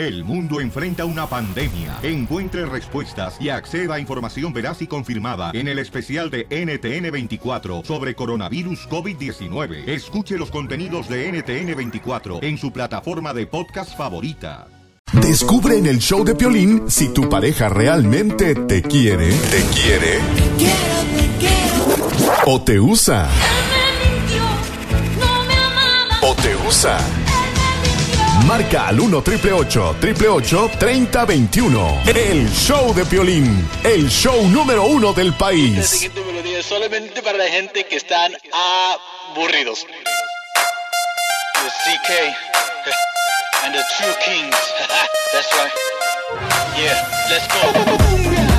El mundo enfrenta una pandemia. Encuentre respuestas y acceda a información veraz y confirmada en el especial de NTN24 sobre coronavirus COVID-19. Escuche los contenidos de NTN24 en su plataforma de podcast favorita. Descubre en el show de Piolín si tu pareja realmente te quiere, te quiere o te usa. O te usa. Marca al 1 triple 888 3021. El show de Piolín, el show número uno del país. solamente para la gente que están aburridos. The CK and the True Kings. That's right. Yeah, let's go.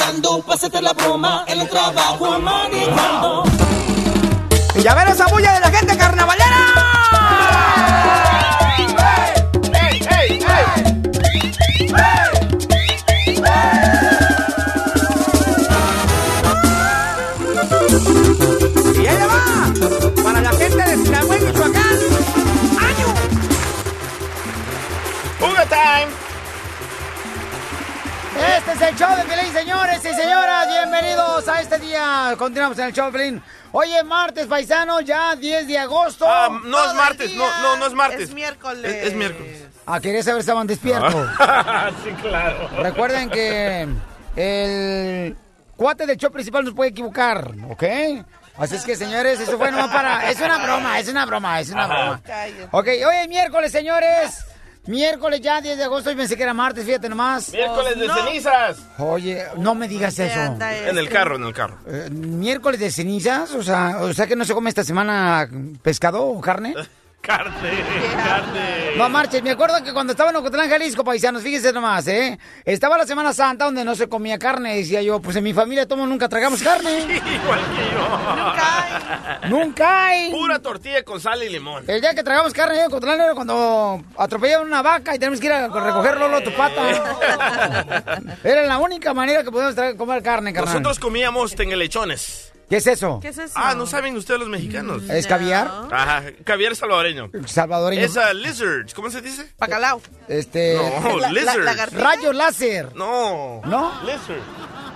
Casando, pásate la broma, en el trabajo manejando. Y a ver esa bulla de la gente carnavalera. Este es el show de Pelín, señores y señoras. Bienvenidos a este día. Continuamos en el show de Pelín. Hoy es martes, paisano, ya 10 de agosto. Ah, no es martes, no, no, no es martes. Es miércoles. Es, es miércoles. Ah, quería saber si estaban despiertos. sí, claro. Recuerden que el cuate del show principal nos puede equivocar, ¿ok? Así es que, señores, eso fue nomás para... Es una broma, es una broma, es una Ajá. broma. Ok, hoy es miércoles, señores. Miércoles ya, 10 de agosto, y pensé que era martes, fíjate nomás. Miércoles de no. cenizas. Oye, no me digas ¿Dónde eso. En el este? carro, en el carro. Eh, miércoles de cenizas, o sea, o sea que no se come esta semana pescado o carne. Carne, carne. No marches, me acuerdo que cuando estaba en Ocotlán, Jalisco, paisanos, fíjense nomás, ¿eh? Estaba la Semana Santa donde no se comía carne, decía yo, pues en mi familia todos nunca tragamos carne. Igual que yo. Nunca hay. Pura tortilla con sal y limón. El día que tragamos carne en Ocotlán era cuando atropellaban una vaca y tenemos que ir a recogerlo a tu pata. Era la única manera que podíamos comer carne, carnal. Nosotros comíamos tenguelechones. ¿Qué es eso? ¿Qué es eso? Ah, ¿no saben ustedes los mexicanos? ¿Es caviar? Ajá, caviar salvadoreño. Salvadoreño. Es uh, lizard, ¿cómo se dice? Bacalao. Este. No, lizard. Rayo láser. No. ¿No? Lizard.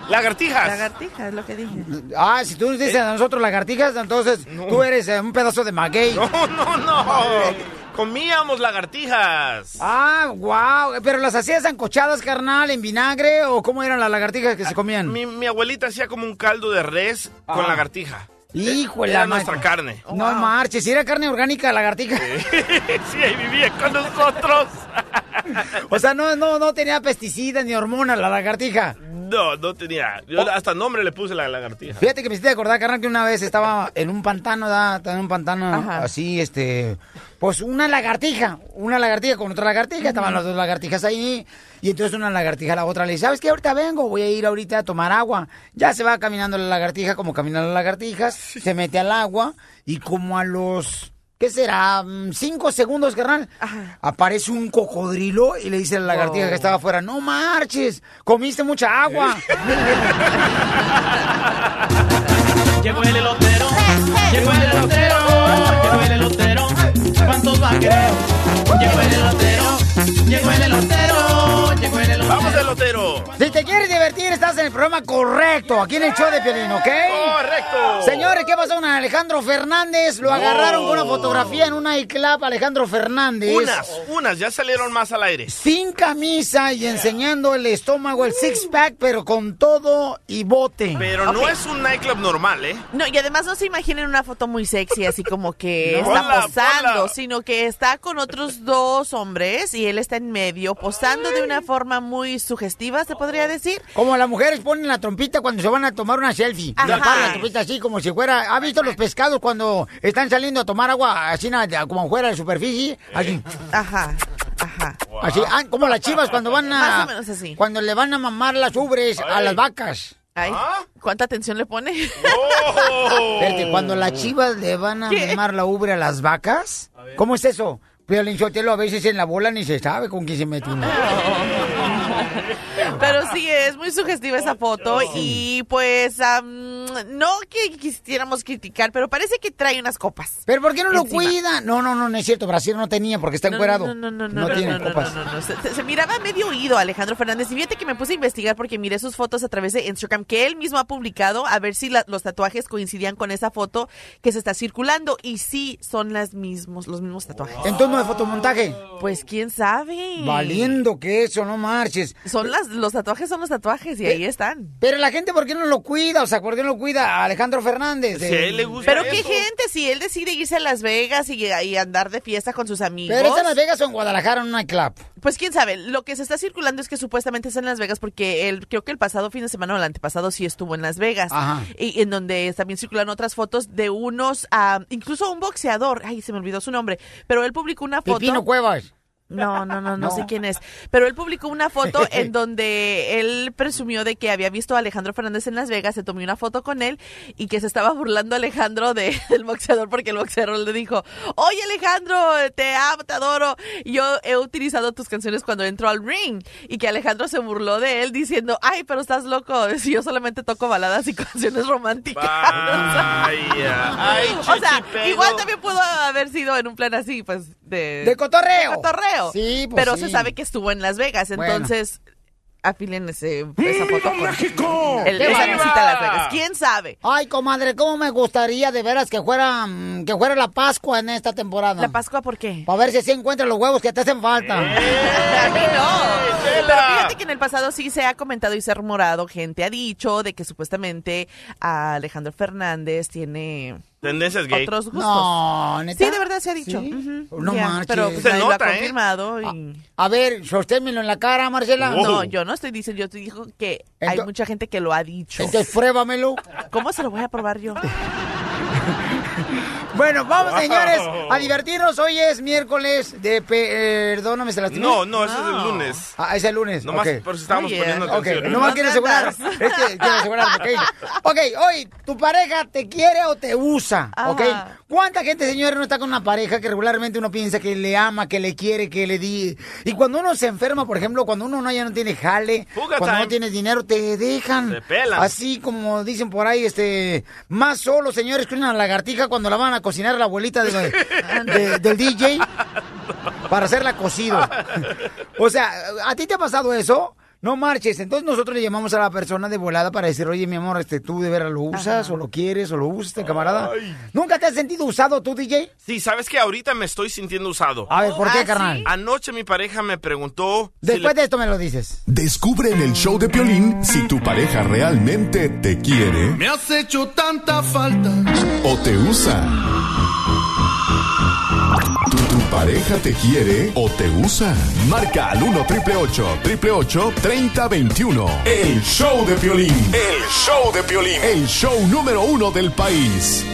Lagartijas. Lagartija, es lo que dije. Ah, si tú nos dices a nosotros lagartijas, entonces tú eres eh, un pedazo de maguey. No, no, no. Comíamos lagartijas. Ah, wow. Pero las hacías ancochadas, carnal, en vinagre o cómo eran las lagartijas que se comían? Mi, mi abuelita hacía como un caldo de res con Ah. lagartija. Hijo de Era la nuestra carne. No marches, si era carne orgánica lagartija. sí, ahí vivía con nosotros. O sea, no, no, no tenía pesticidas ni hormonas la lagartija. No, no tenía. Yo hasta nombre le puse la lagartija. Fíjate que me hiciste acordar, carnal, que una vez estaba en un pantano, ¿da? Estaba en un pantano Ajá. así, este... Pues una lagartija, una lagartija con otra lagartija, estaban las dos lagartijas ahí, y entonces una lagartija a la otra le dice, ¿sabes qué? Ahorita vengo, voy a ir ahorita a tomar agua. Ya se va caminando la lagartija, como caminan las lagartijas, se mete al agua, y como a los... ¿Qué será? Cinco segundos, carnal. Aparece un cocodrilo y le dice a la lagartija que estaba afuera, no marches, comiste mucha agua. Llegó el elotero, llegó el elotero, llegó el elotero. ¿Cuántos? Llegó el elotero, llegó el elotero, llegó el elotero. ¡Vamos, elotero! Si te quieres divertir, estás en el programa correcto, aquí en el show de Piolín, ¿ok? ¡Correcto! Señores, ¿qué pasó con Alejandro Fernández? Lo agarraron con una fotografía en un nightclub, Alejandro Fernández. Unas, unas, ya salieron más al aire. Sin camisa y enseñando el estómago, el six-pack, pero con todo y bote. Pero no es un nightclub normal, ¿eh? No, y además no se imaginen una foto muy sexy, así como que No. está Ponla, posando, sino que está con otros dos hombres y él está en medio, posando de una forma muy sugestiva, se podría decir. Como las mujeres ponen la trompita cuando se van a tomar una selfie. Ajá. La trompita así como si fuera... ¿Ha visto los pescados cuando están saliendo a tomar agua así como fuera de superficie? Así. Ajá, ajá. Así, ah, como las chivas cuando van a... Más o menos así. Cuando le van a mamar las ubres a las vacas. Ay, ¿cuánta atención le pone? ¡Oh! Espérate, cuando las chivas le van a ¿Qué? mamar la ubre a las vacas. ¿Cómo es eso? Pero el a veces en la bola ni se sabe con quién se mete uno. Pero sí, es muy sugestiva esa foto y pues am, no que quisiéramos criticar, pero parece que trae unas copas. ¿Pero por qué no lo Encima. cuida? No, no, no, no es cierto. Brasil no tenía porque está encuerado. No, no, no, no, no, tiene no, copas. no, no, no. Se, se- miraba medio oído Alejandro Fernández. Y fíjate que me puse a investigar porque miré sus fotos a través de Instagram que él mismo ha publicado a ver si la- los tatuajes coincidían con esa foto que se está circulando. Y sí, son las mismos, los mismos tatuajes. Entonces no es fotomontaje. Pues quién sabe. Valiendo que eso, no marches. Son las, los tatuajes son los tatuajes y ahí están. Pero la gente, ¿por qué no lo cuida? O sea, ¿por qué no lo cuida a Alejandro Fernández? Si a él le gusta Pero qué gente, si él decide irse a Las Vegas y, y andar de fiesta con sus amigos. ¿Pero es en Las Vegas o en Guadalajara en un nightclub? Pues quién sabe, lo que se está circulando es que supuestamente es en Las Vegas porque él, creo que el pasado fin de semana o el antepasado sí estuvo en Las Vegas. Ajá. Y en donde también circulan otras fotos de unos, ah, incluso un boxeador, ay, se me olvidó su nombre, pero él publicó una foto. Pipino Cuevas. No, no, no, no, No. sé quién es. Pero él publicó una foto en donde él presumió de que había visto a Alejandro Fernández en Las Vegas, se tomó una foto con él y que se estaba burlando Alejandro de, del boxeador porque el boxeador le dijo, oye Alejandro, te amo, te adoro. Yo he utilizado tus canciones cuando entro al ring. Y que Alejandro se burló de él diciendo, ay, pero estás loco, si yo solamente toco baladas y canciones románticas. Vaya. Ay, o sea, igual también pudo haber sido en un plan así, pues, de... De cotorreo. de cotorreo. Sí, pues Pero sí. se sabe que estuvo en Las Vegas, Bueno. entonces afilen ese, esa foto con México! el- ¡Qué esa visita a Las Vegas. ¿Quién sabe? Ay, comadre, ¿cómo me gustaría de veras que fuera, que fuera la Pascua en esta temporada? ¿La Pascua por qué? Para ver si se encuentran los huevos que te hacen falta. A mí no. Pero fíjate que en el pasado sí se ha comentado y se ha rumorado, gente ha dicho de que supuestamente a Alejandro Fernández tiene Tendencias gay. otros gustos. No, ¿neta? Sí, de verdad se ha dicho. No ya, marches. Pero pues, Se nadie lo nota, ha ¿eh? confirmado. y- A ver, sosténmelo en la cara, Marcela. Oh. No, yo no estoy diciendo, yo te digo que hay mucha gente que lo ha dicho. Entonces pruébamelo. ¿Cómo se lo voy a probar yo? Bueno, vamos, señores, a divertirnos. Hoy es miércoles de... pe- Perdóname, se lastimó. No, no, ese es el lunes. Ah, es el lunes. Nomás ok. por si estábamos poniendo Ok, atención. nomás quiero asegurar. Es que quiero asegurarme, ok. Ok, hoy, ¿tu pareja te quiere o te usa? Ok. Ajá. ¿Cuánta gente, señores, no está con una pareja que regularmente uno piensa que le ama, que le quiere, que le di? Y cuando uno se enferma, por ejemplo, cuando uno no, ya no tiene jale, Fuga cuando no tienes dinero, te dejan. Te pelan. Así como dicen por ahí, este, más solo, señores, que una lagartija cuando la van a cocinar la abuelita de- de- del DJ para hacerla cocido. O sea, ¿a ti te ha pasado eso? No marches. Entonces nosotros le llamamos a la persona de volada para decir, oye, mi amor, este, tú de veras lo usas o lo quieres o lo usas, este camarada. ¿Nunca te has sentido usado tú, DJ? Sí, ¿sabes que Ahorita me estoy sintiendo usado. A ver, ¿por qué, ¿Ah, carnal? sí? Anoche mi pareja me preguntó... si Después le- de esto me lo dices. Descubre en el show de Piolín si tu pareja realmente te quiere Me has hecho tanta falta. o te usa. ¿Tu, pareja te quiere o te usa? Marca al 1 triple 888 3021. El show de Piolín. El show de Piolín. El show número uno del país.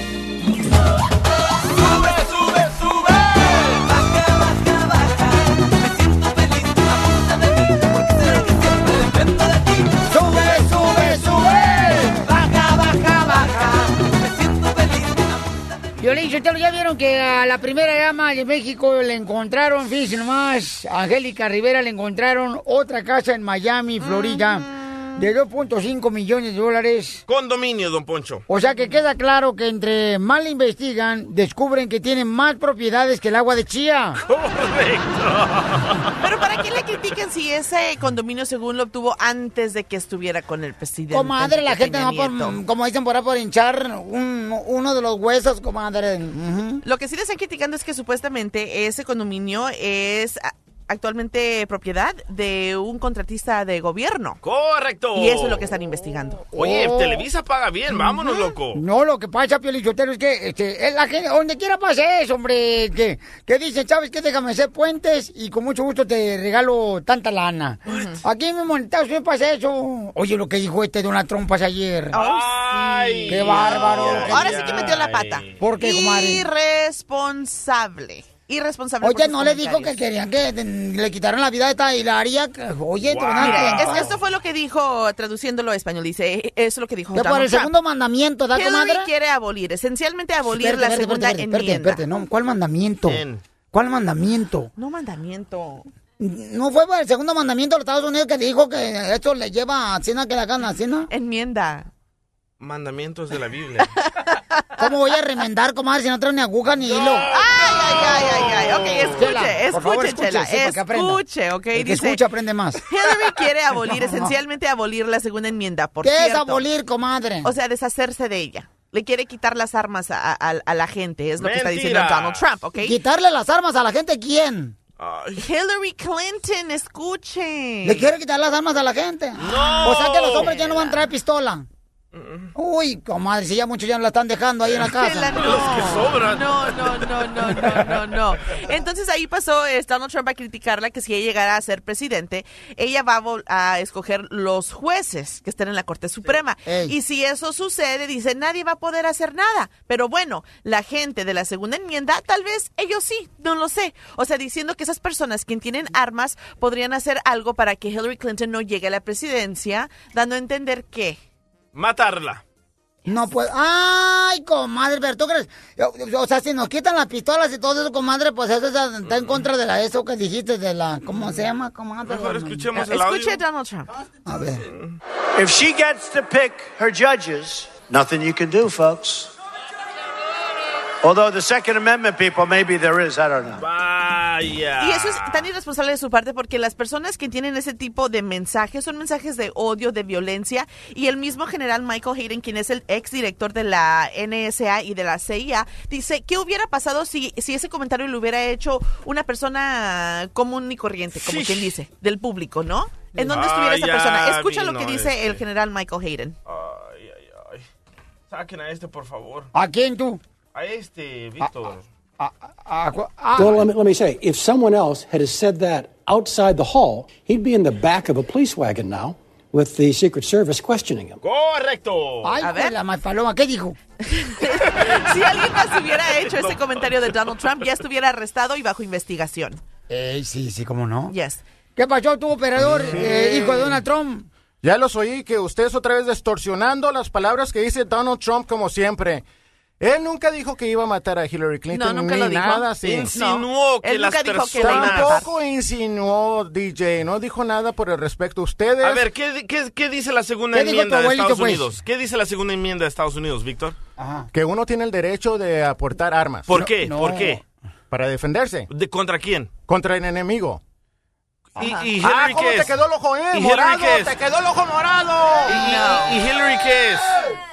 Ya vieron que a la primera dama de México le encontraron, fíjense nomás, Angélica Rivera le encontraron otra casa en Miami, Florida, de 2.5 millones de dólares. Condominio, don Poncho. O sea que queda claro que entre más le investigan, descubren que tiene más propiedades que el agua de chía. Pero ¿para qué le critican si ese condominio según lo obtuvo antes de que estuviera con el presidente? Comadre, la gente no por, como dicen por ahí, por hinchar un- uno de los huesos, comadre. Ujú. Lo que sí le están criticando es que supuestamente ese condominio es actualmente propiedad de un contratista de gobierno. Correcto. Y eso es lo que están investigando. Oye, Oh. Televisa paga bien, vámonos, loco. No, lo que pasa, Piolichotero, es que este, es la gente, donde quiera pasa eso, hombre, que, que dicen, ¿sabes qué? Déjame hacer puentes y con mucho gusto te regalo tanta lana. Aquí mismo en Estados Unidos pasa eso. Oye, lo que dijo este Donald Trump pasa ayer. Ay, Qué bárbaro. ay, Ahora ay, sí que metió la pata. ay. ¿Por qué, comadre? Irresponsable. Irresponsable. Oye, ¿no le dijo que querían que le quitaran la vida a esta Hilaria? Oye, Wow. Es- esto fue lo que dijo, traduciéndolo a español, dice, eh, eso es lo que dijo Que por el segundo mandamiento, ¿da, comadre? quiere abolir, esencialmente abolir Espérate, la espérate, segunda espérate, espérate, enmienda. espérate, no, ¿cuál mandamiento? ¿Cuál mandamiento? No mandamiento. ¿No fue por el segundo mandamiento de los Estados Unidos que dijo que esto le lleva a Cena que la gana a Cena? Enmienda. Mandamientos de la Biblia. ¿Cómo voy a remendar, comadre, si no traigo ni aguja ni hilo? Ay, ay, ay, ay, ay. Ok, Chela, escuche, favor, escuche, Chela. para que. Escuche, ok. El que Dice, escucha aprende más. Hillary quiere abolir, esencialmente abolir la segunda enmienda, por ¿Qué es abolir, comadre? O sea, deshacerse de ella. Le quiere quitar las armas a, a- a la gente, es lo que está diciendo. Donald Trump, ¿ok? ¿Quitarle las armas a la gente quién? Ay, Hillary Clinton, escuche. ¿Le quiere quitar las armas a la gente? No. O sea que los hombres ya no van a traer pistola. Uy, comadre, si ya muchos ya la están dejando ahí en la casa. no. Los que sobran. No, no, no, no, no, no, no. Entonces ahí pasó eh, Donald Trump a criticarla que si ella llegara a ser presidente, ella va a, a escoger los jueces que estén en la Corte Suprema. Y si eso sucede, dice, nadie va a poder hacer nada. Pero bueno, la gente de la segunda enmienda, tal vez ellos sí, no lo sé. O sea, diciendo que esas personas quien tienen armas podrían hacer algo para que Hillary Clinton no llegue a la presidencia, dando a entender que... matarla. No puedo. Ay, comadre, pero tú crees. O, sea, si nos quitan las pistolas y todo eso, comadre, pues eso está, está en contra de la eso que dijiste de la. ¿Cómo se llama, comadre? Mejor escuchemos el audio. Escuche Donald Trump. A ver. If she gets to pick her judges, nothing you can do, folks. Although the Second Amendment people, maybe there is, I don't know. Vaya. Y eso es tan irresponsable de su parte porque las personas que tienen ese tipo de mensajes son mensajes de odio, de violencia. Y el mismo general Michael Hayden, quien es el ex director de la NSA y de la CIA, dice, ¿qué hubiera pasado si, si ese comentario lo hubiera hecho una persona común y corriente, como quien dice, del público, ¿no? ¿En dónde Ah, estuviera esa persona? Escucha lo que dice este. el general Michael Hayden. Ay, ay, ay. Saquen a este, por favor. ¿A quién tú? A este, Víctor. A- a- a- Well, let me, let me say, if someone else had said that outside the hall, he'd be in the back of a police wagon now with the Secret Service questioning him. Correcto. Ay, A ver. la más paloma, ¿qué dijo? Si alguien más hubiera hecho ese comentario de Donald Trump, ya estuviera arrestado y bajo investigación. Eh, sí, sí, cómo no. Yes. ¿Qué pasó tu operador, eh, hijo de Donald Trump? Ya los oí que ustedes otra vez distorsionando las palabras que dice Donald Trump como siempre. Él nunca dijo que iba a matar a Hillary Clinton No, nunca ni lo dijo. nada así. Insinuó que Él las nunca dijo que a personas... Tampoco insinuó DJ, no dijo nada por el respecto. Ustedes. A ver, ¿qué, qué, qué dice la segunda ¿Qué dijo tu enmienda de Estados pues? Unidos? ¿Qué dice la segunda enmienda de Estados Unidos, Víctor? que uno tiene el derecho de aportar armas. ¿Por qué? no. ¿Por qué? Para defenderse ¿De contra quién? contra el enemigo. ¿Y, y ah, Hillary ¿cómo qué te es? quedó el ojo, eh? ¿Y Hillary morado, te quedó el ojo morado. ¿Y, y Hillary qué es?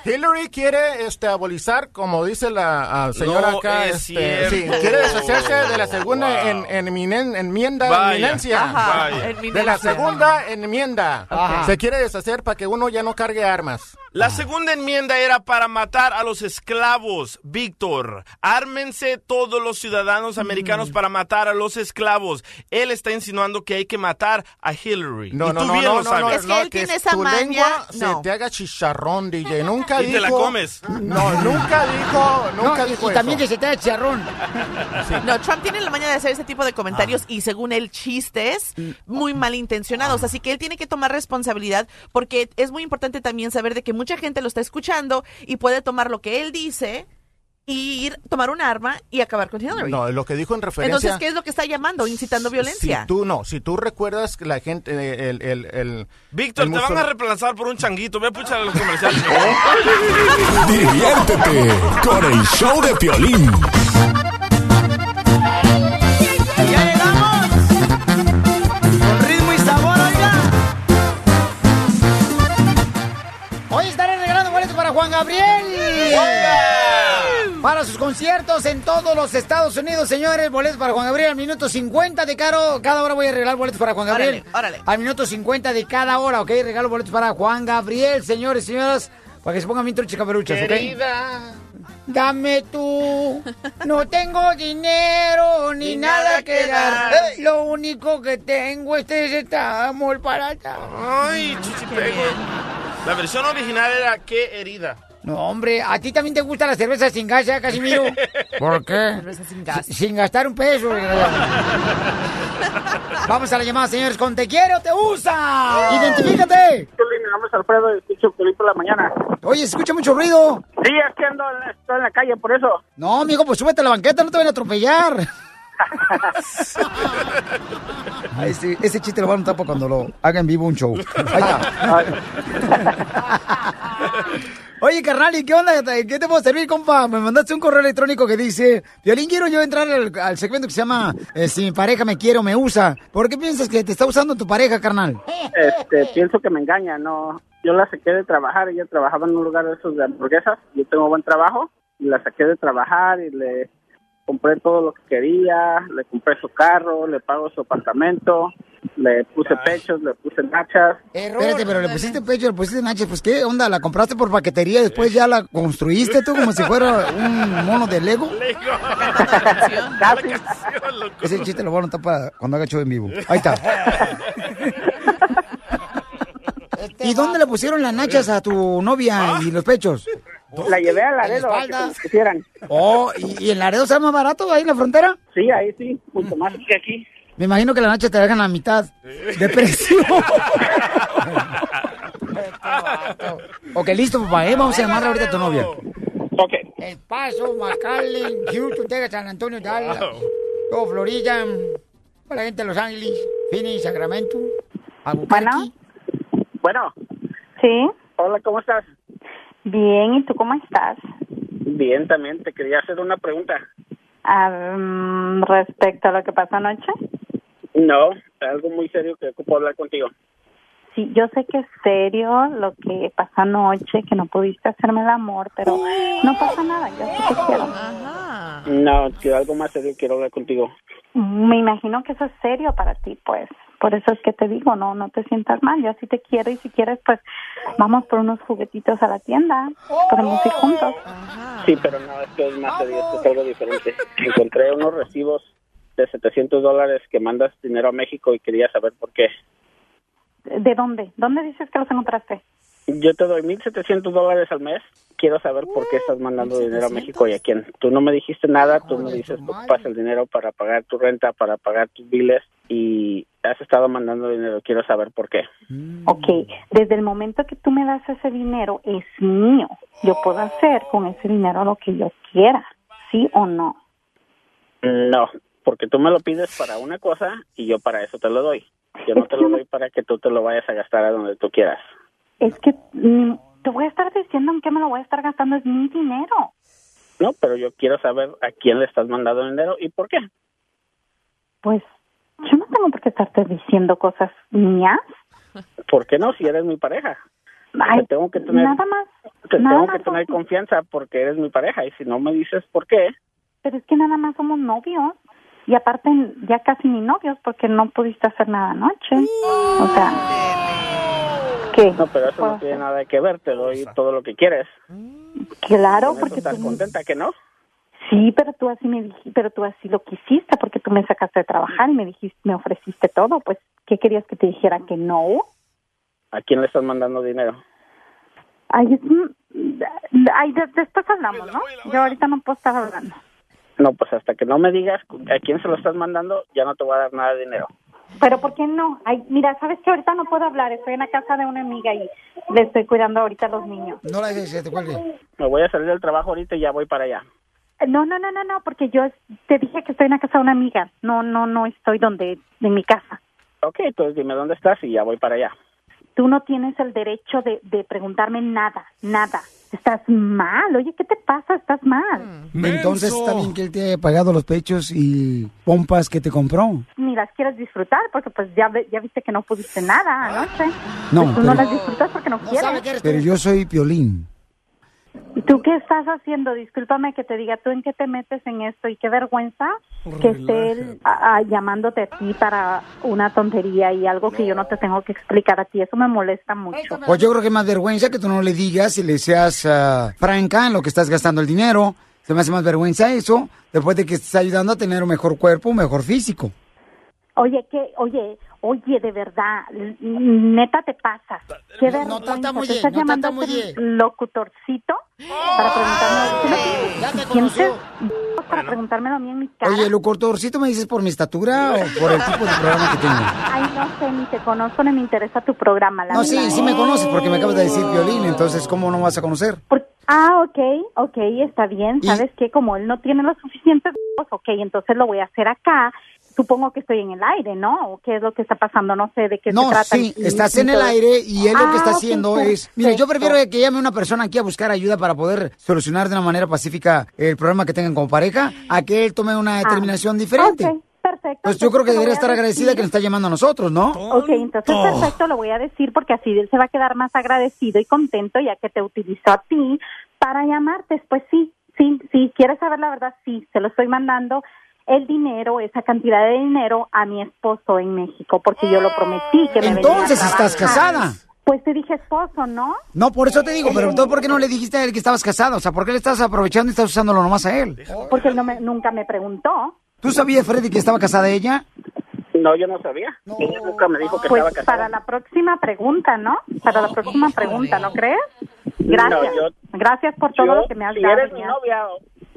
Hillary quiere este, abolizar, como dice la ah, señora No acá, es este, sí, quiere deshacerse de la segunda Wow. en, en eminen- enmienda, Vaya. eminencia. Ajá, Vaya. De la segunda enmienda. Ajá. Se quiere deshacer para que uno ya no cargue armas. La segunda enmienda era para matar a los esclavos, Víctor. Ármense todos los ciudadanos americanos para matar a los esclavos. Él está insinuando que hay que matar a Hillary. No, y no, tú no, bien no, lo no, sabes. no, Es que no, él tiene que esa tu maña, lengua no. se te haga chicharrón, DJ. Nunca Y dijo... te la comes. No, nunca dijo, nunca No, y- dijo y también que se te da chicharrón. No, Trump tiene la maña de hacer ese tipo de comentarios y según él chistes muy malintencionados, así que él tiene que tomar responsabilidad porque es muy importante también saber de que mucha gente lo está escuchando y puede tomar lo que él dice y ir tomar un arma y acabar con Hillary. No, lo que dijo en referencia... Entonces, ¿qué es lo que está llamando? Incitando violencia. Si tú no, si tú recuerdas que la gente, eh, el, el, el Víctor, el te van a reemplazar por un changuito. Ve a puchar a los comerciales. Diviértete con el show de Piolín. ¡Ya llegamos! Con ritmo y sabor, oiga. Hoy estaré regalando boletos para Juan Gabriel. Para sus conciertos en todos los Estados Unidos, señores. Boletos para Juan Gabriel al minuto 50 de caro. Cada hora voy a regalar boletos para Juan Gabriel. Órale, órale. Al minuto 50 de cada hora, ¿ok? Regalo boletos para Juan Gabriel, señores y señoras. Para que se pongan bien truchas caperuchas, ¿ok? Dame tú, no tengo dinero ni, nada que dar. Lo único que tengo es este amor para dar. Ay, chichipego. La versión original era qué herida. No, hombre, ¿a ti también te gusta la cerveza sin gas, ya, Casimiro? ¿Por qué? Cerveza sin gas. Si- Sin gastar un peso. Vamos a la llamada, señores, con Te quiero, te usa. Identifícate. Mi nombre es Alfredo y escucho por la mañana. Oye, se escucha mucho ruido. Sí, es que ando en la, estoy en la calle, por eso. No, amigo, pues súbete a la banqueta, no te van a atropellar. Ay, sí, ese chiste lo van a notar para cuando lo haga en vivo un show. Ahí está. Oye, carnal, ¿y qué onda? ¿Qué te puedo servir, compa? Me mandaste un correo electrónico que dice, Violín, quiero yo entrar al, al segmento que se llama eh, Si mi pareja me quiere o me usa. ¿Por qué piensas que te está usando tu pareja, carnal? Este, pienso que me engaña, no. Yo la saqué de trabajar, ella trabajaba en un lugar de esos de hamburguesas. Yo tengo buen trabajo y la saqué de trabajar y le compré todo lo que quería, le compré su carro, le pago su apartamento, le puse pechos, le puse nachas. Espérate, pero le pusiste pecho, le pusiste nachas, pues ¿qué onda? ¿La compraste por paquetería y después ya la construiste tú como si fuera un mono de Lego? Casi. Ese chiste lo voy a anotar para cuando haga show en vivo. Ahí está. ¿Y dónde le pusieron las nachas a tu novia y los pechos? La llevé a Laredo a que quisieran. Oh, ¿y, y en Laredo sale más barato ahí en la frontera? Sí, ahí sí, mucho más que aquí. Me imagino que la nacha te dejan la mitad de precio. ok, listo, papá, ¿eh? Vamos a llamarle ahorita a tu novia. Ok. El Paso, McAllen, Houston, Texas, San Antonio, Dallas, todo Florida, para la gente de Los Ángeles, Phoenix, Sacramento, Albuquerque. Bueno. Sí. Hola, ¿cómo estás? Bien, ¿y tú cómo estás? Bien, también te quería hacer una pregunta. Ah, mm, respecto a lo que pasó anoche. No, algo muy serio que ocupo hablar contigo. Sí, yo sé que es serio lo que pasó anoche, que no pudiste hacerme el amor, pero no pasa nada, yo sí te quiero. No, que algo más serio quiero hablar contigo. Me imagino que eso es serio para ti, pues. Por eso es que te digo, no, no te sientas mal. Yo sí te quiero y si quieres, pues vamos por unos juguetitos a la tienda. Podemos ir juntos. Sí, pero no, esto es más serio, esto es algo diferente. Encontré unos recibos de 700 dólares que mandas dinero a México y quería saber por qué. ¿De dónde? ¿Dónde dices que los encontraste? Yo te doy 1.700 dólares al mes. Quiero saber por qué estás mandando dinero a México y a quién. Tú no me dijiste nada, tú me dices que ocupas el dinero para pagar tu renta, para pagar tus biles y has estado mandando dinero. Quiero saber por qué. Ok, desde el momento que tú me das ese dinero es mío. Yo puedo hacer con ese dinero lo que yo quiera, ¿sí o no? No, porque tú me lo pides para una cosa y yo para eso te lo doy. Yo no te lo doy para que tú te lo vayas a gastar a donde tú quieras. Es que mm, te voy a estar diciendo en qué me lo voy a estar gastando, es mi dinero. No, pero yo quiero saber a quién le estás mandando dinero y por qué. Pues yo no tengo por qué estarte diciendo cosas mías. ¿Por qué no? Si eres mi pareja. Ay, te tengo que tener, nada más. te nada tengo más que tener confianza porque eres mi pareja y si no me dices por qué, Pero es que nada más somos novios. Y aparte, ya casi ni novios porque no pudiste hacer nada anoche. O sea, ¿qué? no, pero eso no tiene nada que ver. Te doy todo lo que quieres. Claro, Con porque estás tú... contenta que no. Sí, pero tú así me dijiste, pero tú así lo quisiste porque tú me sacaste de trabajar y me dijiste, me ofreciste todo. Pues, ¿qué querías que te dijera que no? ¿A quién le estás mandando dinero? Ay, es un- ay, de- después hablamos, ¿no? Yo ahorita no puedo estar hablando. No, pues hasta que no me digas a quién se lo estás mandando, ya no te voy a dar nada de dinero. Pero ¿por qué no? Ay, mira, sabes que ahorita no puedo hablar, estoy en la casa de una amiga y le estoy cuidando ahorita a los niños. No la dejes te cuelgue. Me voy a salir del trabajo ahorita y ya voy para allá. No, no, no, no, no, porque yo te dije que estoy en la casa de una amiga. No, no, no estoy donde, en mi casa. Ok, entonces dime dónde estás y ya voy para allá. Tú no tienes el derecho de, de preguntarme nada, nada. Estás mal. Oye, ¿qué te pasa? Estás mal. Entonces está bien que él te haya pagado los pechos y pompas que te compró. Ni las quieres disfrutar porque pues ya, ya viste que no pudiste nada anoche. No, Pues tú no pero- las disfrutas porque no, quieres. Pero yo soy Piolín. ¿Y tú qué estás haciendo? Discúlpame que te diga, ¿tú en qué te metes en esto? Y qué vergüenza que esté él a- a- llamándote a ti para una tontería y algo que yo no te tengo que explicar a ti. Eso me molesta mucho. Pues yo creo que más vergüenza que tú no le digas y le seas ah, franca en lo que estás gastando el dinero. Se me hace más vergüenza eso, después de que estés ayudando a tener un mejor cuerpo, un mejor físico. Oye, ¿qué? Oye, oye, de verdad, neta te pasas. Qué vergüenza. tartamudees, ¿Te estás no llamando tartamudees. ese locutorcito para preguntarme? ¿Quién te para preguntármelo a mí en mi cara? Oye, ¿lo cortorcito me dices por mi estatura o por el tipo de programa que tengo? Ay, no sé, ni te conozco ni me interesa tu programa. La No, sí, sí me conoces porque me acabas de decir violín, entonces ¿cómo no vas a conocer? Ah, ok, ok, está bien. ¿Sabes qué? Como él no tiene los suficientes, pues, ok, entonces lo voy a hacer acá. Supongo que estoy en el aire, ¿no? ¿O qué es lo que está pasando? No sé de qué No, se trata. sí, y- estás y en el aire y él lo que está Ah, haciendo es... Mira, yo perfecto. prefiero que llame una persona aquí a buscar ayuda para poder solucionar de una manera pacífica el problema que tengan como pareja, a que él tome una determinación diferente. Ah, Ok, perfecto. Pues yo creo que debería estar agradecida que nos está llamando a nosotros, ¿no? Ok, entonces perfecto, lo voy a decir porque así él se va a quedar más agradecido y contento ya que te utilizó a ti para llamarte. Pues sí, sí, sí, quieres saber la verdad, sí, se lo estoy mandando el dinero, esa cantidad de dinero a mi esposo en México porque yo lo prometí que me venía a Entonces estás casada. Pues te dije esposo, ¿no? No, por eso te digo, pero entonces ¿por qué no le dijiste a él que estabas casada? O sea, ¿por qué le estás aprovechando y estás usándolo nomás a él? Porque él no me, nunca me preguntó. ¿Tú sabías, Freddy, que estaba casada ella? No, yo no sabía. Ella nunca me dijo que Pues estaba casada. para la próxima pregunta, ¿no? Para la próxima pregunta, ¿no crees? Gracias. No, yo- Gracias por todo Yo, lo que me has si dado. eres mi ya. novia,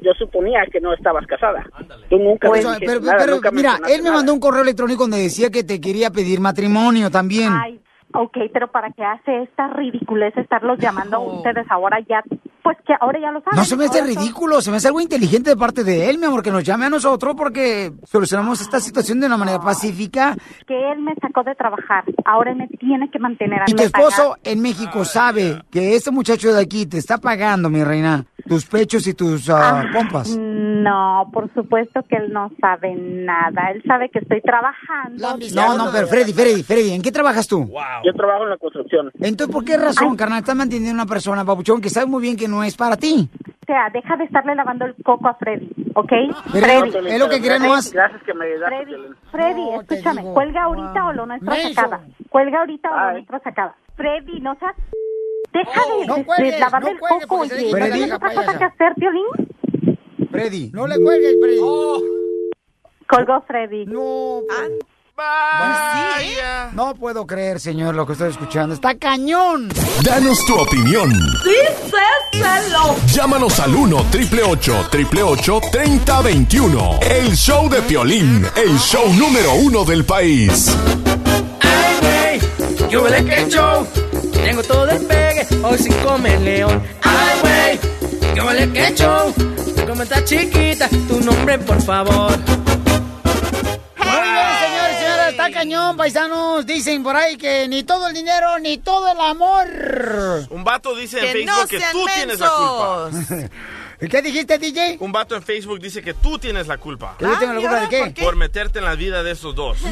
yo suponía que no estabas casada. Tú nunca Pues, me pero, nada, pero, nunca mira, él me nada. mandó un correo electrónico donde decía que te quería pedir matrimonio también. Ay, ok, pero ¿para qué hace esta ridiculez estarlos llamando a ustedes ahora ya? Pues que ahora ya lo saben. No se me hace Ahora son- ridículo, se me hace algo inteligente de parte de él, mi amor, que nos llame a nosotros porque solucionamos esta situación de una manera pacífica. Que él me sacó de trabajar. Ahora él me tiene que mantener a Y tu esposo en México sabe que este muchacho de aquí te está pagando, mi reina, tus pechos y tus ah, pompas. No, por supuesto que él no sabe nada. Él sabe que estoy trabajando. No, no, pero Freddy, Freddy, Freddy, ¿en qué trabajas tú? Yo trabajo en la construcción. Entonces, ¿por qué razón, carnal, estás manteniendo a una persona, babuchón, que sabe muy bien que no es para ti? O sea, deja de estarle lavando el coco a Freddy, ¿ok? Pero Freddy. es lo que queremos. Gracias que me ayudaste. Freddy. Freddy, escúchame, cuelga ahorita o lo nuestro acaba. Cuelga ahorita o lo Ay. nuestro se acaba. Freddy, no seas... Deja de, no de- de cuelgues, lavarle no el cuelgues, coco, oye. ¿No tienes otra cosa que hacer, Violín? Freddy. No le cuelgues, Freddy. Colgó Freddy. No. Vaya. No puedo creer, señor, lo que estoy escuchando. ¡Está cañón! Danos tu opinión. Díselo. Llámanos al 1 triple 888 3021. El show de Piolín, el show número uno del país. ¿Qué huele que show? Tengo todo el pegue, hoy sin comer león. Ay, güey, ¿qué huele que show? Como está chiquita, tu nombre, por favor. Muy bien, señores, señoras, está cañón, paisanos. Dicen por ahí que ni todo el dinero, ni todo el amor. Un vato dice en Que Facebook no que tú tienes la culpa. ¿Qué dijiste, DJ? Un vato en Facebook dice que tú tienes la culpa. ¿Que yo tengo la culpa de qué? Por meterte en la vida de esos dos.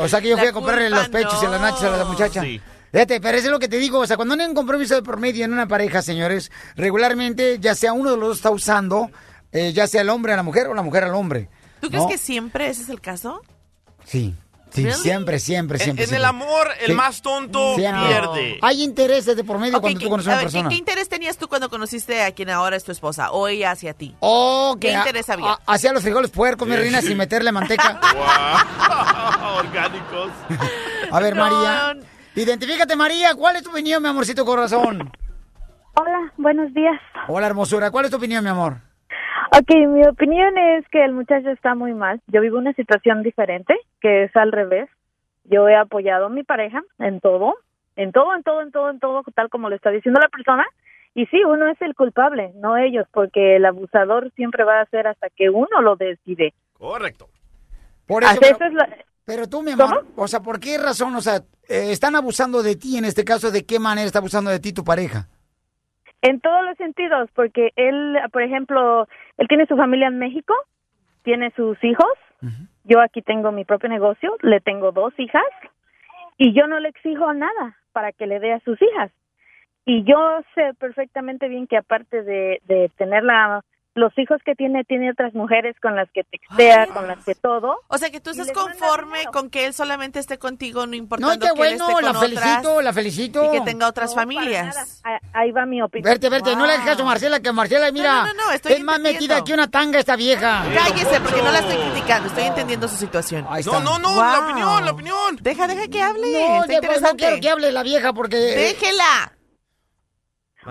O sea que yo fui La a comprarle culpa los pechos y las nachas a la muchacha. Sí. Fíjate, pero eso es lo que te digo. O sea, cuando hay un compromiso de por medio en una pareja, señores, regularmente, ya sea uno de los dos está usando, eh, ya sea el hombre a la mujer o la mujer al hombre. ¿Tú crees ¿no? que siempre ese es el caso? Sí. Sí, Really? siempre, siempre, En, siempre. en el siempre. amor, el Sí. más tonto Siempre. pierde. Hay intereses de por medio cuando ¿qué- tú conoces a a una ver, ¿qué, persona. qué interés tenías tú cuando conociste a quien ahora es tu esposa o ella hacia ti? Oh, ¿Qué a- interés había? a- Hacía los frijoles puercos, mi reina, sin meterle manteca. Wow. Orgánicos. A ver, No. María. Identifícate, María. ¿Cuál es tu opinión, mi amorcito corazón? Hola, buenos días. Hola, hermosura. ¿Cuál es tu opinión, mi amor? Ok, mi opinión es que el muchacho está muy mal. Yo vivo una situación diferente, que es al revés. Yo he apoyado a mi pareja en todo, en todo, en todo, en todo, en todo, tal como lo está diciendo la persona. Y sí, uno es el culpable, no ellos, porque el abusador siempre va a ser hasta que uno lo decide. Correcto. Por eso, pero, es la- pero tú, mi amor, o sea, ¿por qué razón? O sea, eh, están abusando de ti en este caso. ¿De qué manera está abusando de ti tu pareja? En todos los sentidos, porque él, por ejemplo, él tiene su familia en México, tiene sus hijos, yo aquí tengo mi propio negocio, le tengo dos hijas y yo no le exijo nada para que le dé a sus hijas. Y yo sé perfectamente bien que aparte de, de tener la, los hijos que tiene, tiene otras mujeres con las que textea, con las que todo. O sea, que tú estás conforme con que él solamente esté contigo, no No, importando qué que él bueno, esté la con felicito, otras la felicito. y que tenga otras No, familias. Ah, Ahí va mi opinión. Verte, verte, no le hagas caso a Marcela, que Marcela, mira, no, no, estoy es más metida que una tanga esta vieja. Cállese, porque no la estoy criticando, estoy entendiendo su situación. Ahí No, no, no, la opinión, la opinión. Deja, deja que hable. No, está pues, no interesante. quiero que hable la vieja porque... eh, Déjela.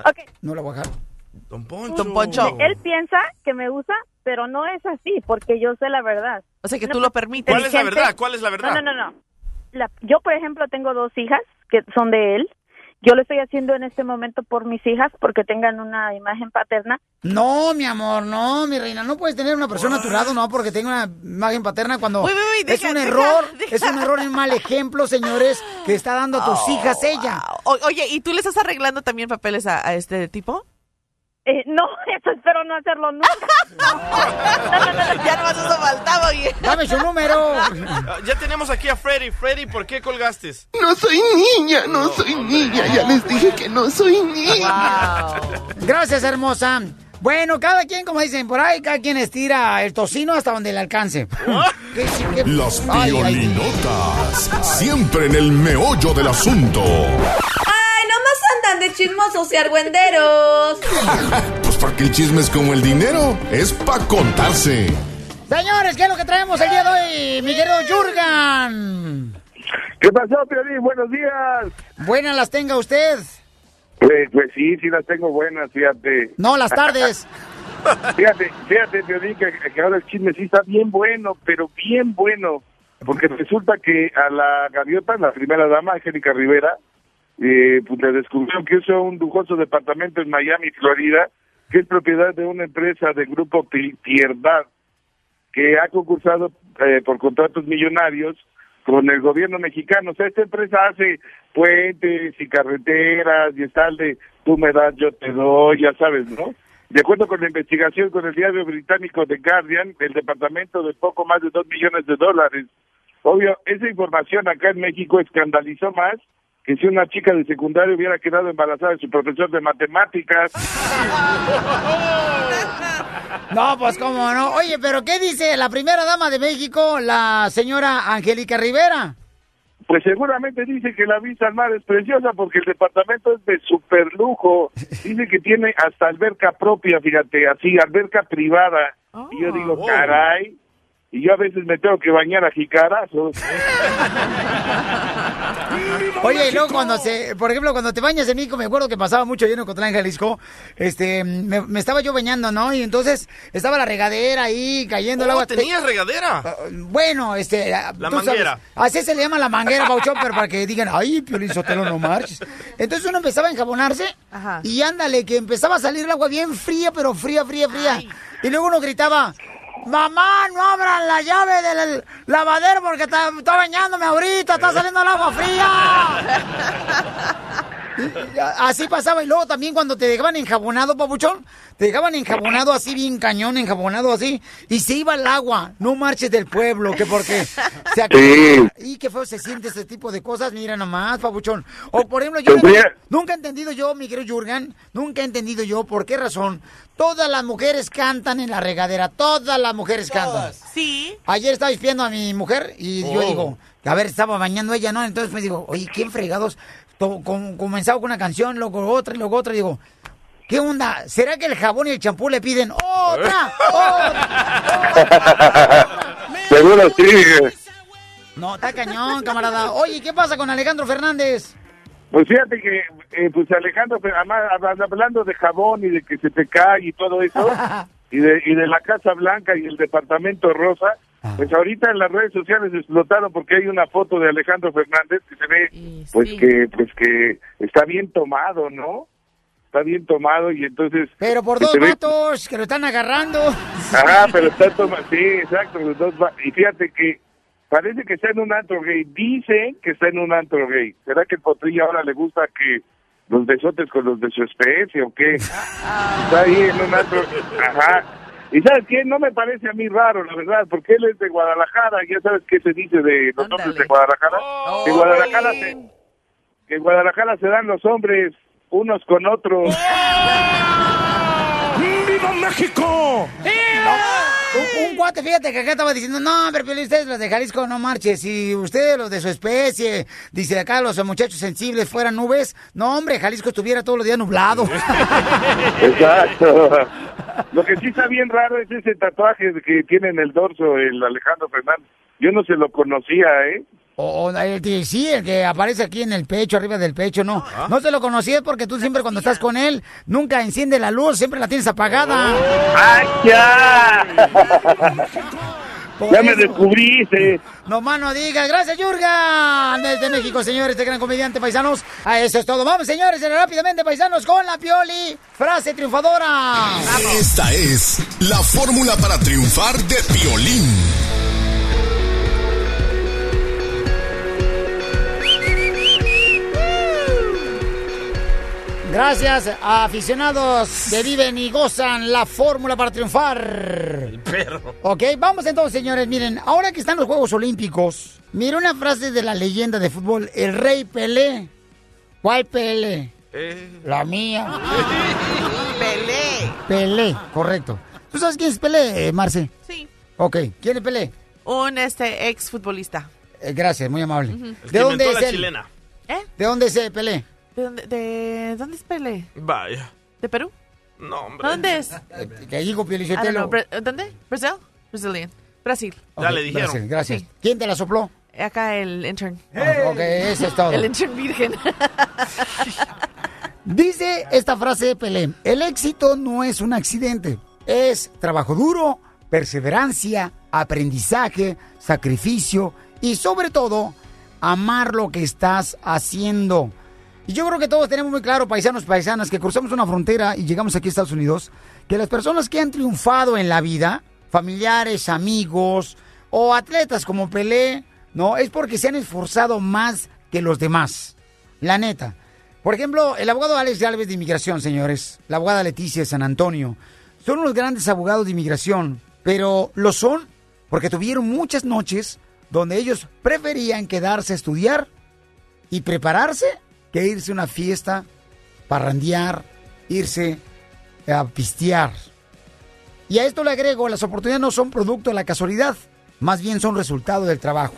Ok, No la voy a dejar. Don Poncho. Don Poncho. él piensa que me usa, pero no es así, porque yo sé la verdad. O sea, que No, tú lo permites. ¿Cuál es la verdad? ¿Cuál es la verdad? No, no, no, no. La- yo, por ejemplo, tengo dos hijas que son de él. Yo lo estoy haciendo en este momento por mis hijas porque tengan una imagen paterna. No, mi amor, no, mi reina, no puedes tener una persona a tu lado, no, porque tenga una imagen paterna cuando Uy, uy, uy, es un error, deja. es un error un mal ejemplo, señores, que está dando a tus hijas ella. O- oye, ¿y tú le estás arreglando también papeles a, a este tipo? Eh, no, eso espero no hacerlo nunca. ya no eso faltaba. Dame su número. Ya tenemos aquí a Freddy. Freddy, ¿por qué colgaste? No soy niña, no soy niña. Ya les dije que no soy niña. Gracias, hermosa. Bueno, cada quien, como dicen por ahí, cada quien estira el tocino hasta donde le alcance. ¿Qué- qué- Las piolinotas, siempre en el meollo del asunto. ¡Ay, nomás andan de chismosos y argüenderos! Pues porque el chisme es como el dinero, es pa' contarse. Señores, ¿qué es lo que traemos el día de hoy, mi querido Jurgan? ¿Qué pasó, Piolín? Buenos días. Buenas las tenga usted. Pues, pues sí, sí las tengo buenas, fíjate. No, las tardes. fíjate, fíjate, Piolín, que, que ahora el chisme sí está bien bueno, pero bien bueno. Porque resulta que a la gaviota, la primera dama, Angélica Rivera, eh, pues le descubrieron que usa un lujoso departamento en Miami, Florida, que es propiedad de una empresa del grupo Pi- Pierdad, que ha concursado eh, por contratos millonarios con el gobierno mexicano. O sea, esta empresa hace puentes y carreteras y está de tú me das, yo te doy, ya sabes, ¿no? De acuerdo con la investigación con el diario británico The Guardian, el departamento de poco más de dos millones de dólares. Obvio, esa información acá en México escandalizó más que si una chica de secundaria hubiera quedado embarazada de su profesor de matemáticas. No, pues cómo no. Oye, pero ¿qué dice la primera dama de México, la señora Angélica Rivera? Pues seguramente dice que la vista al mar es preciosa porque el departamento es de super lujo. Dice que tiene hasta alberca propia, fíjate, así, alberca privada. y yo digo, Oh. caray, y yo a veces me tengo que bañar a jicarazos. Oye, y luego cuando se, por ejemplo, cuando te bañas en México, me acuerdo que pasaba mucho yo en Ocotlán, Jalisco, este, me, me estaba yo bañando, ¿no? Y entonces estaba la regadera ahí cayendo el Oh, agua. ¿tenías regadera? Bueno, este... La tú sabes, manguera. así se le llama la manguera, Pauchón, pero para que digan, ay, Piolín Sotelo, no marches. Entonces uno empezaba a enjabonarse Ajá. y ándale, que empezaba a salir el agua bien fría, pero fría, fría, fría. Y luego uno gritaba, mamá, no abran la llave del lavadero porque está, bañándome ahorita, está saliendo el agua fría. Así pasaba y luego también cuando te dejaban enjabonado, papuchón, te dejaban enjabonado así bien cañón, enjabonado así, y se iba el agua, no marches del pueblo, que porque se acaba- Sí. y qué feo se siente ese tipo de cosas, mira nomás, papuchón. O por ejemplo, yo Tendría- nunca he entendido yo, mi querido Jurgen, nunca he entendido yo por qué razón todas las mujeres cantan en la regadera, todas las mujeres cantan. Sí. Ayer estaba espiando a mi mujer y yo Oh. digo, a ver, estaba bañando ella, ¿no? Entonces me digo, oye, ¿quién fregados? Comenzaba con una canción, luego otra y luego otra. Y digo, ¿qué onda? ¿Será que el jabón y el champú le piden otra? Seguro sí. No, está cañón, camarada. Oye, ¿qué pasa con Alejandro Fernández? Pues fíjate que, eh, pues Alejandro, hablando de jabón y de que se te cae y todo eso, y de, y de la Casa Blanca y el Departamento Rosa, pues ahorita en las redes sociales explotaron porque hay una foto de Alejandro Fernández que se ve, pues que, pues que está bien tomado, ¿no? Está bien tomado y entonces... Pero por dos ve- vatos que lo están agarrando. Ajá, pero está tomado, sí, exacto, los dos va- y fíjate que parece que está en un antro gay, dicen que está en un antro gay. ¿Será que el potrillo ahora le gusta que los besotes con los de su especie o qué? Está ahí en un antro, ajá. Y ¿sabes qué? No me parece a mí raro, la verdad, porque él es de Guadalajara, ya sabes qué se dice de los hombres de Guadalajara. Que Guadalajara se, que en Guadalajara se dan los hombres unos con otros. ¡Viva México! Un, un cuate, fíjate que acá estaba diciendo, no, pero ustedes los de Jalisco no marches. Si ustedes los de su especie, dice acá los muchachos sensibles fueran nubes, no, hombre, Jalisco estuviera todos los días nublado. Exacto. Lo que sí está bien raro es ese tatuaje que tiene en el dorso el Alejandro Fernández. Yo no se lo conocía, ¿eh? O, o el que- sí, el que aparece aquí en el pecho, arriba del pecho, no. No te lo conocías porque tú siempre cuando estás con él, nunca enciende la luz, siempre la tienes apagada. ¡Ay, ya! Ya me descubriste. No más no digas. Gracias, Yurga. Desde México, señores, este gran comediante, paisanos. A eso es todo. Vamos, señores, rápidamente, paisanos, con la Pioli. Frase triunfadora. Esta es la fórmula para triunfar de Piolín. Gracias a aficionados que viven y gozan la fórmula para triunfar. Perro. Ok, vamos entonces, señores. Miren, ahora que están los Juegos Olímpicos, miren una frase de la leyenda de fútbol, el rey Pelé. ¿Cuál Pelé? Eh. La mía. Pelé. Pelé, correcto. ¿Tú sabes quién es Pelé, eh, Marce? Sí. Ok, ¿quién es Pelé? Un este ex futbolista. Eh, gracias, muy amable. El ¿De que dónde es la él? chilena. ¿Eh? ¿De dónde es Pelé? ¿De dónde, de, ¿dónde es Pelé? Vaya. ¿De Perú? No, hombre. ¿Dónde es? Que digo. Bra- ¿Dónde? ¿Brasil? Brazilian. Brasil. Ya le dijeron. Gracias, gracias. ¿Quién te la sopló? Acá el intern. Ok, eso es todo. El intern virgen. Dice esta frase de Pelé, el éxito no es un accidente, es trabajo duro, perseverancia, aprendizaje, sacrificio y sobre todo, amar lo que estás haciendo. Y yo creo que todos tenemos muy claro, paisanos, paisanas, que cruzamos una frontera y llegamos aquí a Estados Unidos, que las personas que han triunfado en la vida, familiares, amigos o atletas como Pelé, no, es porque se han esforzado más que los demás. La neta. Por ejemplo, el abogado Alex Galvez de Inmigración, señores, la abogada Leticia de San Antonio, son unos grandes abogados de inmigración, pero lo son porque tuvieron muchas noches donde ellos preferían quedarse a estudiar y prepararse que irse a una fiesta, parrandear, irse a pistear. Y a esto le agrego, las oportunidades no son producto de la casualidad, más bien son resultado del trabajo.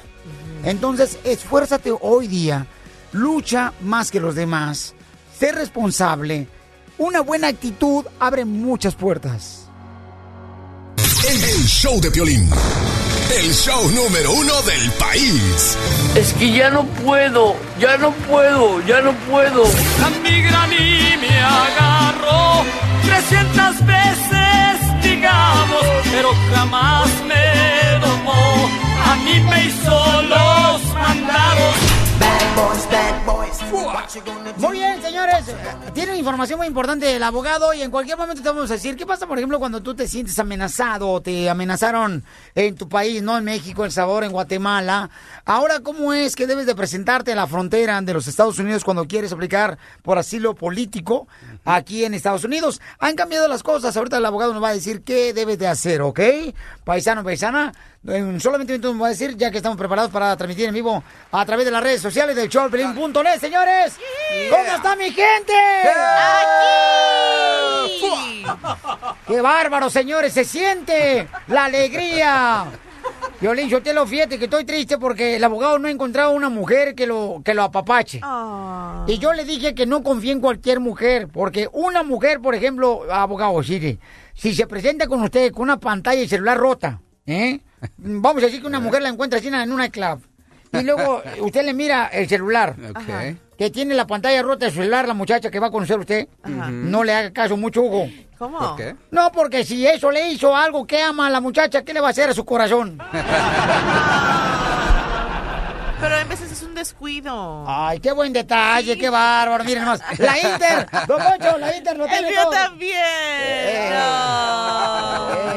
Entonces, esfuérzate hoy día, lucha más que los demás, sé responsable. Una buena actitud abre muchas puertas. El show de Piolín. El show número uno del país. Es que ya no puedo, ya no puedo, ya no puedo. La migra a mí me agarró 300 veces, digamos, pero jamás me domó. A mí me hizo los mandados. Bad boys, bad boys. Muy bien, señores. Tienen información muy importante del abogado y en cualquier momento te vamos a decir qué pasa, por ejemplo, cuando tú te sientes amenazado o te amenazaron en tu país, no en México, El Sabor, en Guatemala. Ahora, ¿cómo es que debes de presentarte a la frontera de los Estados Unidos cuando quieres aplicar por asilo político aquí en Estados Unidos? Han cambiado las cosas. Ahorita el abogado nos va a decir qué debes de hacer, ¿ok? Paisano, paisana. En solamente nos va a decir, ya que estamos preparados para transmitir en vivo a través de las redes sociales del showpelín.net, señores. ¿Cómo está mi gente? ¡Aquí! ¡Qué bárbaro, señores! Se siente la alegría. Violín, yo te lo fíjate que estoy triste porque el abogado no ha encontrado una mujer que lo, que lo apapache. Y yo le dije que no confíe en cualquier mujer, porque una mujer, por ejemplo, abogado, Siri, si se presenta con usted con una pantalla y celular rota, ¿eh? Vamos a decir que una mujer la encuentra así en una club. Y luego usted le mira el celular. Ok. Que tiene la pantalla rota del celular, la muchacha que va a conocer usted. No le haga caso mucho, Hugo. ¿Cómo? ¿Por qué? No, porque si eso le hizo algo que ama a la muchacha, ¿qué le va a hacer a su corazón? Pero en veces es un descuido. Ay, qué buen detalle, qué bárbaro. Miren nomás. La Inter, Don Poncho, la Inter lo El tiene mío todo. también.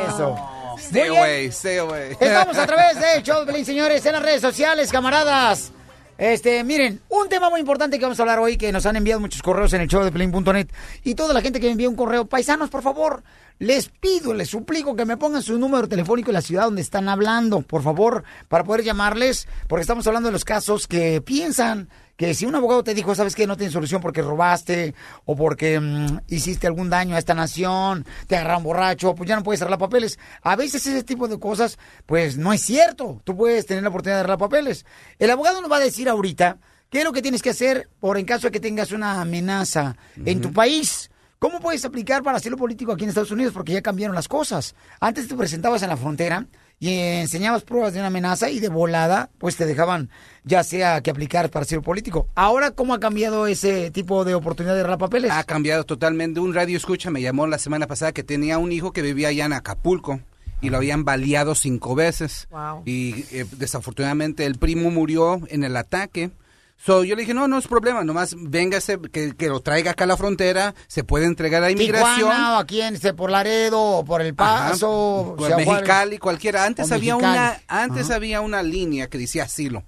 Eso. Stay Muy bien. away, stay away. Estamos a través de de Pelín, señores, en las redes sociales, camaradas. Este, miren, un tema muy importante que vamos a hablar hoy, que nos han enviado muchos correos en el show de Pelín.net y toda la gente que me envía un correo, paisanos, por favor, les pido, les suplico que me pongan su número telefónico y la ciudad donde están hablando, por favor, para poder llamarles, porque estamos hablando de los casos que piensan que si un abogado te dijo, sabes que no tiene solución porque robaste o porque mm, hiciste algún daño a esta nación, te agarraron borracho, pues ya no puedes arreglar papeles. A veces ese tipo de cosas, pues no es cierto. Tú puedes tener la oportunidad de arreglar papeles. El abogado nos va a decir ahorita qué es lo que tienes que hacer por en caso de que tengas una amenaza en tu país. ¿Cómo puedes aplicar para asilo político aquí en Estados Unidos? Porque ya cambiaron las cosas. Antes te presentabas en la frontera y enseñabas pruebas de una amenaza y de volada, pues te dejaban ya sea que aplicar para asilo político. Ahora, ¿cómo ha cambiado ese tipo de oportunidad de arreglar papeles? Ha cambiado totalmente. Un radio escucha me llamó la semana pasada que tenía un hijo que vivía allá en Acapulco y lo habían baleado cinco veces. Wow. Y eh, desafortunadamente el primo murió en el ataque. So, yo le dije, no, no es problema, nomás véngase, que, que lo traiga acá a la frontera, se puede entregar a inmigración. Tijuana, o aquí en por Laredo, o por El Paso, Pues Ciudad Juárez. Mexicali, cualquiera. Antes O había una, antes Ajá. había una línea que decía asilo.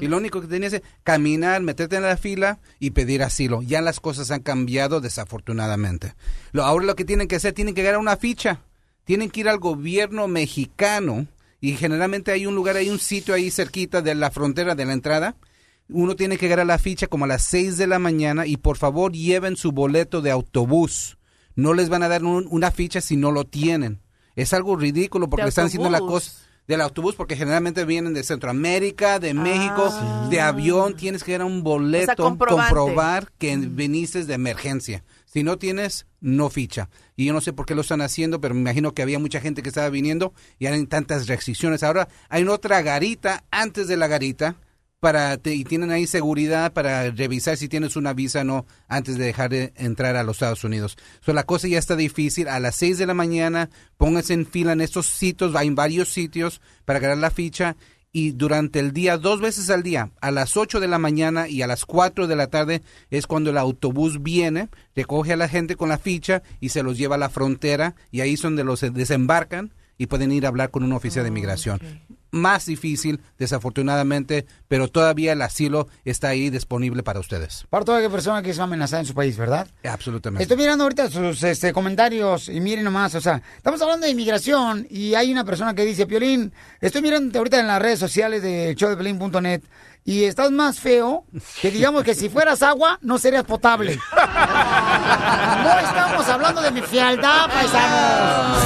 Y lo único que tenías es caminar, meterte en la fila y pedir asilo. Ya las cosas han cambiado desafortunadamente. Lo, ahora lo que tienen que hacer, tienen que ganar una ficha. Tienen que ir al gobierno mexicano y generalmente hay un lugar, hay un sitio ahí cerquita de la frontera de la entrada. Uno tiene que ganar la ficha como a las 6 de la mañana y por favor lleven su boleto de autobús. No les van a dar un- una ficha si no lo tienen. Es algo ridículo porque están haciendo la cosa del autobús porque generalmente vienen de Centroamérica, de México, de avión, tienes que dar un boleto, comprobar que viniste de emergencia. Si no tienes, no ficha. Y yo no sé por qué lo están haciendo, pero me imagino que había mucha gente que estaba viniendo y hay tantas restricciones. Ahora hay otra garita antes de la garita para te- y tienen ahí seguridad para revisar si tienes una visa o no antes de dejar de entrar a los Estados Unidos. So, la cosa ya está difícil. A las 6 de la mañana, pónganse en fila en estos sitios, hay varios sitios para ganar la ficha y durante el día, dos veces al día, a las 8 de la mañana y a las 4 de la tarde es cuando el autobús viene, recoge a la gente con la ficha y se los lleva a la frontera y ahí es donde los desembarcan y pueden ir a hablar con un oficial de inmigración. Más difícil, desafortunadamente, pero todavía el asilo está ahí disponible para ustedes. Para toda aquella persona que es amenazada en su país, ¿verdad? Absolutamente. Estoy mirando ahorita sus este, comentarios y miren nomás, o sea, estamos hablando de inmigración y hay una persona que dice, Piolín, estoy mirando ahorita en las redes sociales de showdepiolín.net y estás más feo que digamos que si fueras agua no serías potable. No estamos hablando de mi fialdad, paisanos.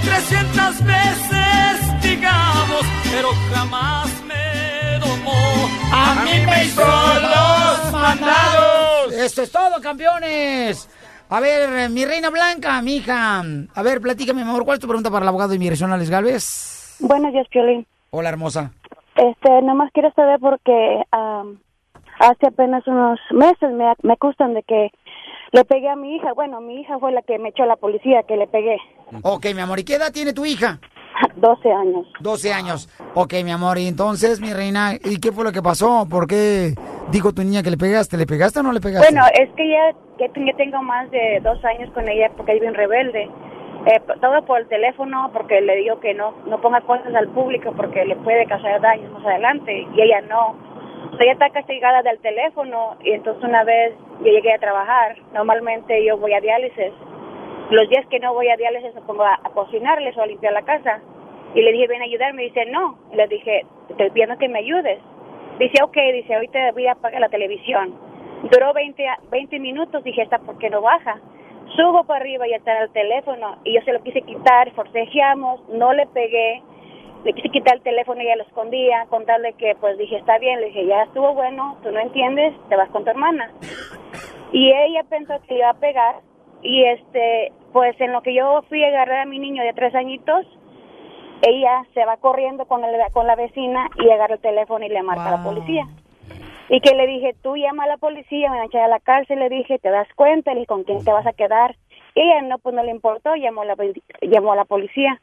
A 300 veces, digamos, pero jamás me domó. A mí me hizo los mandados. Esto es todo, campeones. A ver, mi reina blanca, mi hija. A ver, platícame, mi amor, ¿cuál es tu pregunta para el abogado de inmigración, Alex Galvez? Buenos días, Piolín. Hola, hermosa. Este, nomás quiero saber porque am, hace apenas unos meses me, me acusan de que le pegué a mi hija. Bueno, mi hija fue la que me echó a la policía que le pegué. Ok, mi amor, ¿y qué edad tiene tu hija? 12 años. 12 años. Ok, mi amor, y entonces, mi reina, ¿y qué fue lo que pasó? ¿Por qué dijo tu niña que le pegaste? ¿Le pegaste o no le pegaste? Bueno, es que ya que tengo más de dos años con ella porque es bien rebelde. Eh, todo por el teléfono, porque le digo que no no ponga cosas al público porque le puede causar daños más adelante y ella no. Ella está castigada del teléfono y entonces una vez yo llegué a trabajar, normalmente yo voy a diálisis. Los días que no voy a diálisis me pongo a, a cocinarles o a limpiar la casa. Y le dije, ven a ayudarme. Dice, no. Y le dije, te estoy pidiendo que me ayudes. Dice, ok. Dice, ahorita voy a apagar la televisión. Duró 20, a- 20 minutos. Dije, ¿esta por qué no baja? Subo para arriba y está en el teléfono. Y yo se lo quise quitar, forcejeamos, no le pegué. Le quise quitar el teléfono y ella lo escondía, contarle que, pues dije, está bien. Le dije, ya estuvo bueno, tú no entiendes, te vas con tu hermana. Y ella pensó que le iba a pegar. Y este, pues en lo que yo fui a agarrar a mi niño de tres añitos, ella se va corriendo con, el- con la vecina y agarra el teléfono y le marca a la policía. Y que le dije, tú llama a la policía, me van a echar a la cárcel, le dije, ¿te das cuenta? Le dije, ¿con quién te vas a quedar? Y ella no, pues no le importó, llamó la, llamó a la policía.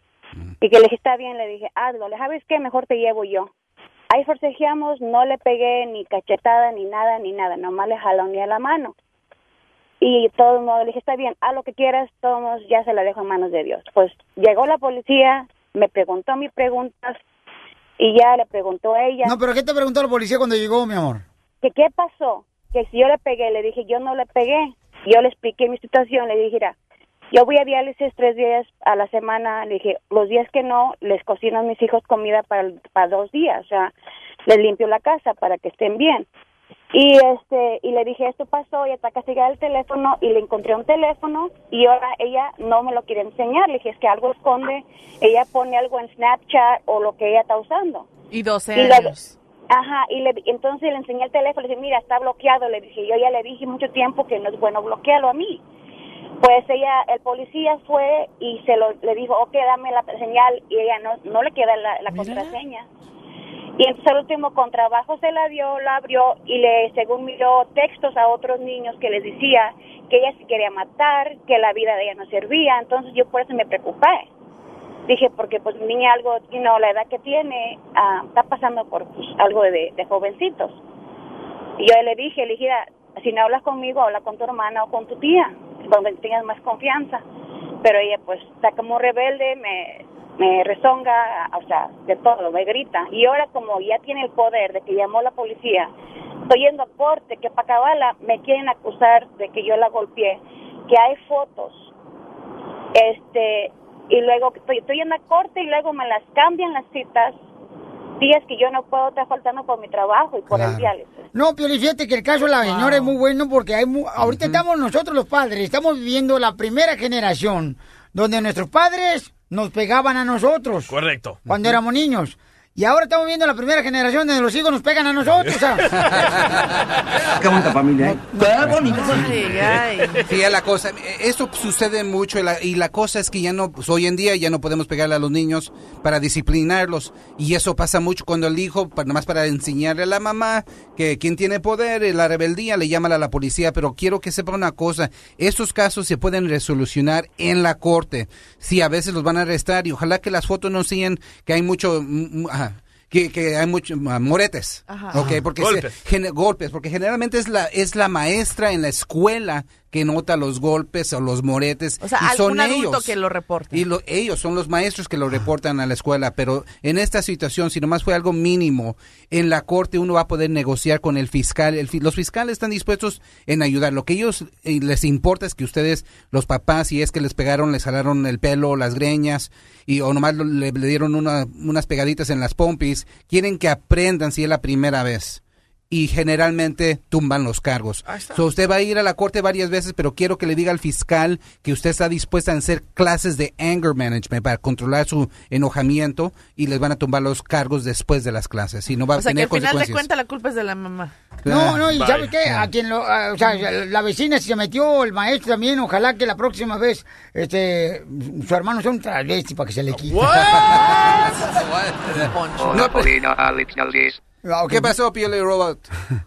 Y que le dije, está bien, le dije, hazlo, ¿le sabes qué? Mejor te llevo yo. Ahí forcejeamos, no le pegué ni cachetada, ni nada, ni nada, nomás le jaloné a la mano. Y todo modo le dije, está bien, haz lo que quieras, todos ya se la dejo en manos de Dios. Pues llegó la policía, me preguntó mis preguntas y ya le preguntó a ella. No, pero ¿qué te preguntó la policía cuando llegó, mi amor? que qué pasó, que si yo le pegué, le dije, yo no le pegué. Yo le expliqué mi situación, le dije, mira, yo voy a diálisis tres días a la semana, le dije, los días que no, les cocino a mis hijos comida para, para dos días, o sea, les limpio la casa para que estén bien. Y este y le dije, esto pasó, ella está castigada el teléfono y le encontré un teléfono y ahora ella no me lo quiere enseñar. Le dije, es que algo esconde, ella pone algo en Snapchat o lo que ella está usando. Y 12 Y le- años. Ajá, y le, entonces le enseñé el teléfono, le dije, mira, está bloqueado, le dije, yo ya le dije mucho tiempo que no es bueno bloquearlo a mí. Pues ella, el policía fue y se lo, le dijo, ok, dame la señal, y ella no, no le queda la, la contraseña. Y entonces el último con trabajo se la dio, la abrió y le, según miró textos a otros niños que les decía que ella se quería matar, que la vida de ella no servía, entonces yo por eso me preocupé. Dije, porque pues mi niña algo, you know, la edad que tiene, ah, está pasando por pues, algo de, de jovencitos. Y yo le dije, le dije, "Mira, si no hablas conmigo, habla con tu hermana o con tu tía, donde tengas más confianza. Pero ella pues está como rebelde, me, me rezonga, o sea, de todo, me grita. Y ahora como ya tiene el poder de que llamó la policía, estoy yendo a corte, que para acabarla me quieren acusar de que yo la golpeé, que hay fotos. Este, y luego estoy, estoy yendo a corte y luego me las cambian las citas, días que yo no puedo estar faltando por mi trabajo y por el diálisis. No, pero fíjate que el caso de la señora es muy bueno porque hay mu- ahorita estamos nosotros los padres, estamos viviendo la primera generación donde nuestros padres nos pegaban a nosotros Correcto. cuando éramos niños. Y ahora estamos viendo la primera generación donde los hijos nos pegan a nosotros. sea. Qué bonita familia, ¿eh? Qué bonita Sí, es la cosa. Esto sucede mucho y la, y la cosa es que ya no, pues, hoy en día ya no podemos pegarle a los niños para disciplinarlos. Y eso pasa mucho cuando el hijo, pa- nomás para enseñarle a la mamá que quien tiene poder, eh, la rebeldía, le llama a la policía. Pero quiero que sepa una cosa, estos casos se pueden resolucionar en la corte. Sí, a veces los van a arrestar y ojalá que las fotos no enseñen que hay mucho... mm, mm, ajá, que, que hay muchos moretes, Ajá. ok, porque se- Golpes. Gen- golpes, porque generalmente es la es la maestra en la escuela que nota los golpes o los moretes. O sea, y son adulto ellos. que lo reporta. Y lo- ellos son los maestros que lo reportan a la escuela, pero en esta situación, si nomás fue algo mínimo, en la corte uno va a poder negociar con el fiscal. El los fiscales están dispuestos en ayudar. Lo que ellos eh, les importa es que ustedes, los papás, si es que les pegaron, les jalaron el pelo, las greñas, y o nomás le, le dieron una- unas pegaditas en las pompis, quieren que aprendan si es la primera vez. Y generalmente tumban los cargos. So, usted va a ir a la corte varias veces, pero quiero que le diga al fiscal que usted está dispuesta a hacer clases de anger management para controlar su enojamiento y les van a tumbar los cargos después de las clases y no va a O sea, que tener al final de consecuencias. cuenta la culpa es de la mamá. No, no, y Bye. ¿sabe qué? A quien lo, a- o sea, la vecina se metió, el maestro también, ojalá que la próxima vez, este, su hermano sea un travesti para que se le quite. Hola, Paulina, Alex Galvez. ¿Qué pasó, Piole Robot?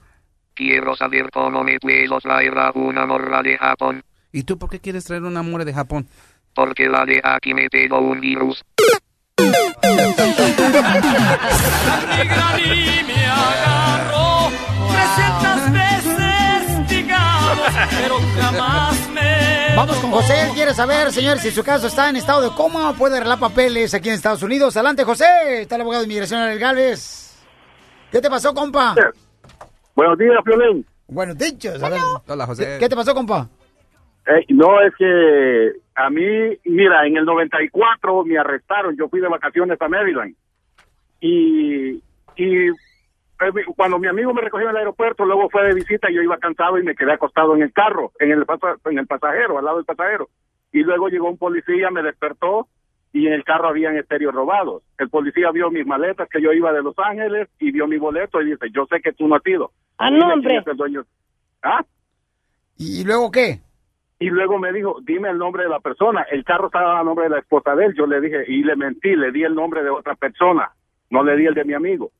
Quiero saber cómo me puedo traer a una morra de Japón, ¿Y tú por qué quieres traer una mora de Japón? porque la de aquí me pegó un virus. negra ni me agarró 300 veces, digamos, pero jamás me. Vamos con José, él quiere saber, señor, si su caso está en estado de coma o puede arreglar papeles aquí en Estados Unidos. Adelante, José. Está el abogado de inmigración, Ariel Galvez. ¿Qué te pasó, compa? Buenos días, Violín. Buenos ver. Hola, José. ¿Qué te pasó, compa? Eh, no, es que a mí, mira, en el 94 me arrestaron. Yo fui de vacaciones a Maryland. Y, y eh, cuando mi amigo me recogió en el aeropuerto, luego fue de visita, yo iba cansado y me quedé acostado en el carro, en el, pasa- en el pasajero, al lado del pasajero. Y luego llegó un policía, me despertó y en el carro habían estéreos robados. El policía vio mis maletas, que yo iba de Los Ángeles, y vio mi boleto y dice, yo sé que tú no has ido. Ah, Dime no, quién hombre. es el dueño. ¿Ah? ¿Y luego qué? Y luego me dijo, dime el nombre de la persona. El carro estaba a nombre de la esposa de él. Yo le dije, y le mentí, le di el nombre de otra persona. No le di el de mi amigo.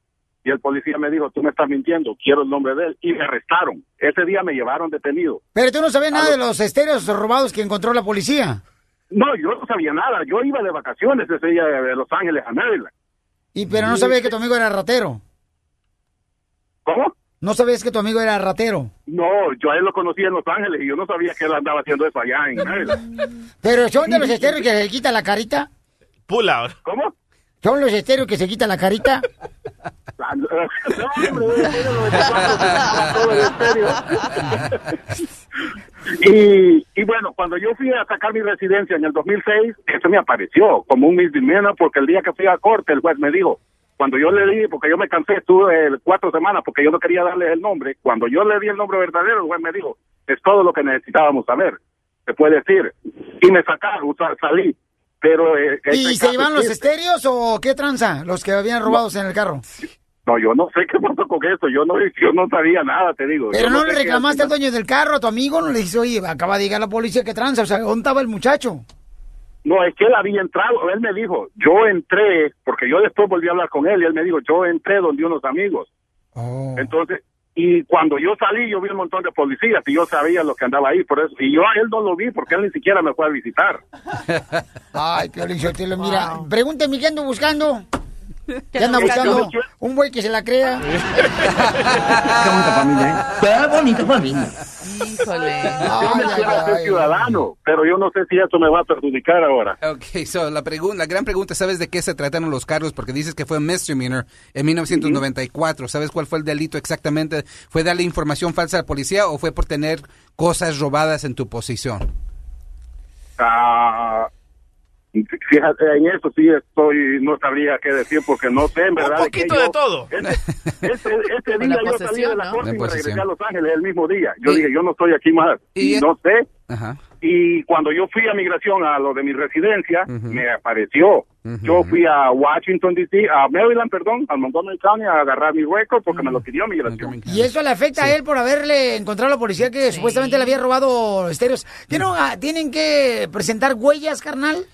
Y el policía me dijo, tú me estás mintiendo, quiero el nombre de él. Y me arrestaron. Ese día me llevaron detenido. Pero tú no sabías nada de los estéreos robados que encontró la policía. No, yo no sabía nada. Yo iba de vacaciones ese día de Los Ángeles a Maryland. Y pero no sabías que tu amigo era ratero. ¿Cómo? No sabías que tu amigo era ratero. No, yo a él lo conocí en Los Ángeles y yo no sabía que él andaba haciendo eso allá en Maryland. Pero son de los estéreos que se quita la carita. Pull out. ¿Cómo? Son los estéreos que se quita la carita. No, hombre, era el 94, todo el estéreo. Y, y bueno, cuando yo fui a sacar mi residencia en el 2006, eso me apareció como un misdemeanor porque el día que fui a corte el juez me dijo, cuando yo le di, porque yo me cansé, estuve cuatro semanas porque yo no quería darle el nombre, cuando yo le di el nombre verdadero, el juez me dijo, es todo lo que necesitábamos saber, se puede decir. Y me sacaron, salí. Pero, eh, ¿Y este se llevan los estéreos o qué tranza? Los que habían robados en el carro. No, yo no sé qué pasó con eso, yo no, yo no sabía nada, te digo. Pero Yo no sé le reclamaste al dueño del carro, a tu amigo, no le dijiste, oye, acaba de llegar la policía, ¿qué tranza? O sea, ¿dónde estaba el muchacho? No, es que él había entrado, él me dijo, yo entré, porque yo después volví a hablar con él y él me dijo, yo entré donde unos amigos. Oh. Entonces, y cuando yo salí, yo vi un montón de policías y yo sabía lo que andaba ahí, por eso, y yo a él no lo vi porque él ni siquiera me fue a visitar. Ay, Piolín mira, pregúnteme qué ando buscando. ¿Qué anda ando buscando? Un güey que se la crea. Qué bonita familia, ¿eh? Qué bonita familia. Híjole. Yo me quiero ser ciudadano, pero yo no sé si eso me va a perjudicar ahora. Ok, so la, la gran pregunta, ¿sabes de qué se trataron los cargos? Porque dices que fue un misdemeanor en 1994. ¿Sabes cuál fue el delito exactamente? ¿Fue darle información falsa al policía o fue por tener cosas robadas en tu posición? Ah, fíjate, en eso sí estoy, no sabría qué decir porque no sé, en verdad. Un de poquito yo- de todo. Ese, ese Con día yo salí de la ¿no? corte y me regresé a Los Ángeles el mismo día. Yo dije, yo no estoy aquí más. Y, no sé. Ajá. Y cuando yo fui a migración a lo de mi residencia, me apareció. Yo fui a Washington, D.C., a Maryland, perdón, a Montgomery County a agarrar mi récord porque me lo pidió migración. Y eso le afecta a él por haberle encontrado a la policía que supuestamente le había robado estéreos. ¿Tienen, ah, ¿Tienen que presentar huellas, carnal?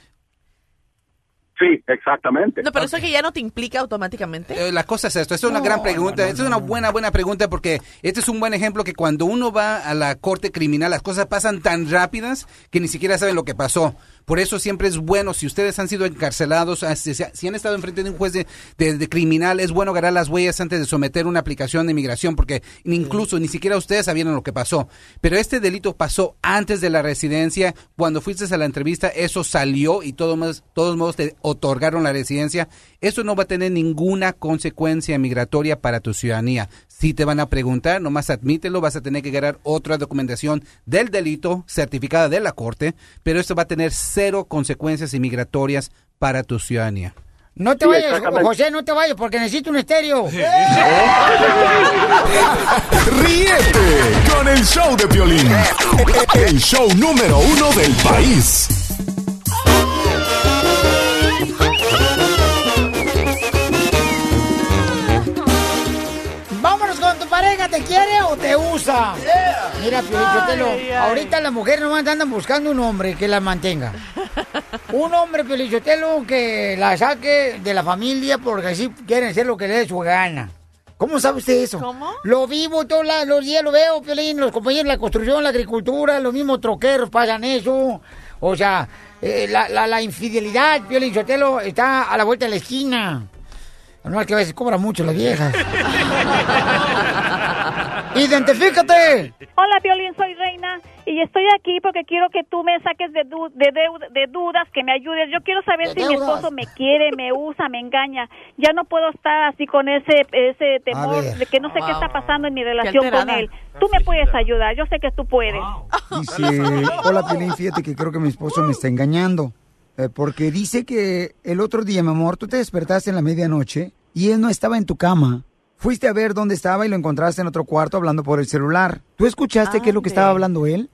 Sí, exactamente. No, pero eso que ya no te implica automáticamente. Eh, La cosa es esto, esta es una gran pregunta, esta es una buena, buena pregunta porque este es un buen ejemplo que cuando uno va a la corte criminal las cosas pasan tan rápidas que ni siquiera saben lo que pasó. Por eso siempre es bueno, si ustedes han sido encarcelados, ah, si, si han estado enfrente de un juez de, de- de criminal, es bueno agarrar las huellas antes de someter una aplicación de inmigración porque incluso ni siquiera ustedes sabían lo que pasó. Pero este delito pasó antes de la residencia, cuando fuiste a la entrevista, eso salió y todos modos, todos modos te otorgaron la residencia. Eso no va a tener ninguna consecuencia migratoria para tu ciudadanía. Si te van a preguntar, nomás admítelo, vas a tener que agarrar otra documentación del delito certificada de la corte, pero esto va a tener cero consecuencias inmigratorias para tu ciudadanía. No te Sí, vayas. José, no te vayas porque necesito un estéreo. Ríete con el show de Piolín. El show número uno del país. ¿Te quiere o te usa? Mira, Sotelo, Ay, ay. ahorita las mujeres nomás andan buscando un hombre que las mantenga. Un hombre, Piolín Sotelo, que la saque de la familia porque así quieren hacer lo que le dé su gana. ¿Cómo sabe usted eso? ¿Cómo? Lo vivo todos los días, lo veo, Piolín, los compañeros de la construcción, la agricultura, los mismos troqueros pasan eso. O sea, eh, la, la- la infidelidad, Piolín Sotelo, está a la vuelta de la esquina. No es que a veces cobran mucho las viejas. ¡Identifícate! Hola, Violín, soy Reina y estoy aquí porque quiero que tú me saques de, du- de, de dudas, que me ayudes. Yo quiero saber ¿De si mi esposo me quiere, me usa, me engaña. Ya no puedo estar así con ese ese temor de que no sé qué está pasando en mi relación con él. Tú me puedes ayudar, yo sé que tú puedes. Dice, hola Piolín, fíjate que creo que mi esposo me está engañando. Eh, porque dice que el otro día, mi amor, tú te despertaste en la medianoche y él no estaba en tu cama. Fuiste a ver dónde estaba y lo encontraste en otro cuarto hablando por el celular. ¿Tú escuchaste qué es lo que estaba hablando él?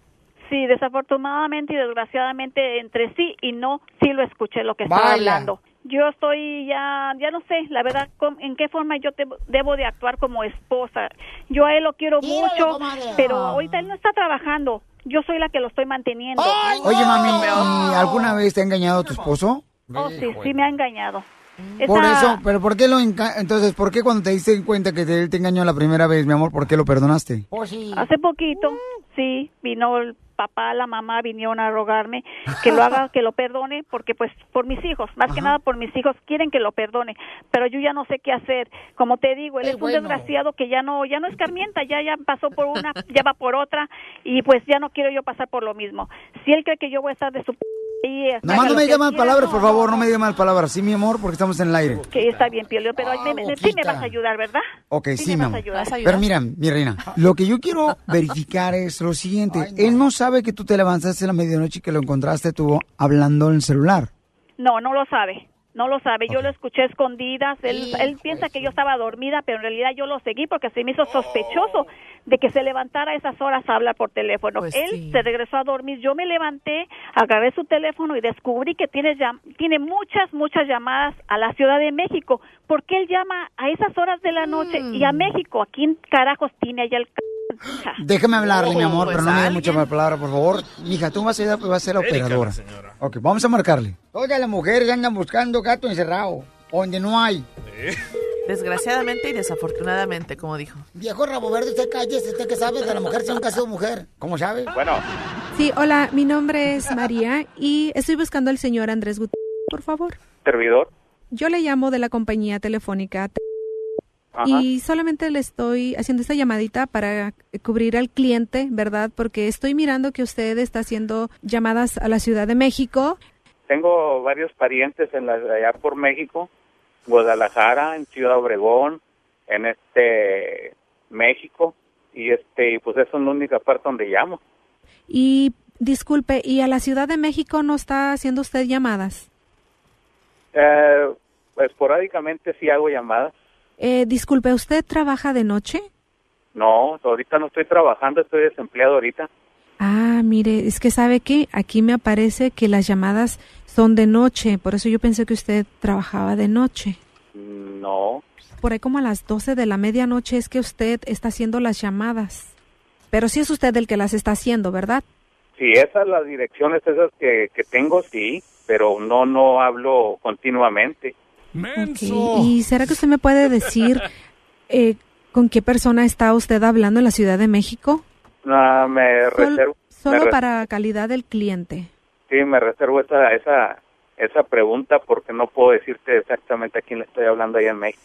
Sí, desafortunadamente y desgraciadamente entre sí y no, sí lo escuché lo que estaba Vaya. hablando. Yo estoy ya, ya no sé, la verdad, en qué forma yo te- debo de actuar como esposa. Yo a él lo quiero mucho, comadre. pero ahorita él no está trabajando. Yo soy la que lo estoy manteniendo. Oye, mami, ¿y alguna vez te ha engañado tu esposo? Oh, sí, sí me ha engañado. Por Esa- eso, pero ¿por qué lo entonces, por qué cuando te diste cuenta que te- él te engañó la primera vez, mi amor, por qué lo perdonaste? Hace poquito, sí, vino el papá, la mamá vinieron a rogarme que lo haga, que lo perdone, porque pues por mis hijos, más que nada por mis hijos, quieren que lo perdone, pero yo ya no sé qué hacer. Como te digo, él es un bueno. desgraciado que ya no, ya no escarmienta, ya, ya pasó por una, ya va por otra, y pues ya no quiero yo pasar por lo mismo. Si él cree que yo voy a estar de su... Y, Nomás no me que digas mal palabras, no, por favor, no me digas mal palabras. Sí, mi amor, porque estamos en el aire. Que está bien, Piolio, pero me- me- sí me vas a ayudar, ¿verdad? Ok, sí, mi me vas amor. a ayudar. Pero mira, mi reina, lo que yo quiero verificar es lo siguiente. Él no sabe que tú te levantaste a la medianoche y que lo encontraste tú hablando en el celular. No, no lo sabe. No lo sabe. Yo lo escuché escondidas. Él, él piensa que yo estaba dormida, pero en realidad yo lo seguí porque se me hizo sospechoso de que se levantara a esas horas a hablar por teléfono. Pues él sí. se regresó a dormir. Yo me levanté, agarré su teléfono y descubrí que tiene, llam- tiene muchas, muchas llamadas a la Ciudad de México. ¿Por qué él llama a esas horas de la noche y a México? ¿A quién carajos tiene allá el... Déjame hablarle, mi amor, pues pero no me dé mucha mal palabra, por favor. Mija, tú vas a, ir- vas a ser la Erika, la operadora. señora. Ok, vamos a marcarle. Todas las mujeres andan buscando gato encerrado, donde no hay. Desgraciadamente y desafortunadamente, como dijo. Viejo rabo verde, usted cállese, usted que sabe de la mujer si nunca ha sido mujer. ¿Cómo sabe? Bueno, Sí, hola, mi nombre es María y estoy buscando al señor Andrés Gutiérrez, por favor. servidor. Yo le llamo de la compañía telefónica Ajá. y solamente le estoy haciendo esta llamadita para cubrir al cliente, ¿verdad? Porque estoy mirando que usted está haciendo llamadas a la Ciudad de México. Tengo varios parientes en la, allá por México, Guadalajara, en Ciudad Obregón, en este México y este pues esa es la única parte donde llamo. Y disculpe, ¿y a la Ciudad de México no está haciendo usted llamadas? Eh, esporádicamente sí hago llamadas. Eh, disculpe, ¿usted trabaja de noche? No, ahorita no estoy trabajando, estoy desempleado ahorita. Ah, mire, es que sabe que aquí me aparece que las llamadas son de noche, por eso yo pensé que usted trabajaba de noche. No, Por ahí como a las 12 de la medianoche es que usted está haciendo las llamadas. Pero sí es usted el que las está haciendo, ¿verdad? si esas las direcciones esas que, que tengo sí, pero no no hablo continuamente. ¿Y será que usted me puede decir eh, con qué persona está usted hablando en la Ciudad de México? Ah, me reservo. solo para calidad del cliente. Sí, me reservo esa esa esa pregunta porque no puedo decirte exactamente a quién le estoy hablando allá en México.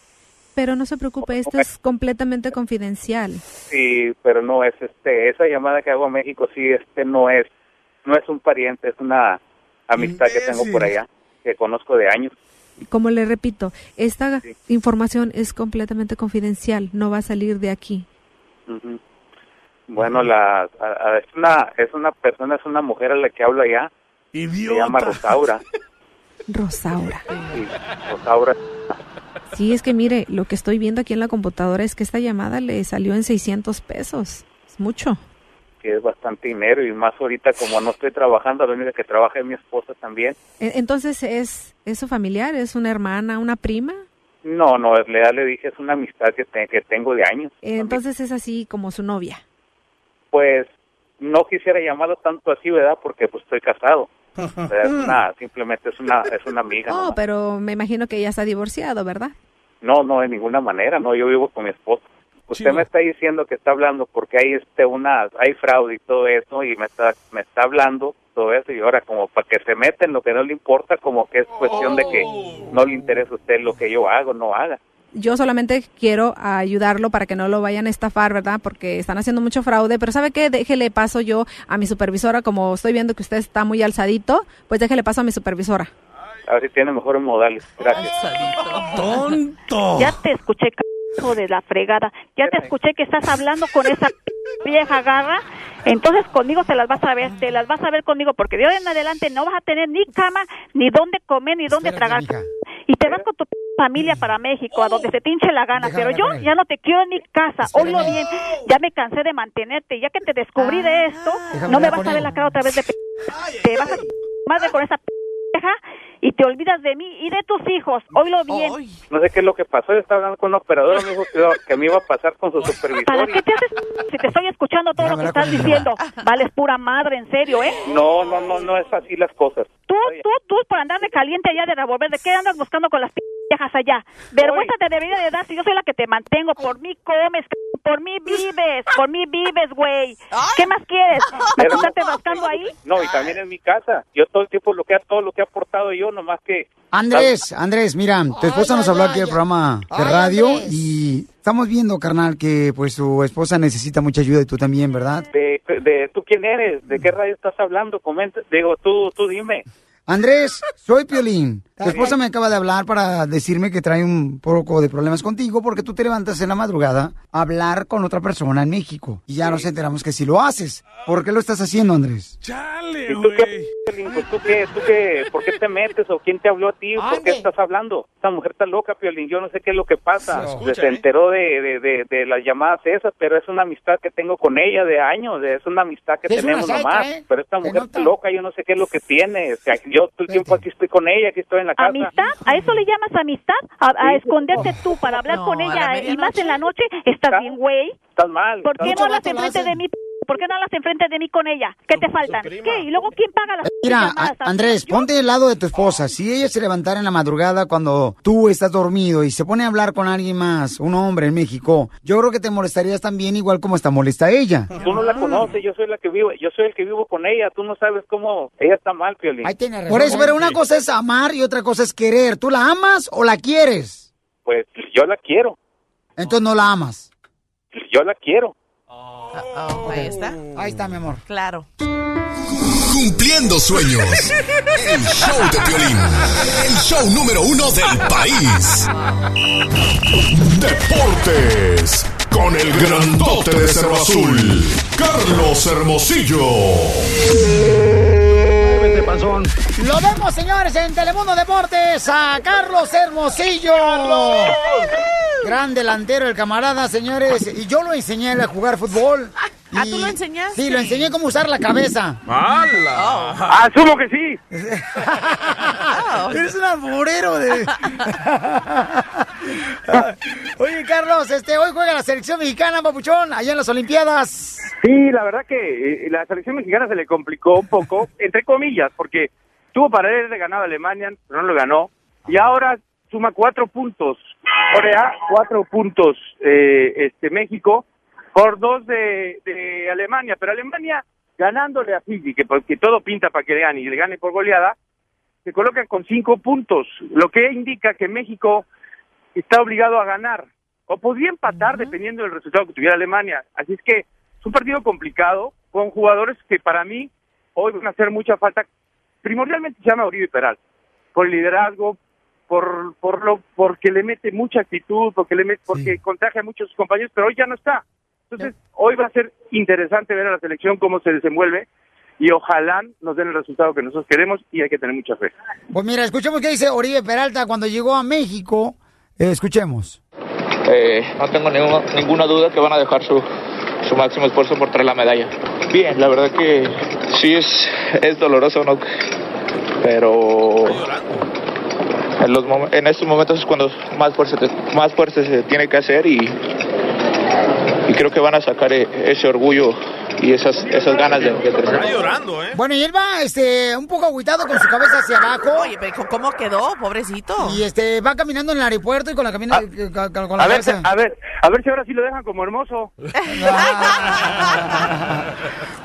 Pero no se preocupe, esto es completamente confidencial. Sí, pero no es este esa llamada que hago a México sí este no es no es un pariente, es una amistad que tengo por allá que conozco de años. Como le repito, esta información es completamente confidencial, no va a salir de aquí. Ujú. Bueno, la a- a- es una es una persona, es una mujer a la que hablo allá. Se llama Rosaura. Rosaura. Sí, Rosaura. Sí, es que mire, lo que estoy viendo aquí en la computadora es que esta llamada le salió en 600 pesos. Es mucho. Que es bastante dinero y más ahorita como no estoy trabajando, la única que trabaja es mi esposa también. E- Entonces, ¿es, ¿es su familiar? ¿Es una hermana, una prima? No, no, le, ya le dije, es una amistad que, te- que tengo de años. Entonces es así como su novia. Pues no quisiera llamarlo tanto así, ¿verdad? Porque pues estoy casado. Es una, simplemente es una, es una amiga. Oh, nomás. pero me imagino que ella está divorciado, ¿verdad? No, no, de ninguna manera, no, yo vivo con mi esposa. Usted me está diciendo que está hablando porque hay este una hay fraude y todo eso y me está me está hablando todo eso y ahora como para que se meta en lo que no le importa como que es cuestión de que no le interesa a usted lo que yo hago no haga. Yo solamente quiero ayudarlo para que no lo vayan a estafar, ¿verdad? Porque están haciendo mucho fraude, pero ¿sabe qué? Déjele paso yo a mi supervisora, como estoy viendo que usted está muy alzadito, pues déjele paso a mi supervisora. A ver si tiene mejores modales. Gracias. ¡Tonto! Ya te escuché, hijo de la fregada. Ya te escuché que estás hablando con esa vieja garra. Entonces conmigo se las vas a ver, te las vas a ver conmigo, porque de hoy en adelante no vas a tener ni cama, ni dónde comer, ni dónde tragar. Y te vas con tu familia para México, a donde se te hinche la gana. Pero yo ya no te quiero en mi casa. Oílo bien, ya me cansé de mantenerte. Ya que te descubrí de esto, Déjame no me vas a ver la cara otra vez de p Te vas a madre con esa vieja y te olvidas de mí y de tus hijos. Oílo bien. No sé qué es lo que pasó, yo estaba hablando con una operadora, me dijo que, me iba a pasar con su supervisor. ¿Para qué te haces si te estoy escuchando todo lo que estás diciendo? Vales pura madre, en serio, ¿eh? No, no, no, no es así las cosas. Tú, tú, tú, por andar de caliente allá de revolver, ¿de qué andas buscando con las p- viejas allá? Vergüenza te debería de dar si yo soy la que te mantengo. Por mí comes, c- por mí vives, por mí vives, güey. ¿Qué más quieres? ¿Me Pero- estás rascando ahí? No, y también en mi casa. Yo todo el tiempo lo que todo lo que he aportado yo, nomás que Andrés, Andrés, mira, tu esposa nos habló aquí del programa de Ay, radio Andrés. y estamos viendo, carnal, que pues su esposa necesita mucha ayuda y tú también, ¿verdad? de, de tú quién eres, de qué radio estás hablando, comenta, digo tú, tú dime. Andrés, soy Piolín. Tu esposa me acaba de hablar para decirme que trae un poco de problemas contigo porque tú te levantas en la madrugada a hablar con otra persona en México. Y ya nos enteramos que si lo haces. ¿Por qué lo estás haciendo, Andrés? ¿Y tú qué, Piolín? Pues, tú qué, tú qué, por qué te metes o quién te habló a ti o por qué estás hablando? Esta mujer está loca, Piolín, yo no sé qué es lo que pasa. Se escucha, se ¿eh? enteró de, de, de, de las llamadas esas, pero es una amistad que tengo con ella de años, es una amistad que tenemos nomás. ¿eh? Pero esta mujer está loca, yo no sé qué es lo que tiene. O sea, yo todo el tiempo aquí estoy con ella, aquí estoy en la casa. ¿Amistad? ¿A eso le llamas amistad? ¿A, a esconderte tú para hablar No, con ella la y más en la noche? ¿Estás bien, güey? Estás mal. ¿Por qué no hablas enfrente de mí? ¿Por qué no hablas enfrente de mí con ella? ¿Qué te faltan? ¿Qué? ¿Y luego quién paga las Mira, llamadas? Andrés, ponte del lado de tu esposa. Si ella se levantara en la madrugada cuando tú estás dormido y se pone a hablar con alguien más, un hombre en México, yo creo que te molestarías también igual como está molesta ella. Tú no la conoces, yo soy la que vivo, yo soy el que vivo con ella, tú no sabes cómo ella está mal, Piolín. Por eso, pero una cosa es amar y otra cosa es querer. ¿Tú la amas o la quieres? Pues yo la quiero, Entonces no la amas. yo la quiero. Ahí está. Ahí está, mi amor. Claro. Cumpliendo sueños. El show de Piolín. El show número uno del país. Deportes. Con el grandote de Cerro Azul. Carlos Hermosillo. Lo vemos, señores, en Telemundo Deportes a Carlos Hermosillo. Gran delantero el camarada, señores. Y yo lo enseñé a jugar fútbol. ¿Ah, Y- tú lo enseñaste? Sí, lo enseñé cómo usar la cabeza. Asumo que sí. Eres un alburero de... Oye, Carlos, este, hoy juega la selección mexicana, papuchón, allá en las Olimpiadas. Sí, la verdad que eh, la selección mexicana se le complicó un poco, entre comillas, porque tuvo para él de ganado a Alemania, pero no lo ganó, y ahora suma cuatro puntos. Corea, cuatro puntos eh, este México, por dos de, de Alemania, pero Alemania ganándole a Fiji, que, porque todo pinta para que le gane y le gane por goleada, se coloca con cinco puntos, lo que indica que México está obligado a ganar, o podría empatar dependiendo del resultado que tuviera Alemania. Así es que es un partido complicado, con jugadores que para mí hoy van a hacer mucha falta. Primordialmente se llama Uribe Peral, por el liderazgo, por, por lo, porque le mete mucha actitud, porque le mete, porque contagia a muchos compañeros, pero hoy ya no está. Entonces, hoy va a ser interesante ver a la selección cómo se desenvuelve. y ojalá nos den el resultado que nosotros queremos y hay que tener mucha fe. Pues mira, escuchemos qué dice Oribe Peralta cuando llegó a México. Eh, escuchemos. Eh, no tengo ninguna, ninguna duda que van a dejar su, su máximo esfuerzo por traer la medalla. Bien, la verdad que sí es, es doloroso, ¿no? Pero en, los mom- en estos momentos es cuando más fuerza, te- más fuerza se tiene que hacer y, y creo que van a sacar eh, ese orgullo y esas, esas ganas de, de crecer. llorando, ¿eh? Bueno, y él va este, un poco agüitado con su cabeza hacia abajo. Oye, pero ¿cómo quedó? Pobrecito. Y este, va caminando en el aeropuerto y con la, camina, con, con la A ver, a ver, a ver si ahora sí lo dejan como hermoso.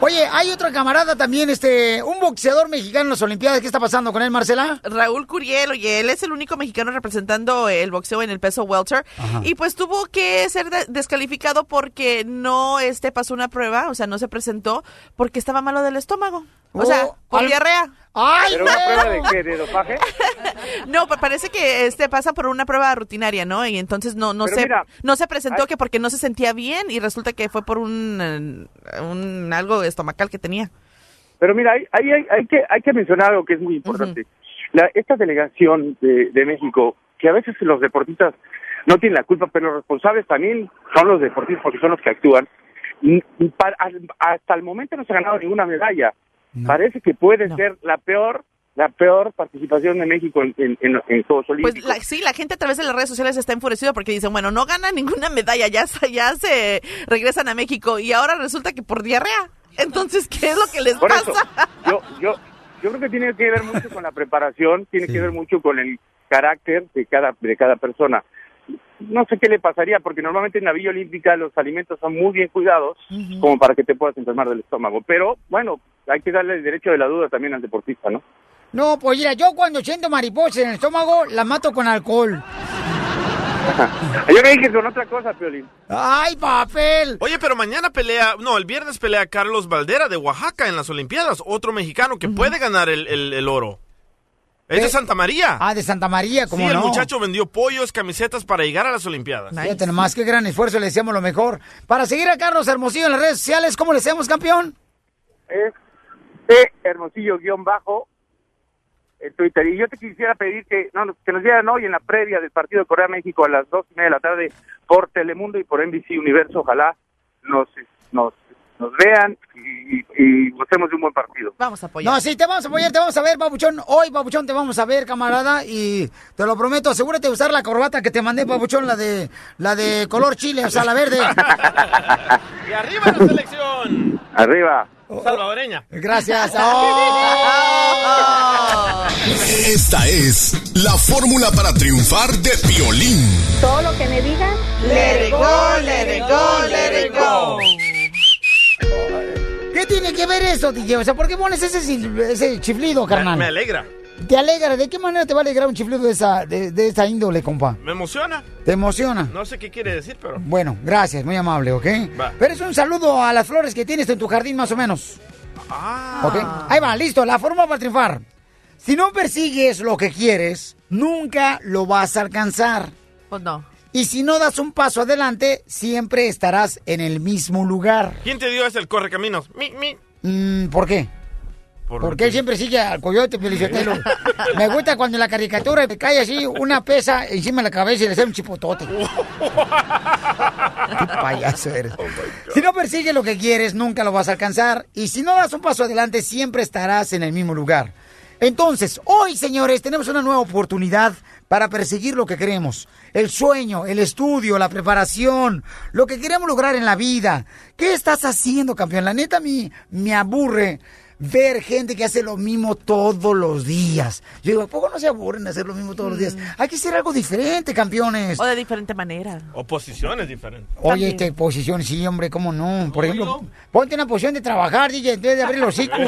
Oye, hay otra camarada también, este, un boxeador mexicano en las Olimpiadas. ¿Qué está pasando con él, Marcela? Raúl Curiel, oye, él es el único mexicano representando el boxeo en el peso welter Ajá. y pues tuvo que ser de- descalificado porque no este pasó una prueba, o sea, no se presentó porque estaba malo del estómago. O sea, Oh, por al- diarrea. ¡Ay, ¿Pero una prueba de qué? ¿De dopaje? No, pa- parece que este pasa por una prueba rutinaria, ¿no? Y entonces no no Pero se mira, no se presentó hay- que porque no se sentía bien y resulta que fue por un, un algo estomacal que tenía. Pero mira, hay, hay, hay, hay que, hay que mencionar algo que es muy importante. La, esta delegación de, de México, que a veces los deportistas no tienen la culpa, pero los responsables también son los deportistas porque son los que actúan. Hasta el momento no se ha ganado ninguna medalla. Parece que puede ser la peor la peor participación de México en, en, en- en Juegos Pues la- sí, la gente a través de las redes sociales está enfurecida porque dicen, bueno, no ganan ninguna medalla, ya, se- ya se regresan a México y ahora resulta que por diarrea. Entonces, ¿qué es lo que les Por pasa? eso, yo, yo, yo creo que tiene que ver mucho con la preparación, tiene que ver mucho con el carácter de cada, de cada persona. No sé qué le pasaría, porque normalmente en la Villa Olímpica los alimentos son muy bien cuidados, como para que te puedas enfermar del estómago. Pero, bueno, hay que darle el derecho de la duda también al deportista, ¿no? No, pues mira, yo cuando siento mariposas en el estómago, la mato con alcohol. Yo me dije con otra cosa, Piolín. ¡Ay, papel! Oye, pero mañana pelea, no, el viernes pelea Carlos Valdera de Oaxaca en las Olimpiadas, otro mexicano que puede ganar el, el- el oro. Es de Santa María. Ah, de Santa María, Sí, ¿cómo el no? muchacho vendió pollos, camisetas para llegar a las Olimpiadas. Fíjate nomás, qué gran esfuerzo, le deseamos lo mejor. Para seguir a Carlos Hermosillo en las redes sociales, ¿cómo le deseamos, campeón? Es T Hermosillo guion bajo en Twitter. Y yo te quisiera pedir que, no, que nos dieran hoy en la previa del partido de Corea-México a las dos y media de la tarde por Telemundo y por NBC Universo. Ojalá nos, nos, nos vean y, y, y gocemos de un buen partido. Vamos a apoyar. No, sí, te vamos a apoyar, te vamos a ver, Papuchón. Hoy, Papuchón, te vamos a ver, camarada, y te lo prometo, asegúrate de usar la corbata que te mandé, Papuchón, la de la de color chile, o sea, la verde. Y arriba la selección. Arriba. Salvadoreña. Gracias. Oh. Esta es la fórmula para triunfar de violín. Todo lo que me digan, let it go, let it go, let it go. ¿Qué tiene que ver eso, DJ? O sea, ¿por qué pones ese, chiflido, carnal? Me alegra, ¿Te alegra? ¿De qué manera te va a alegrar un chiflido de esa, de, de esa índole, compa? me emociona. ¿Te emociona? No sé qué quiere decir, pero... Bueno, gracias, muy amable, ¿ok? Va. Pero es un saludo a las flores que tienes en tu jardín, más o menos. Ah. ¿Ok? Ahí va, listo, la forma para triunfar. Si no persigues lo que quieres, nunca lo vas a alcanzar. Pues no. Y si no das un paso adelante, siempre estarás en el mismo lugar. ¿Quién te dio ese el correcaminos? Mi, mi. Mm, ¿Por qué? Porque él siempre sigue al coyote, Felicitelo. Me gusta cuando en la caricatura le cae así una pesa encima de la cabeza y le sale un chipotote. Qué payaso eres. si no persigues lo que quieres, nunca lo vas a alcanzar. Y si no das un paso adelante, siempre estarás en el mismo lugar. Entonces, hoy, señores, tenemos una nueva oportunidad para perseguir lo que queremos. El sueño, el estudio, la preparación, lo que queremos lograr en la vida. ¿Qué estás haciendo, campeón? La neta, a mí me aburre ver gente que hace lo mismo todos los días. Yo digo, ¿a poco no se aburren de hacer lo mismo todos los días? Hay que hacer algo diferente, campeones. O de diferente manera. O posiciones diferentes. Oye, este, posición, sí, hombre, ¿cómo no? Por ejemplo, ponte una posición de trabajar, DJ, en vez de abrir los hocico.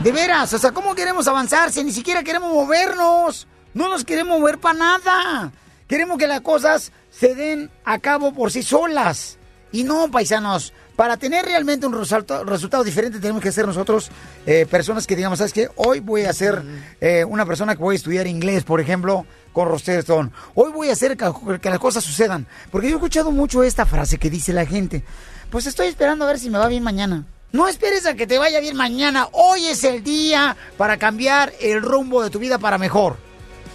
De veras, o sea, ¿cómo queremos avanzar si ni siquiera queremos movernos? No nos queremos mover para nada. Queremos que las cosas se den a cabo por sí solas. Y no, paisanos, para tener realmente un resulta- resultado diferente tenemos que ser nosotros eh, personas que digamos, ¿sabes qué? Hoy voy a ser eh, una persona que voy a estudiar inglés, por ejemplo, con Roster Stone. Hoy voy a hacer que, que las cosas sucedan. Porque yo he escuchado mucho esta frase que dice la gente. Pues estoy esperando a ver si me va bien mañana. No esperes a que te vaya bien mañana. Hoy es el día para cambiar el rumbo de tu vida para mejor.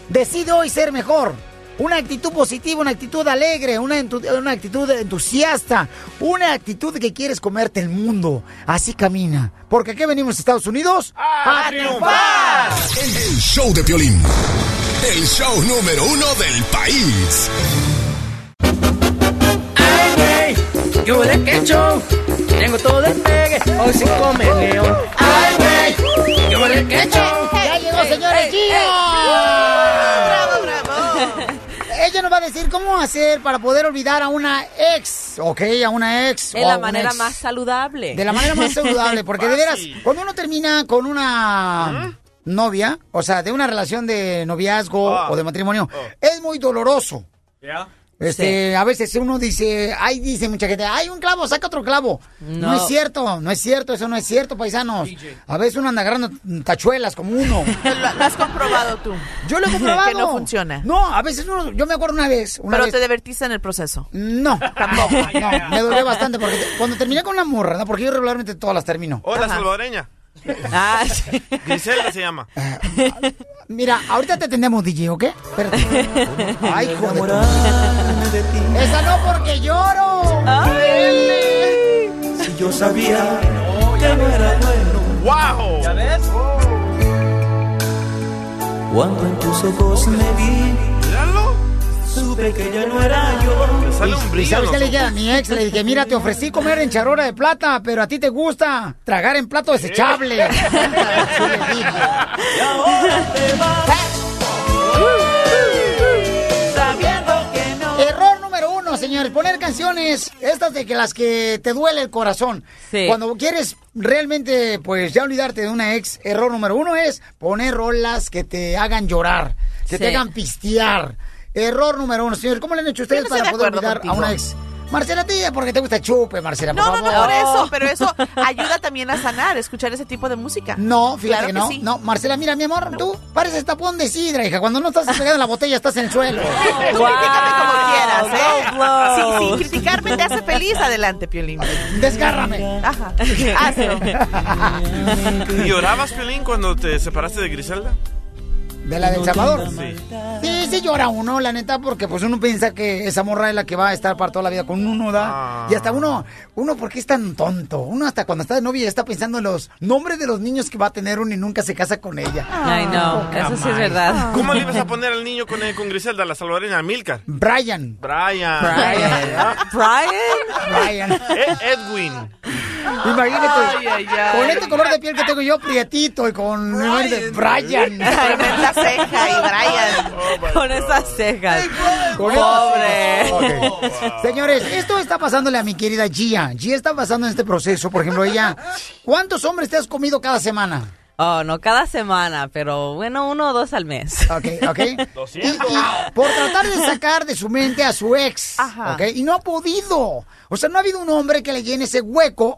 Decide hoy ser mejor. Una actitud positiva, una actitud alegre, una, actitud entusiasta, una actitud que quieres comerte el mundo. Así camina. Porque aquí venimos a Estados Unidos a, triunfar. El show de Piolín. El show número uno del país. Yo de que show, tengo todo el pegue, hoy sin comer león. Ay, güey, yo de que show. ¡Ya llegó, señores! Gio! ¡Bravo, bravo! Ella nos va a decir cómo hacer para poder olvidar a una ex, ¿ok? A una ex. De la manera más saludable. De la manera más saludable, porque de veras, cuando uno termina con una novia, o sea, de una relación de noviazgo Ah. o de matrimonio, es muy doloroso. ¿Ya? Este, a veces uno dice, ay, dice mucha gente, hay un clavo, saca otro clavo. No. No. es cierto, no es cierto, eso no es cierto, paisanos. A veces uno anda agarrando tachuelas como uno. ¿Lo, lo has comprobado tú? Yo lo he comprobado. Que no funciona. No, a veces uno, yo me acuerdo una vez. Una Pero vez, te divertiste en el proceso. No, tampoco. No, me dolió bastante porque te- cuando terminé con una morra, ¿no? porque yo regularmente todas las termino. Hola, salvadoreña. Ah, Griselda se llama. Mira, ahorita te atendemos, DJ, ¿ok? Espérate. Ay, joder. Esa no porque lloro. Si yo sabía que no era bueno. ¡Wow! ¿Ya ves? Cuando en tus ojos me vi. Supe que ya no era yo. ¿Y sabes qué le dije a mi ex? Le dije, mira, te ofrecí comer en charora de plata, pero a ti te gusta tragar en plato desechable. Y ahora te vas. Sabiendo que no. Error número uno, señores, poner canciones, estas de que las que te duele el corazón. Sí. Cuando quieres realmente, pues ya olvidarte de una ex, error número uno es poner rolas que te hagan llorar, que te hagan pistear. Error número uno, señores, ¿cómo le han hecho ustedes no para de poder olvidar a una ex? Marcela, tía, porque te gusta chupe, Marcela, por No, no, no favor. por eso, pero eso ayuda también a sanar, escuchar ese tipo de música. No, fíjate Claro que que no. sí. No, Marcela, mira, mi amor, tú pareces tapón de sidra, hija. Cuando no estás pegada en la botella, estás en el suelo. Tú critícame como quieras, ¿eh? Blows. Si, si criticarme te hace feliz, adelante, Piolín. Desgárrame. Ajá, hazlo. ¿Y llorabas, Piolín, cuando te separaste de Griselda? ¿De la del Salvador? Sí. Sí, sí llora uno, la neta, porque pues uno piensa que esa morra es la que va a estar para toda la vida con uno, ¿da? Ah. Y hasta uno, uno, ¿por qué es tan tonto? Uno hasta cuando está de novia está pensando en los nombres de los niños que va a tener uno y nunca se casa con ella. Ay, no, eso sí es verdad. ¿Cómo le ibas a poner al niño con, con Griselda, la salvadoreña, Milka? Brian. Brian. Brian. Brian. Brian. E- Edwin. Imagínate, Ay, ay, ay. con este color de piel que tengo yo, prietito, y con de Brian. Tremenda ceja y Brian. Con esas cejas. Con Pobre. Ok. Señores, esto está pasándole a mi querida Gia. Gia está pasando en este proceso. Por ejemplo, ella, ¿cuántos hombres te has comido cada semana? Oh, no cada semana, pero bueno, uno o dos al mes. Ok, ok. Y, y por tratar de sacar de su mente a su ex. Ajá. Ok, y no ha podido. O sea, no ha habido un hombre que le llene ese hueco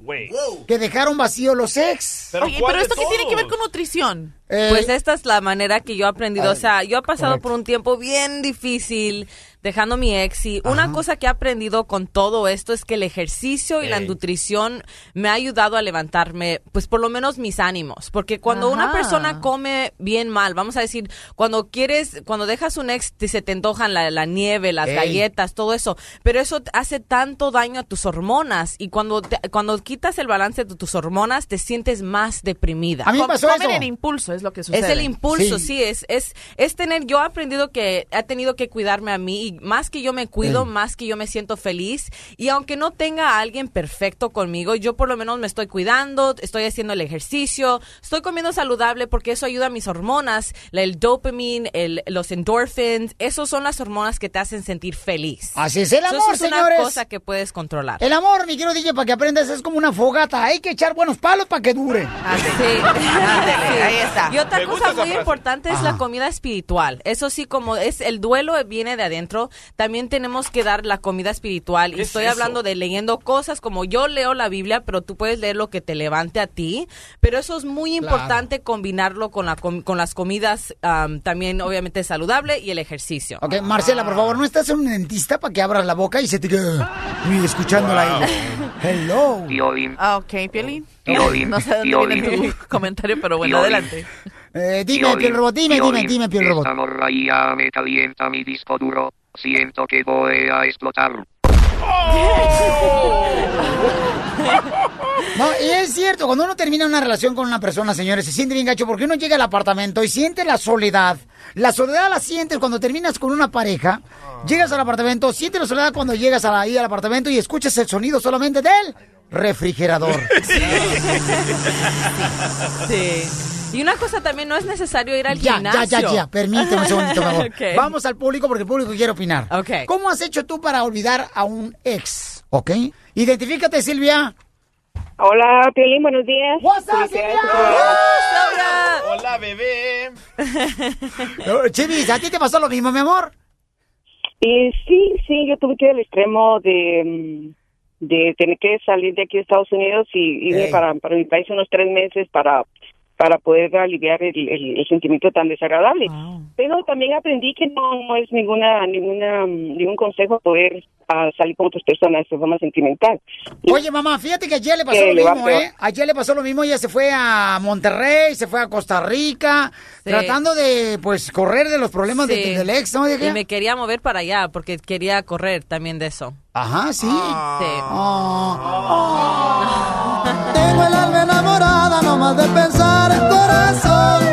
que dejaron vacío los ex. Pero, Oye, ¿cuál pero de esto qué tiene que ver con nutrición? Eh, Pues esta es la manera que yo he aprendido. O sea, yo he pasado correcto. por un tiempo bien difícil dejando mi ex y una cosa que he aprendido con todo esto es que el ejercicio y la nutrición me ha ayudado a levantarme, pues por lo menos mis ánimos, porque cuando una persona come bien mal, vamos a decir, cuando quieres, cuando dejas un ex te, se te antojan la, la nieve, las Ey. galletas, todo eso, pero eso te hace tanto daño a tus hormonas y cuando te- cuando quitas el balance de tus hormonas te sientes más deprimida. A mí pasó comen eso. en impulso, es lo que sucede. Es el impulso, Sí. sí, es, es, es tener, yo he aprendido que he tenido que cuidarme a mí y más que yo me cuido, Sí. más que yo me siento feliz y aunque no tenga a alguien perfecto conmigo, yo por lo menos me estoy cuidando, estoy haciendo el ejercicio, estoy comiendo saludable porque eso ayuda a mis hormonas, el dopamine, el, los endorphins, esos son las hormonas que te hacen sentir feliz. Así es el Eso amor, es una señores. cosa que puedes controlar. El amor, mi querido DJ, para que aprendas, es como una fogata. Hay que echar buenos palos para que dure. Sí. Ándele, ahí está. Y otra Me cosa muy frase. importante es Ajá. la comida espiritual. Eso sí, como es el duelo viene de adentro pero también tenemos que dar la comida espiritual. Y ¿Qué es estoy eso? hablando de leyendo cosas como yo leo la Biblia, pero tú puedes leer lo que te levante a ti. Pero eso es muy Claro. importante combinarlo con, la, com- con las comidas am, también obviamente saludable y el ejercicio. Ok, Marcela, por favor, ¿no estás en un dentista para que abras la boca y se te quede escuchándola a ella? Hello. Ah, ok, Piolín. Piolín, No sé de dónde Piolín. viene tu comentario, pero bueno, Piolín. adelante. Eh, dime, Piel Robot, dime, dime, dime, Piel Robot. Esta morraía me calienta mi disco duro. Siento que voy a explotar. No, y es cierto, cuando uno termina una relación con una persona, señores, se siente bien gacho porque uno llega al apartamento y siente la soledad. La soledad la sientes cuando terminas con una pareja, llegas al apartamento, sientes la soledad cuando llegas a- ahí al apartamento y escuchas el sonido solamente del refrigerador. Sí. Y una cosa también, no es necesario ir al Ya, ya, gimnasio. ya, ya, permíteme un segundito. Ok. Vamos al público porque el público quiere opinar. ¿Cómo has hecho tú para olvidar a un ex? ¿Ok? Identifícate, Silvia. Hola, Piolín, buenos días. What's up, Silvia? programa. Hola, bebé. Chivis, ¿a ti te pasó lo mismo, mi amor? Eh, sí, sí, yo tuve que ir al extremo de, mm, de tener que salir de aquí de Estados Unidos y irme para, para mi país unos tres meses para para poder aliviar el, el- el sentimiento tan desagradable. Pero también aprendí que no, no es ninguna ninguna mm, ningún consejo poder ah, salir con otras personas de forma sentimental. Oye, mamá, fíjate que ayer le pasó lo mismo. ¿eh? Ayer le pasó lo mismo, ella se fue a Monterrey, se fue a Costa Rica, Sí. tratando de, pues, correr de los problemas de- Sí. del ex, ¿no? ¿De? Y me quería mover para allá porque quería correr también de eso. Ajá, sí. Tengo el de pensar en corazón,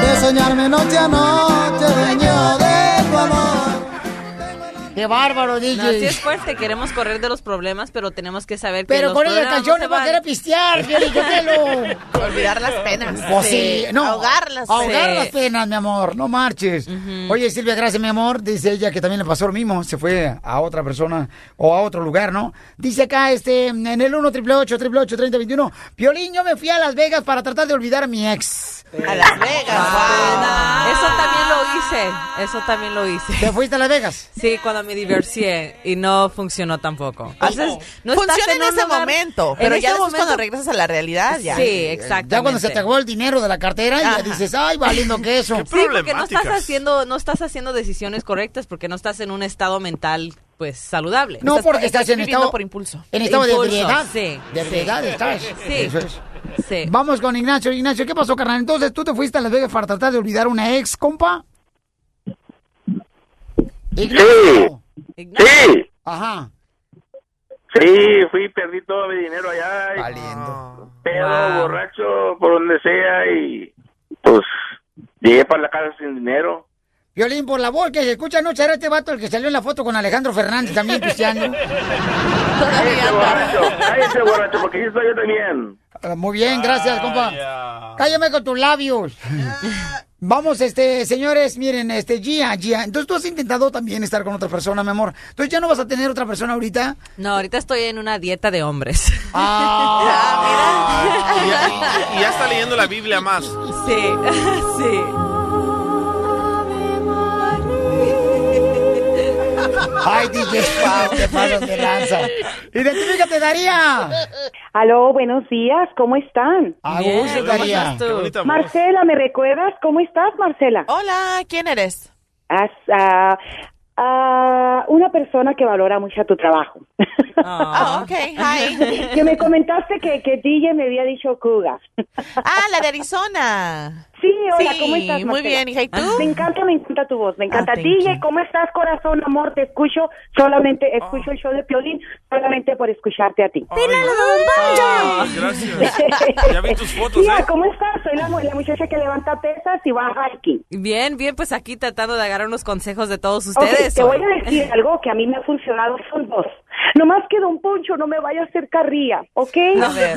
de soñarme noche a noche, dueño de tu amor. Qué bárbaro, DJ. No, sí es fuerte, queremos correr de los problemas, pero tenemos que saber que Pero los con esa problemas canción no no se va a querer pistear. Olvidar las penas. Pues sí, no. Ahogar las Ahogar penas. las penas, mi amor, no marches. Oye, Silvia, gracias, mi amor. Dice ella que también le pasó lo mismo. Se fue a otra persona o a otro lugar, ¿no? Dice acá, este, en el 1 888 888 3021 Piolín, yo me fui a Las Vegas para tratar de olvidar a mi ex. A Las Vegas. Eso también lo hice, eso también lo hice. ¿Te fuiste a Las Vegas? Sí, cuando me divorcié y no funcionó tampoco. Entonces, no Funciona estás en, ese lugar- momento, en pero ya después momento- cuando regresas a la realidad, ya. Sí, exactamente. Ya cuando se te acabó el dinero de la cartera, y ya Ajá. dices, ay, valiendo queso. Sí, porque no estás haciendo, no estás haciendo decisiones correctas porque no estás en un estado mental pues saludable. No, porque estás, en viviendo estado... por impulso. En estado de ebriedad. sí, De sí. ebriedad estás. Sí. Eso es. Sí. Vamos con Ignacio. Ignacio, ¿qué pasó, carnal? Entonces, ¿tú te fuiste a Las Vegas para tratar de olvidar a una ex, compa? Ignacio. Sí, Ajá. sí, fui, perdí todo mi dinero allá. y- Valiendo. Pedo, Wow. borracho, por donde sea y pues llegué para la casa sin dinero. Violín, por la voz que se escucha, ¿no será este vato el que salió en la foto con Alejandro Fernández también pisteando? Cállese borracho, cállese borracho, porque aquí estoy yo también. Ah, Muy bien, gracias, compa. Cállame con tus labios. Vamos, este, señores, miren, este, Gia, Gia. Entonces tú has intentado también estar con otra persona, mi amor. Entonces ya no vas a tener otra persona ahorita. No, ahorita estoy en una dieta de hombres. Ah, Y ya, y- y ya está leyendo la Biblia más. Sí, sí. Ay, DJ, wow, te pasas de lanza. Identifícate, Daría. Aló, buenos días, ¿cómo están? A gusto, Daría. Marcela, ¿me recuerdas? ¿Cómo estás, Marcela? Hola, ¿quién eres? As- ah, ah, una persona que valora mucho tu trabajo. Ah, ok, hi. que me comentaste que, que DJ me había dicho Cougar. Ah, la de Arizona. Sí, hola, Sí, ¿cómo estás? muy Marcela? bien, hija, ¿y tú? Me encanta, me encanta tu voz, me encanta. Ah, thank DJ, you. ¿cómo estás, corazón, amor? Te escucho, solamente escucho el show de Piolín, solamente por escucharte a ti. Ah, gracias. Ya vi tus fotos, Tía, ¿eh? ¿cómo estás? Soy la, la muchacha que levanta pesas y va a hiking. Bien, bien, pues aquí tratando de agarrar unos consejos de todos ustedes. te voy a decir algo que a mí me ha funcionado, son dos. Nomás que Don Poncho no me vaya a hacer carrilla, ¿ok?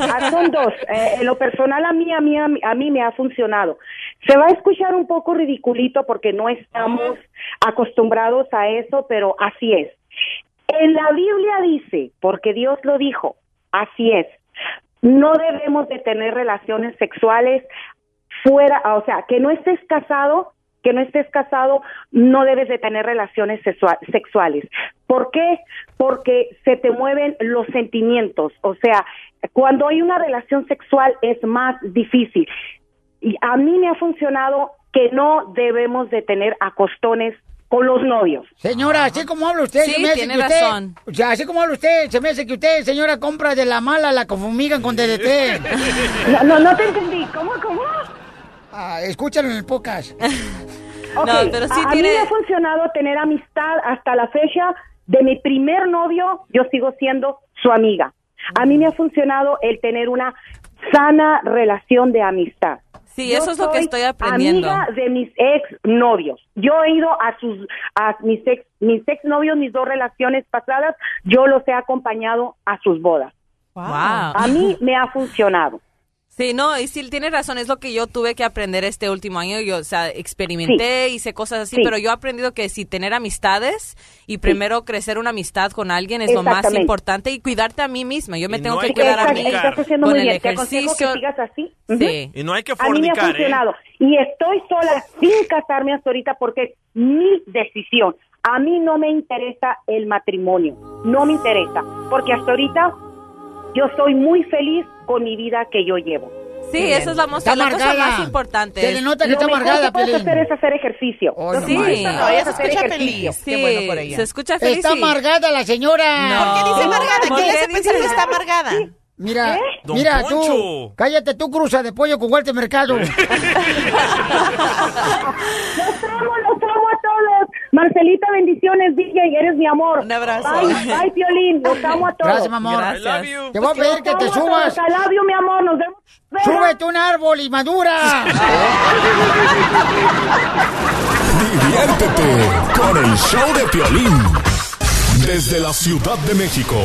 Ah, son dos. Eh, en lo personal a mí, a mí, a mí, a mí me ha funcionado. Se va a escuchar un poco ridiculito porque no estamos acostumbrados a eso, pero así es. En la Biblia dice, porque Dios lo dijo, así es. No debemos de tener relaciones sexuales fuera, o sea, que no estés casado que no estés casado, no debes de tener relaciones sexua- sexuales. ¿Por qué? Porque se te mueven los sentimientos. O sea, cuando hay una relación sexual es más difícil. Y a mí me ha funcionado que no debemos de tener acostones con los novios. Señora, así como habla usted, Sí, se me hace tiene que usted, razón. o sea, así como habla usted, se me hace que usted, señora, compra de la mala la que fumigan con DDT. No, no, no te entendí. ¿Cómo, cómo? Ah, escúchalo en el podcast. Ok, a, a mí me ha funcionado tener amistad hasta la fecha de mi primer novio, yo sigo siendo su amiga. A mí me ha funcionado el tener una sana relación de amistad. Sí, Yo eso es lo que estoy aprendiendo. Amiga de mis ex novios. Yo he ido a sus a mis ex mis ex novios, mis dos relaciones pasadas, yo los he acompañado a sus bodas. Wow. A mí me ha funcionado. Sí, no, y sí, tiene razón, es lo que yo tuve que aprender este último año. Yo, o sea, experimenté, hice cosas así, Sí. pero yo he aprendido que si tener amistades y primero crecer una amistad con alguien es lo más importante y cuidarte a mí misma. Yo me Y tengo no que cuidar a mí fornicar. Estás haciendo con muy el bien. Te aconsejo que ejercicio. sigas así. Sí. Y no hay que A mí me ha fornicar, ¿eh? funcionado. Y estoy sola sin casarme hasta ahorita porque es mi decisión. A mí no me interesa el matrimonio. No me interesa. Porque hasta ahorita yo soy muy feliz con mi vida que yo llevo. Sí, esa es la, mos- Está la cosa más importante. Se le nota que Lo está amargada, que puedes hacer es hacer ejercicio. no Sí. No, ella se escucha ejercicio. feliz. Qué bueno por ella. Se escucha feliz. Está sí. amargada la señora. No. ¿Por qué dice amargada? ¿Por ¿Quién le qué hace pensar que está amargada? Mira, ¿Eh? Mira Poncho. tú, cállate tú, cruza de pollo con Walter Mercado. Los amo, los amo a todos. Marcelita, bendiciones, DJ, eres mi amor. Un abrazo. Bye, bye, Piolín, los amo a todos. Gracias, mi amor. I love you. Te voy a pedir que te subas. I love you, mi amor, nos vemos. Súbete un árbol y madura. Diviértete con el show de Piolín. Desde la Ciudad de México,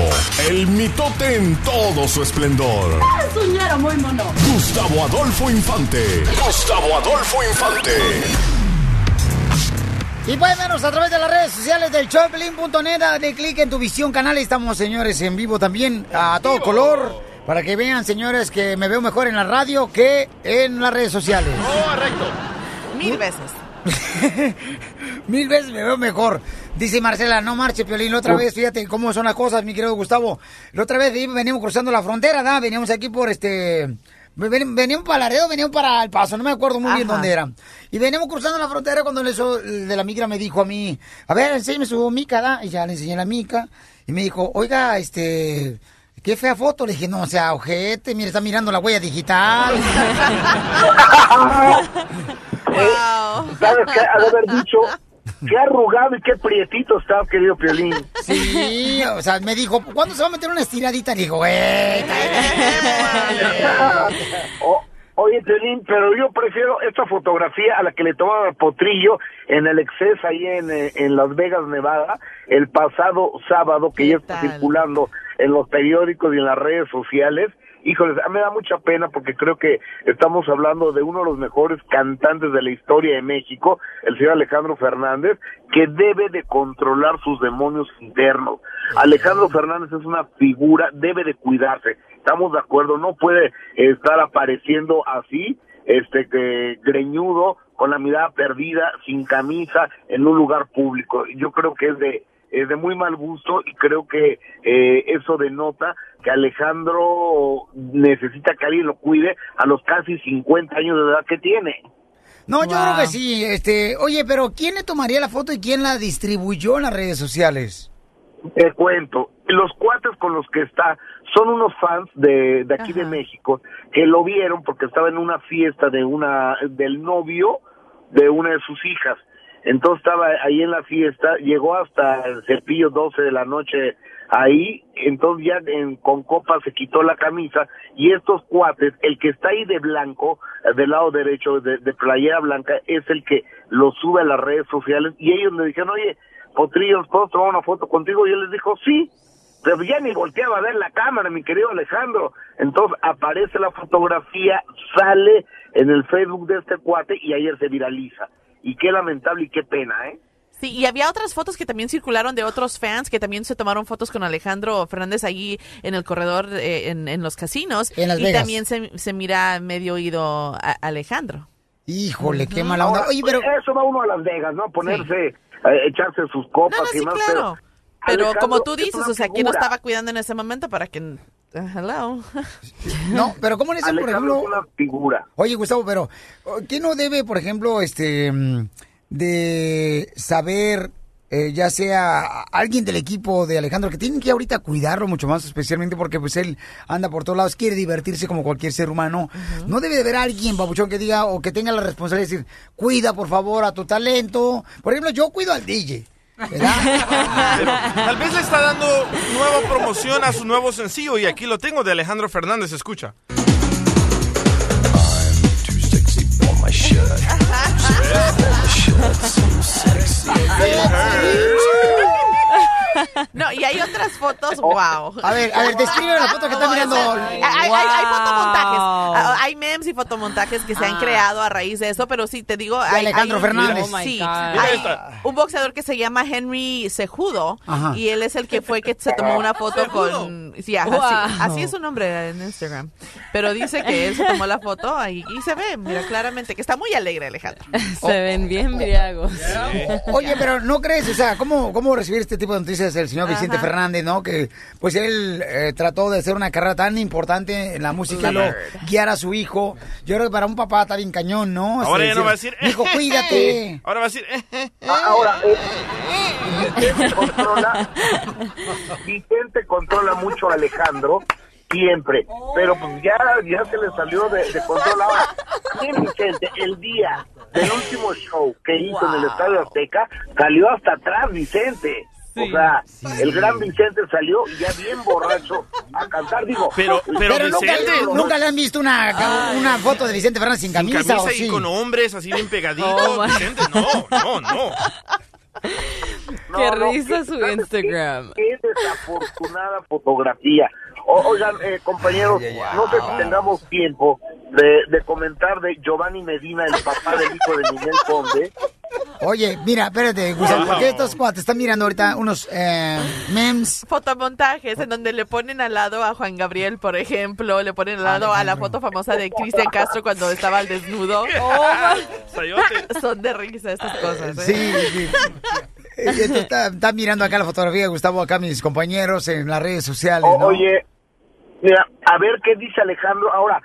el mitote en todo su esplendor. muy mono. Gustavo Adolfo Infante. Gustavo Adolfo Infante. Y pueden vernos a través de las redes sociales del Choplin.net. Dale clic en tu visión canal. Estamos, señores, en vivo también a todo color. Para que vean, señores, que me veo mejor en la radio que en las redes sociales. Correcto. Mil veces. Mil veces me veo mejor. Dice Marcela, no marche, Piolín. La otra vez, fíjate cómo son las cosas, mi querido Gustavo. La otra vez veníamos cruzando la frontera, ¿da? Veníamos aquí por este... ven- Veníamos para Laredo, veníamos para El Paso, no me acuerdo muy bien dónde era. Y veníamos cruzando la frontera cuando el eso el de la migra me dijo a mí, a ver, enséñame su mica, ¿da? Y ya le enseñé la mica. Y me dijo, oiga, este... Qué fea foto. Le dije, no, o sea, ojete, mira, está mirando la huella digital. Wow. ¿Sabes qué? De haber dicho, qué arrugado y qué prietito está, querido Piolín. Sí, o sea, me dijo, ¿cuándo se va a meter una estiradita? Le digo, güey, O- oye, Piolín, pero yo prefiero esta fotografía a la que le tomaba a Potrillo en el exceso ahí en, eh, en Las Vegas, Nevada, el pasado sábado, que ¿Qué ya está tal? circulando en los periódicos y en las redes sociales. Híjoles, me da mucha pena porque creo que estamos hablando de uno de los mejores cantantes de la historia de México, el señor Alejandro Fernández, que debe de controlar sus demonios internos. Alejandro Fernández es una figura, debe de cuidarse. Estamos de acuerdo, no puede estar apareciendo así, este que greñudo, con la mirada perdida, sin camisa, en un lugar público. Yo creo que es de es de muy mal gusto y creo que eh, eso denota que Alejandro necesita que alguien lo cuide a los casi 50 años de edad que tiene. No, yo creo que sí. Este, oye, pero ¿quién le tomaría la foto y quién la distribuyó en las redes sociales? Te cuento, los cuates con los que está son unos fans de, de aquí de México que lo vieron porque estaba en una fiesta de una del novio de una de sus hijas. Entonces estaba ahí en la fiesta, llegó hasta el cepillo 12 de la noche ahí, entonces ya en- con copa se quitó la camisa y estos cuates, el que está ahí de blanco, eh, del lado derecho de, de playera blanca, es el que lo sube a las redes sociales y ellos me dijeron, oye, Potrillos, ¿puedo tomar una foto contigo? Y él les dijo, sí, pero ya ni volteaba a ver la cámara, mi querido Alejandro. Entonces aparece la fotografía, sale en el Facebook de este cuate y ayer se viraliza. Y qué lamentable y qué pena, ¿eh? Sí, y había otras fotos que también circularon de otros fans que también se tomaron fotos con Alejandro Fernández allí en el corredor eh, en, en los casinos. En Las y Vegas. también se, se mira medio oído a- Alejandro. Híjole, qué mala onda. Ahora, Oye, pero... Eso va uno a Las Vegas, ¿no? Ponerse, eh, echarse sus copas No, no, y sí, más. claro. Pero Alejandro como tú es dices, o sea, ¿quién no estaba cuidando en ese momento para que... uh, hello. No, pero ¿cómo le dicen, por ejemplo? una figura. Oye, Gustavo, pero ¿qué no debe, por ejemplo, este, de saber, eh, ya sea alguien del equipo de Alejandro, que tienen que ahorita cuidarlo mucho más, especialmente porque pues él anda por todos lados, quiere divertirse como cualquier ser humano. No debe de haber alguien, babuchón, que diga o que tenga la responsabilidad de decir, cuida por favor a tu talento. Por ejemplo, yo cuido al DJ. Pero tal vez le está dando nueva promoción a su nuevo sencillo y aquí lo tengo de Alejandro Fernández, escucha. No, y hay otras fotos, wow. A ver, a ver, describe la foto que está mirando. Hay, hay- hay fotomontajes. Ah, Hay memes y fotomontajes que se han creado a raíz de eso, pero sí, te digo... hay- Alejandro hay- Fernández. Sí, Oh, God. hay un boxeador que se llama Henry Cejudo Ajá. y él es el que fue que se tomó una foto con... Sí, ajá, Wow. sí, así es su nombre en Instagram. Pero dice que él se tomó la foto ahí y se ve, mira, claramente que está muy alegre Alejandro. Se ven bien briagos. Oye, pero ¿no crees? O sea, ¿cómo, cómo recibir este tipo de noticias del señor Vicente Ajá. Fernández, no? Que pues él eh, trató de hacer una carrera tan importante en la música lo guiar a su hijo. Yo creo que para un papá está bien cañón, ¿no? Ahora Este, ya no va a decir... Hijo, cuídate. Ahora va a decir... Ahora, eh, Vicente controla, Vicente controla mucho a Alejandro siempre, pero pues ya, ya se le salió de, de control ahora. Vicente, el día del último show que hizo en el Estadio Azteca, salió hasta atrás Vicente. O sea, el gran Vicente salió ya bien borracho a cantar, digo. Pero- pero Pero nunca, Vicente- nunca le han visto una, una foto de Vicente Fernández sin camisa, camisa ¿o y sí? con hombres así bien pegaditos. Oh, Vicente, no, no, no. Qué No, no, risa ¿qué- su sabes qué? Instagram. Qué desafortunada fotografía. O- oigan, eh, compañeros, no sé si tengamos tiempo de, de comentar de Giovanni Medina, el papá del hijo de Miguel Conde. Oye, mira, espérate, Gustavo, porque estos cuates están mirando ahorita unos eh, memes. Fotomontajes en donde le ponen al lado a Juan Gabriel, por ejemplo, le ponen al lado a la foto famosa de Cristian Castro cuando estaba al desnudo. Son de risa estas cosas. ¿eh? Sí, sí. Está, está mirando acá la fotografía, Gustavo, acá mis compañeros en las redes sociales, ¿no? Oye, mira, a ver qué dice Alejandro. Ahora,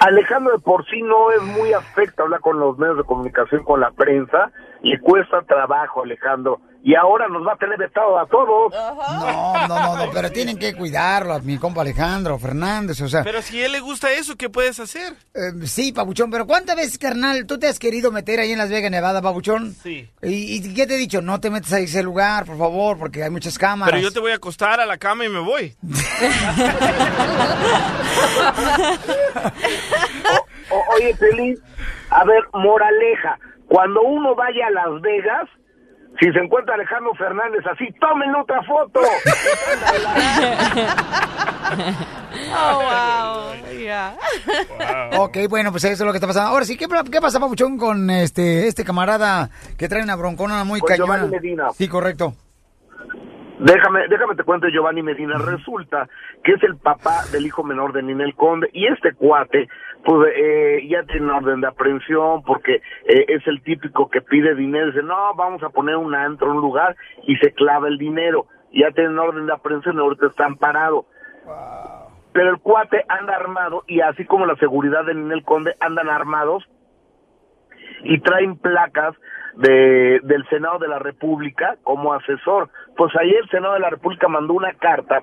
Alejandro de por sí no es muy afecto a hablar con los medios de comunicación, con la prensa. Le cuesta trabajo, Alejandro. Y ahora nos va a tener vetado a todos. No, no, no, no, pero tienen que cuidarlo, a mi compa Alejandro Fernández, o sea. Pero si a él le gusta eso, ¿qué puedes hacer? eh, sí, Pabuchón, pero ¿cuántas veces, carnal, tú te has querido meter ahí en Las Vegas, Nevada, Pabuchón? Sí. ¿Y, y qué te he dicho? No te metas a ese lugar, por favor, porque hay muchas cámaras. Pero yo te voy a acostar a la cama y me voy. O- oye, Feliz, a ver, moraleja. Cuando uno vaya a Las Vegas, si se encuentra Alejandro Fernández así, tómenle otra foto. Oh, wow. Yeah. Ok, bueno, pues eso es lo que está pasando. Ahora sí, ¿qué, qué pasa, Pabuchón, con este este camarada que trae una broncona muy Con cañona? Giovanni Medina. Sí, correcto. Déjame, déjame te cuento Giovanni Medina. Resulta que es el papá del hijo menor de Ninel Conde y este cuate, pues eh, ya tiene orden de aprehensión porque eh, es el típico que pide dinero. Dice, no, vamos a poner un antro, un lugar y se clava el dinero. Ya tienen orden de aprehensión y ahorita está amparado. Pero el cuate anda armado y así como la seguridad de Ninel Conde andan armados y traen placas de, del Senado de la República como asesor. Pues ayer el Senado de la República mandó una carta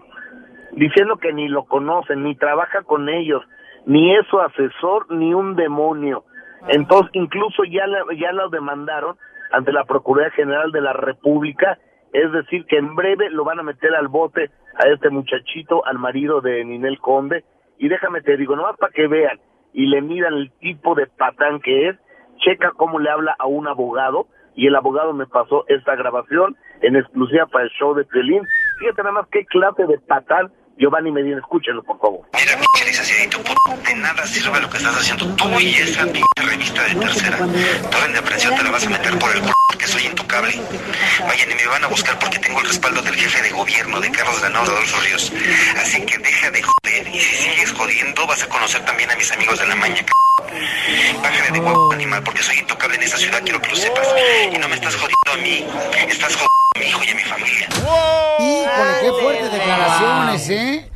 diciendo que ni lo conocen, ni trabaja con ellos, ni es su asesor, ni un demonio. Entonces, incluso ya, la- ya lo demandaron ante la Procuraduría General de la República, es decir, que en breve lo van a meter al bote a este muchachito, al marido de Ninel Conde, y déjame te digo, nomás para que vean y le miran el tipo de patán que es, checa cómo le habla a un abogado, y el abogado me pasó esta grabación en exclusiva para el show de Pelín. Fíjate nada más qué clase de patán Giovanni Medina, escúchenlo por favor. Mira, pinche de nada sirve lo que estás haciendo tú y esa pinche revista de tercera. Tu orden de aprehensión te la vas a meter por el culo porque soy intocable. Oye, ni me van a buscar porque tengo el respaldo del jefe de gobierno de Carlos Ganado de Adolfo Ríos. Así que deja de joder y si sigues jodiendo vas a conocer también a mis amigos de la maña. Bájale de huevo, animal, porque soy intocable en esta ciudad, quiero que lo sepas. Y no me estás jodiendo a mí, estás jodiendo a mi hijo y a mi familia. Híjole, qué fuertes declaraciones, ¿eh?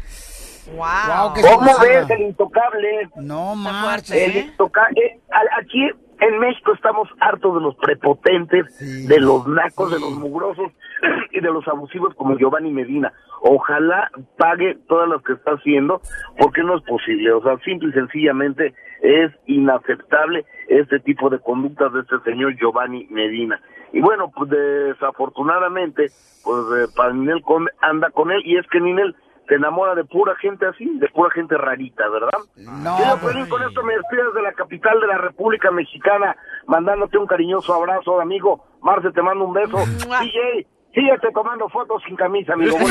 Wow. qué ¿Cómo ves el intocable? No marches. El intocable. aquí en México estamos hartos de los prepotentes, de los nacos, de los mugrosos y de los abusivos como Giovanni Medina. Ojalá pague todas las que está haciendo, porque no es posible. O sea, simple y sencillamente es inaceptable este tipo de conductas de este señor Giovanni Medina. Y bueno, pues desafortunadamente, pues eh, para Ninel Conde anda con él, y es que Ninel se enamora de pura gente así, de pura gente rarita, ¿verdad? No, Yo, con esto me despido desde la capital de la República Mexicana, mandándote un cariñoso abrazo, amigo. Marce, te mando un beso. DJ, síguete tomando fotos sin camisa, amigo.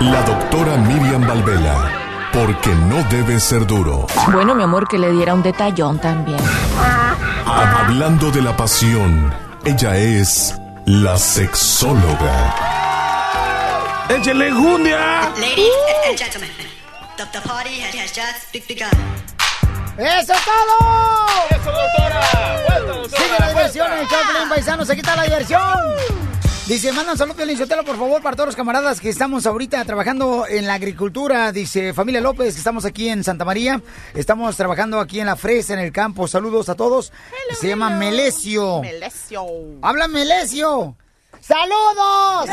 La doctora Miriam Valvela, porque no debe ser duro. Bueno, mi amor, que le diera un detallón también. Hablando de la pasión, ella es la sexóloga. ¡Échale jundia! Ladies and gentlemen, the, party has, just be- begun. ¡Eso es todo! ¡Eso, doctora! Sigue la diversión en el Choplin, paisanos. Aquí está la diversión. Dice, manda un saludo, Piolín Sotelo, por favor, para todos los camaradas que estamos ahorita trabajando en la agricultura. Dice, familia López, que estamos aquí en Santa María. Estamos trabajando aquí en la fresa, en el campo. Saludos a todos. Se llama Melesio. Melesio. ¡Habla Melesio! ¡Saludos!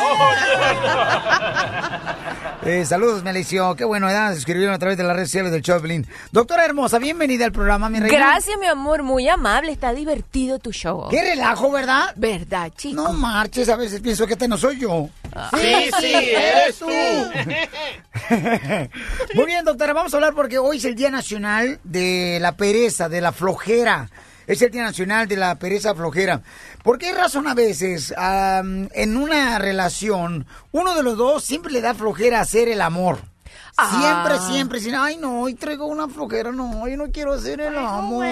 Eh, saludos, Melesio. Qué bueno, ¿verdad? Se escribieron a través de las redes sociales del Choplin. Doctora hermosa, bienvenida al programa, mi reina. Gracias, mi amor, muy amable. Está divertido tu show. Qué relajo, ¿verdad? ¿Verdad, chico? No marches, a veces pienso que este no soy yo. Sí, sí, eres tú. Muy bien, doctora, vamos a hablar porque hoy es el Día Nacional de la Pereza, de la Flojera. Es el Día Nacional de la Pereza Flojera. ¿Por qué razón a veces am, en una relación uno de los dos siempre le da flojera hacer el amor? Siempre, Ah. siempre, sin, ay no, hoy traigo una flojera, no, yo no quiero hacer el amor.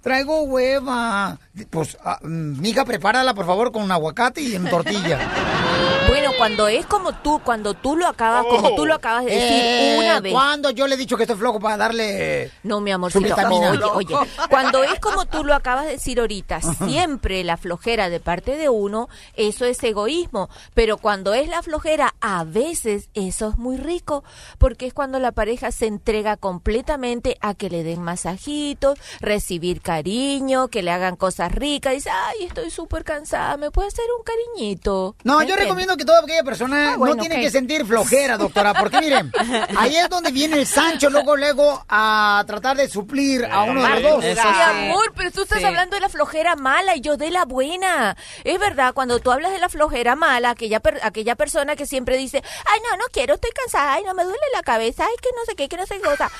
Traigo hueva. Pues, ah, mm, mija, prepárala por favor con un aguacate y en tortilla. Bueno, cuando es como tú, cuando tú lo acabas, como tú lo acabas de decir Eh, una vez. ¿Cuándo yo le he dicho que estoy flojo para darle No, mi vitamina? Oye, oye. Cuando es como tú lo acabas de decir ahorita, siempre la flojera de parte de uno, eso es egoísmo. Pero cuando es la flojera, a veces eso es muy rico, porque es cuando la pareja se entrega completamente a que le den masajitos, recibir cariño, que le hagan cosas ricas. Dice, ay, estoy súper cansada, ¿me puede hacer un cariñito? No, ¿Me yo entiendes? recomiendo que toda aquella persona Ah, bueno, no tiene que sentir flojera, doctora, porque miren, ahí es donde viene el Sancho luego, luego a tratar de suplir a uno de los dos. Mi amor, pero tú estás hablando de la flojera mala y yo de la buena. Es verdad, cuando tú hablas de la flojera mala, aquella, per- aquella persona que siempre dice, ay, no, no quiero, estoy cansada, ay, no, me duele la cabeza, ay, que no sé qué, que no sé qué cosa.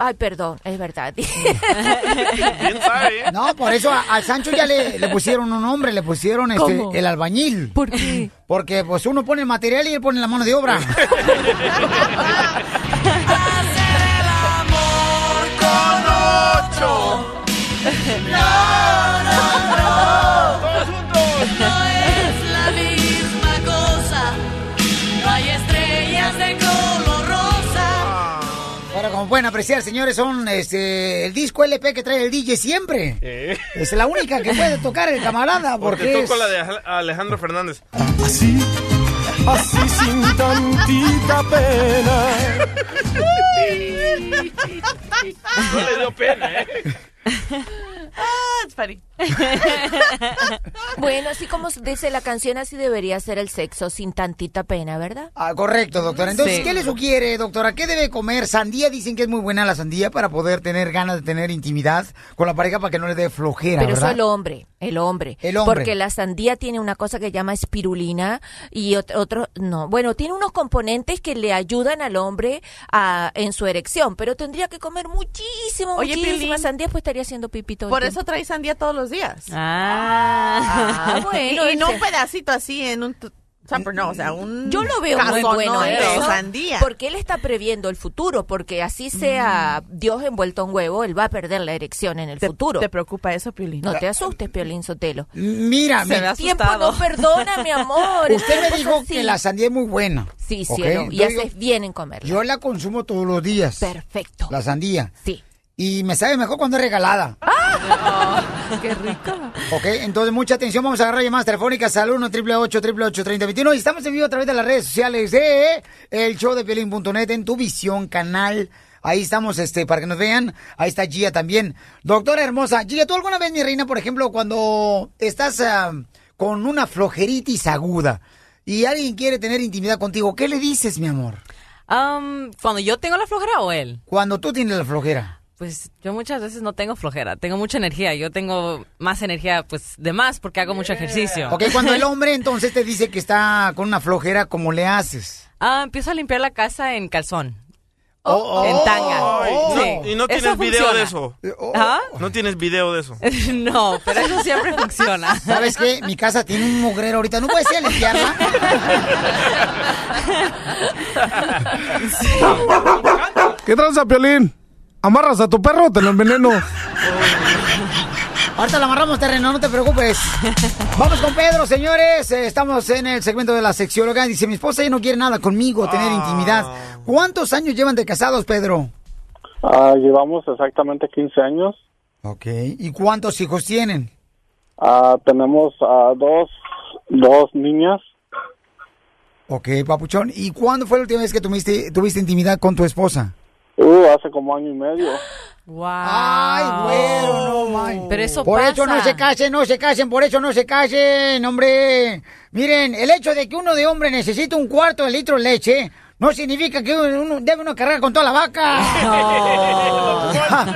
Ay, perdón, es verdad. No, por eso a- al Sancho ya le, le pusieron un nombre, le pusieron este, el albañil. ¿Por qué? Porque pues uno pone el material y él pone la mano de obra. como pueden apreciar, señores, son este el disco LP que trae el DJ siempre. Es la única que puede tocar el camarada Porque porque toco es... la de Alejandro Fernández. Así, así sin tantita pena. No le dio pena, ¿eh? Ah, it's funny. bueno, así como dice la canción, así debería ser el sexo, sin tantita pena, ¿verdad? Ah, correcto, doctora. Entonces, Sí. ¿qué le sugiere, doctora? ¿Qué debe comer? Sandía, dicen que es muy buena la sandía para poder tener ganas de tener intimidad con la pareja para que no le dé flojera, Pero eso ¿verdad? el hombre, el hombre. El hombre. Porque la sandía tiene una cosa que se llama espirulina y ot- otro, no. Bueno, tiene unos componentes que le ayudan al hombre a, en su erección, pero tendría que comer muchísimo, Oye, muchísima sandía, pues estaría haciendo el Por tiempo. eso trae sandía todos los días. Ah, bueno. y, y no un pedacito así en un... O sea, pero no, o sea, un Yo lo veo muy bueno eso, sandía. porque él está previendo el futuro, porque así sea Dios envuelto en huevo, él va a perder la erección en el futuro. ¿Te preocupa eso, Piolín? No te asustes, Piolín Sotelo. Mira, me- El tiempo no perdona, mi amor. Usted me dijo así. que la sandía es muy buena. Sí, cielo, y digo- haces bien en comerla. Yo la consumo todos los días. Perfecto. La sandía. Sí. Y me sabe mejor cuando es regalada. ¡Qué rico! Ok, entonces mucha atención, vamos a agarrar llamadas telefónicas al 1 888 3021 y estamos en vivo a través de las redes sociales de el show de Piolín.net en tu visión canal. Ahí estamos, este, para que nos vean. Ahí está Gia también. Doctora hermosa, Gia, ¿tú alguna vez, mi reina, por ejemplo, cuando estás ah, con una flojeritis aguda y alguien quiere tener intimidad contigo, qué le dices, mi amor? Um, cuando yo tengo la flojera o él. Cuando tú tienes la flojera. Pues yo muchas veces no tengo flojera, tengo mucha energía. Yo tengo más energía, pues, de más porque hago mucho ejercicio. Ok, cuando el hombre entonces te dice que está con una flojera, ¿cómo le haces? Ah, empiezo a limpiar la casa en calzón. Oh, en tanga. Sí. ¿Y no Eso tienes video de eso? ¿Ah? ¿No tienes video de eso? no, pero eso siempre funciona. ¿Sabes qué? Mi casa tiene un mugrero ahorita. ¿No puedes ir a limpiarla? ¿Qué tranza, Piolín? ¿Amarras a tu perro o te lo enveneno? Ahorita la amarramos terreno, no te preocupes. Vamos con Pedro, señores. Eh, Estamos en el segmento de la sexióloga. Dice, mi esposa ya no quiere nada conmigo, tener intimidad. ¿Cuántos años llevan de casados, Pedro? Ah, llevamos exactamente 15 años. Ok. ¿Y cuántos hijos tienen? Ah, tenemos ah, dos, dos niñas. Ok, papuchón. ¿Y cuándo fue la última vez que tuviste, tuviste intimidad con tu esposa? Uh, hace como año y medio. Wow. Ay, güero, no, man. Pero eso Por pasa. eso no se casen, no se casen, por eso no se casen, hombre. Miren, el hecho de que uno de hombre necesita un cuarto de litro de leche no significa que uno debe uno cargar con toda la vaca.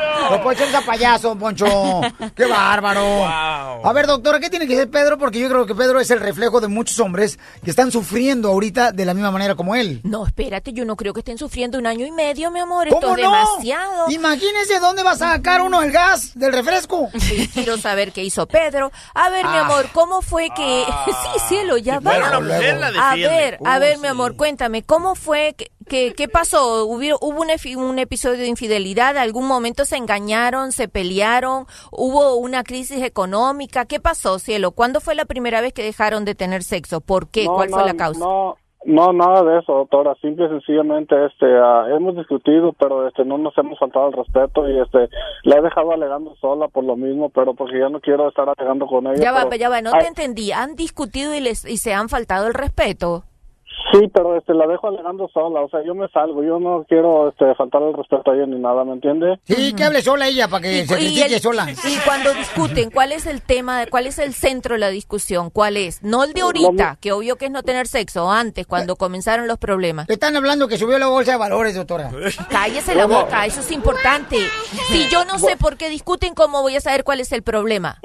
No, puede ser ese payaso, Poncho. Qué bárbaro. A ver, doctora, ¿qué tiene que ser Pedro? Porque yo creo que Pedro es el reflejo de muchos hombres que están sufriendo ahorita de la misma manera como él. No, espérate, yo no creo que estén sufriendo un año y medio, mi amor. Esto ¿Cómo es no? demasiado. Imagínese dónde va a sacar uno el gas del refresco. Sí, quiero saber qué hizo Pedro. A ver, mi Ah. amor, ¿cómo fue que... sí, cielo, ya va. la a ver, a Uh, ver, mi amor, cuéntame, ¿cómo fue que- ¿Qué pasó? ¿Hubo, hubo un, un episodio de infidelidad? ¿Algún momento se engañaron, se pelearon? ¿Hubo una crisis económica? ¿Qué pasó, cielo? ¿Cuándo fue la primera vez que dejaron de tener sexo? ¿Por qué? No, ¿Cuál fue la causa? No, no, nada de eso, doctora. Simple y sencillamente, este, ah, hemos discutido, pero este, no nos hemos faltado el respeto y este, la he dejado alegando sola por lo mismo, pero porque ya no quiero estar alegando con ella. Ya va, pero- ya va, no Ay, te entendí. ¿Han discutido y, les, y se han faltado el respeto? Sí, pero este, la dejo alegando sola, o sea, yo me salgo, yo no quiero este, faltar el respeto a ella ni nada, ¿me entiende? Sí, que hable sola ella para que se y critique el- sola. y cuando discuten, ¿cuál es el tema, cuál es el centro de la discusión? ¿Cuál es? No el de ahorita, que obvio que es no tener sexo, antes, cuando comenzaron los problemas. Le están hablando que subió la bolsa de valores, doctora. Cállese la boca, eso es importante. Si yo no sé por qué discuten, ¿cómo voy a saber cuál es el problema?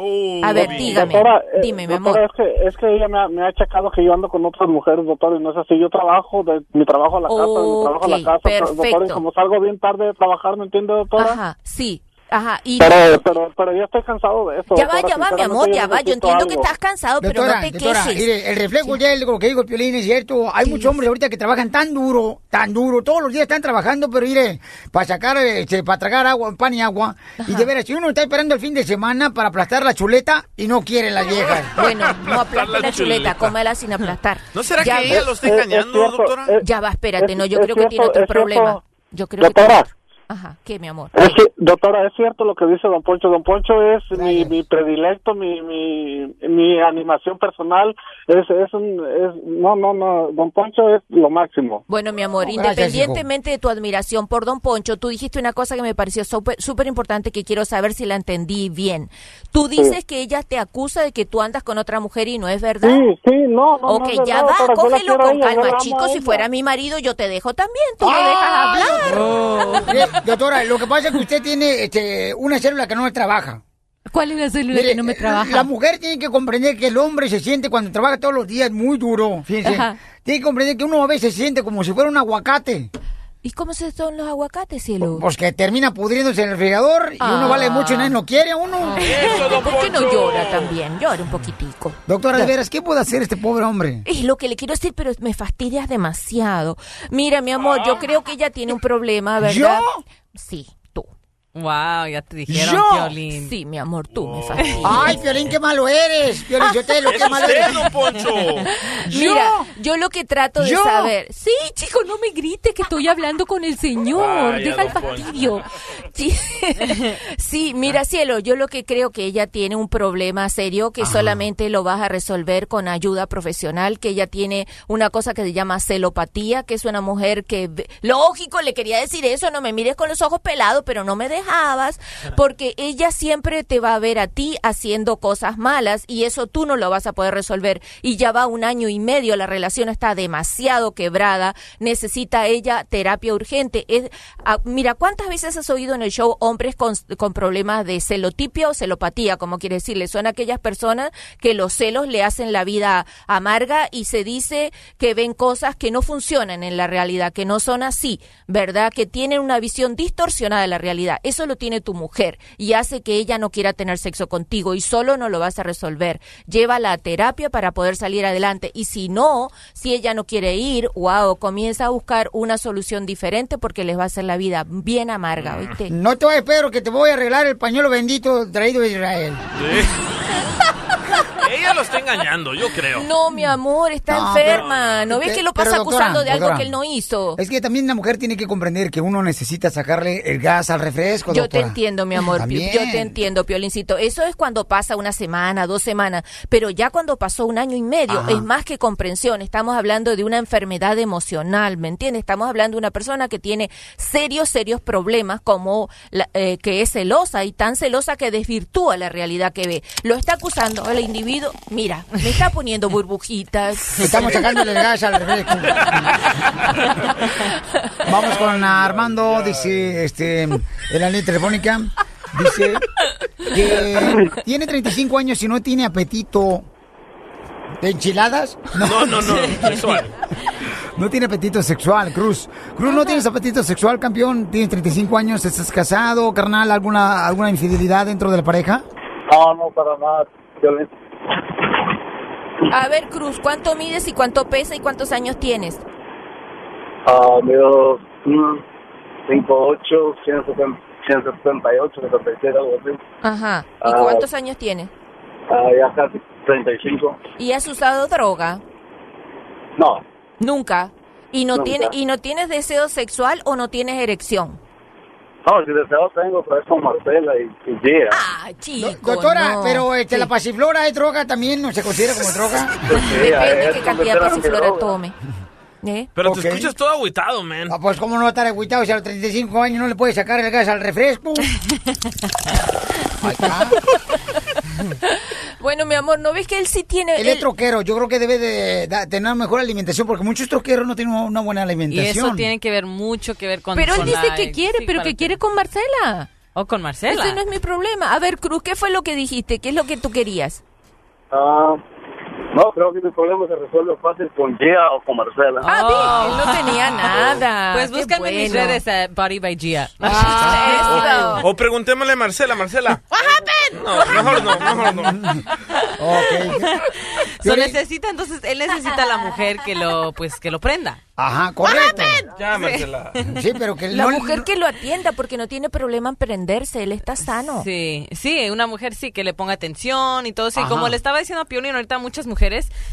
A ver, dígame, Doctora, eh, dime, mi doctora, amor. Es que, es que ella me ha, me ha achacado que yo ando con otras mujeres, doctor, y no es así. Yo trabajo de mi trabajo a la casa, de mi trabajo a la casa, doctor, y perfecto. como salgo bien tarde de trabajar, ¿me entiende, doctora? Ajá, sí, ajá. Y Pero, pero, pero ya estoy cansado de esto. ya va, ya va, mi amor, ya va. Yo entiendo que algo. estás cansado, pero Doctora, no te doctora, quejes. mire, el reflejo ya es lo que digo el Piolín es cierto. Hay muchos hombres ahorita que trabajan tan duro, tan duro, todos los días están trabajando, pero mire, para sacar, este, para tragar agua, pan y agua. Y de veras, si uno está esperando el fin de semana para aplastar la chuleta y no quiere las viejas. Bueno, no aplaste la la chuleta, cómela sin aplastar. ¿No será Ya que ella lo está Eh, es engañando, doctora? eh, Ya va, espérate, no, yo es creo que tiene otro es cierto. problema. Yo creo que Doctora. tiene- Ajá, ¿qué, mi amor? Es que, doctora, es cierto lo que dice don Poncho. Don Poncho es mi, mi predilecto, mi, mi, mi animación personal. Es, es un, es, no, no, no, don Poncho es lo máximo. Bueno, mi amor, gracias, independientemente de tu admiración por Don Poncho, tú dijiste una cosa que me pareció súper importante que quiero saber si la entendí bien. Tú dices que ella te acusa de que tú andas con otra mujer y no es verdad. Sí, sí, no, no. Ok, no ya va, cógelo con calma, amo chico. a Si fuera mi marido, yo te dejo también. Tú me dejas hablar. Doctora, lo que pasa es que usted tiene este, una célula que no trabaja. ¿Cuál es la célula Mire, que no me trabaja? La mujer tiene que comprender que el hombre se siente cuando trabaja todos los días muy duro. Fíjense. Ajá. Tiene que comprender que uno a veces se siente como si fuera un aguacate. ¿Y cómo se son los aguacates, cielo? Pues que termina pudriéndose en el refrigerador y uno vale mucho y nadie lo quiere a uno. ¿Por qué no llora también? Llora un poquitico. Doctora, de veras, ¿qué puede hacer este pobre hombre? Es lo que le quiero decir, pero me fastidias demasiado. Mira, mi amor, yo creo que ella tiene un problema, ¿verdad? ¿Yo? Sí. Wow, ya te dijeron, ¿Yo? Piolín. Sí, mi amor, tú me fastidias. Ay, Piolín, qué malo eres. Piolín, yo te lo que malo eres. Poncho. Mira, yo lo que trato de ¿Yo? saber. Sí, chico, no me grites que estoy hablando con el señor. Vaya, Deja el fastidio. Sí. sí, mira, cielo, yo lo que creo que ella tiene un problema serio que solamente lo vas a resolver con ayuda profesional, que ella tiene una cosa que se llama celopatía, que es una mujer que lógico, le quería decir eso, no me mires con los ojos pelados, pero no me dejabas, porque ella siempre te va a ver a ti haciendo cosas malas y eso tú no lo vas a poder resolver y ya va un año y medio, la relación está demasiado quebrada, necesita ella terapia urgente. Es, ah, mira, ¿cuántas veces has oído en el show hombres con, problemas de celotipia o celopatía, como quiere decirle? Son aquellas personas que los celos le hacen la vida amarga y se dice que ven cosas que no funcionan en la realidad, que no son así, ¿verdad? Que tienen una visión distorsionada de la realidad. Eso lo tiene tu mujer y hace que ella no quiera tener sexo contigo y solo no lo vas a resolver. Llévala a terapia para poder salir adelante y si no, si ella no quiere ir, wow, comienza a buscar una solución diferente porque les va a hacer la vida bien amarga, ¿oíste? No te vayas, Pedro, que te voy a arreglar el pañuelo bendito traído de Israel. Ella lo está engañando, yo creo. No, mi amor, está No, enferma. ¿No ves que lo pasa doctora, acusando de algo doctora, que él no hizo? Es que también la mujer tiene que comprender que uno necesita sacarle el gas al refresco, Yo te entiendo, mi amor. También. Yo te entiendo, Piolincito. Eso es cuando pasa una semana, dos semanas. Pero ya cuando pasó un año y medio, Ajá. es más que comprensión. Estamos hablando de una enfermedad emocional, ¿me entiendes? Estamos hablando de una persona que tiene serios, serios problemas, como la- eh, que es celosa y tan celosa que desvirtúa la realidad que ve. Lo está acusando el individuo. Mira, me está poniendo burbujitas. Estamos sacándole el gas al refresco. Vamos con Armando, dice, este, en la línea telefónica, dice que tiene 35 años y no tiene apetito de enchiladas. No, no, no, sexual. No tiene apetito sexual, Cruz. Cruz, ¿no tienes apetito sexual, campeón? Tienes 35 años, estás casado, carnal, alguna alguna infidelidad dentro de la pareja? No, no, para nada. Violín. A ver, Cruz, ¿cuánto mides y cuánto pesa y cuántos años tienes? Ah, mido mm, 5'8", 170 178, 77, algo así. Ajá. ¿Y Ah. cuántos años tienes? Ah, ya casi 35. ¿Y has usado droga? No, Nunca. ¿Y no, Nunca. tiene, ¿Y no tienes deseo sexual o no tienes erección? No, si deseo tengo, pero es con Marcela y, y Gia. Ah, chico, Doctora, no. pero este, Sí. la pasiflora es droga también, ¿no se considera como droga? Depende qué cantidad de pasiflora tome. ¿Eh? Pero te escuchas todo agüitado, man. Ah, pues cómo no estar agüitado si a los 35 años no le puede sacar el gas al refresco. Ahí está. Bueno, mi amor, ¿no ves que él sí tiene... Él es troquero, yo creo que debe de tener mejor alimentación porque muchos troqueros no tienen una buena Y alimentación. eso tiene que ver mucho que ver con Pero él con dice la- que quiere, sí, pero que quiere con Marcela. O con Marcela. Ese no es mi problema. A ver, Cruz, ¿qué fue lo que dijiste? ¿Qué es lo que tú querías? Ah, no, creo que mi problema se resuelve fácil con Gia o con Marcela. Ah, bien, él no tenía nada. Pues búscame en mis redes a Body by Gia. Ah, O preguntémosle a Marcela, Marcela. No, mejor no, mejor no. So, necesita, entonces, él necesita a la mujer que lo, pues, que lo prenda. Ajá, correcto. Ya, Marcela. Sí, pero que La no- mujer que lo atienda porque no tiene problema en prenderse, él está sano. Sí, sí, una mujer sí que le ponga atención y todo eso. Y Ajá. como le estaba diciendo a Piolín, ahorita muchas mujeres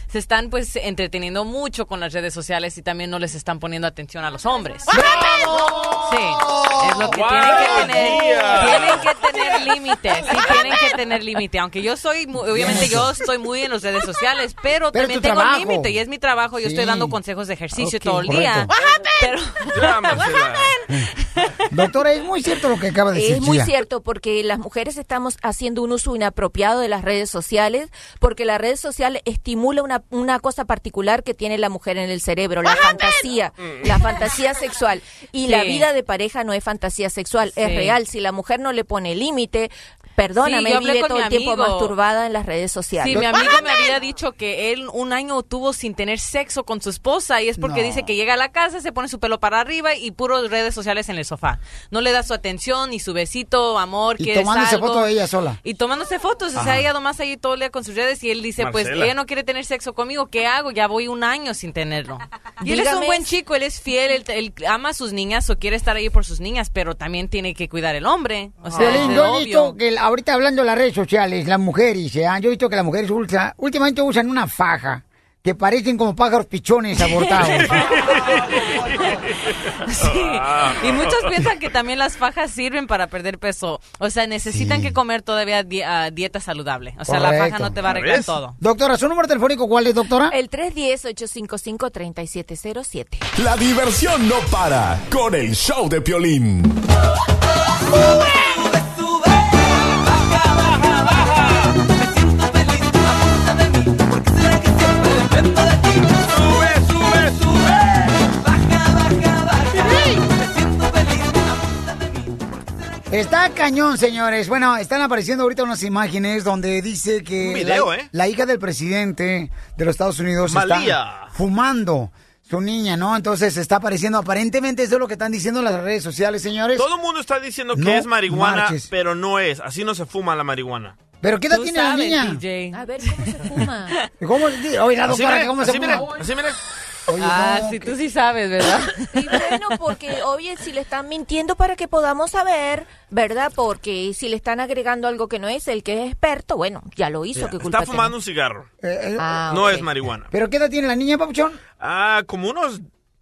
se están pues entreteniendo mucho con las redes sociales y también no les están poniendo atención a los hombres. Sí, es lo que Wow, tienen que tener. tía. Tienen que tener límites, sí, tienen que tener límite. Aunque yo soy, mu- obviamente yo estoy muy en las redes sociales, pero, Pero también tengo límite y es mi trabajo. Yo Sí. estoy dando consejos de ejercicio Ok, todo el día. Pero, Ya, Marcela. Doctora, es muy cierto lo que acaba de decir Es muy Gia. cierto porque las mujeres estamos haciendo un uso inapropiado de las redes sociales porque la red social estimula una, una cosa particular que tiene la mujer en el cerebro, la fantasía, la fantasía sexual. Y la vida de pareja no es fantasía sexual, es real. Si la mujer no le pone límite, Perdóname, Sí, vive con todo mi el tiempo amigo. masturbada en las redes sociales. Sí, mi amigo me había dicho que él un año tuvo sin tener sexo con su esposa y es porque No. dice que llega a la casa, se pone su pelo para arriba y puros redes sociales en el sofá. No le da su atención ni su besito, amor, Y ¿quieres tomándose algo? foto de ella sola. Y tomándose fotos, o sea, ella nomás ahí todo el día con sus redes y él dice, pues ella no quiere tener sexo conmigo, ¿qué hago? Ya voy un año sin tenerlo. Y él es un buen chico, él es fiel, él, él ama a sus niñas o quiere estar ahí por sus niñas, pero también tiene que cuidar el hombre. O sea, es yo he obvio. visto que el- ahorita hablando de las redes sociales, las mujeres, ¿eh? yo he visto que las mujeres usa- últimamente usan una faja que parecen como pájaros pichones abortados. Sí. Y muchos piensan que también las fajas sirven para perder peso. O sea, necesitan que comer todavía di- ah, dieta saludable. O sea, la faja no te va a arreglar todo. Doctora, ¿su número telefónico cuál es, doctora? El 310-855-3707. La diversión no para con el show de Piolín. Está cañón, señores. Bueno, están apareciendo ahorita unas imágenes donde dice que Un video, la, ¿eh? la hija del presidente de los Estados Unidos Malía. está fumando su niña, ¿no? Entonces está apareciendo, aparentemente eso es lo que están diciendo las redes sociales, señores. Todo el mundo está diciendo que No es marihuana, marches. pero no es. Así no se fuma la marihuana. ¿Pero qué edad tiene la niña? DJ. A ver, ¿cómo se fuma? ¿Cómo? Oye, la Así doctora, mire, ¿cómo se así fuma? así mire. Oye, ah, no, sí, que- tú sí sabes, ¿verdad? Y bueno, porque oye, si le están mintiendo para que podamos saber, ¿verdad? Porque si le están agregando algo que no es, el que es experto, bueno, ya lo hizo, ¿qué culpa Está fumando un cigarro. Eh, Ah, no es marihuana. ¿Pero qué edad tiene la niña, papuchón? Ah, como unos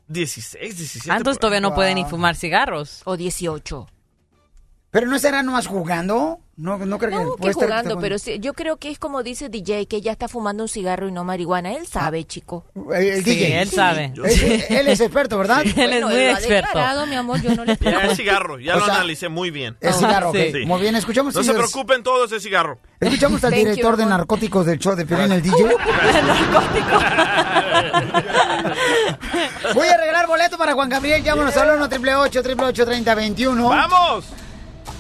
16, 17. Ah, entonces todavía no puede ni fumar cigarros. O 18. ¿Pero no estará nomás jugando? No, no creo que No, puede que estar- jugando, pero sí, yo creo que es como dice DJ, que ella está fumando un cigarro y no marihuana. Él sabe, chico. El, el Sí, DJ. él sabe. Él, sí. él es experto, ¿verdad? Él es muy él lo ha experto. declarado, mi amor, yo no le Ya es cigarro, ya O lo sea, analicé muy bien. El cigarro, ok. Sí. Muy bien, escuchamos, No se preocupen todos, es cigarro. Escuchamos al Thank you, director de narcóticos del show de Piolín, el DJ. Voy a regalar boleto para Juan Gabriel. Llámanos al 1 888 3021 ¡Vamos!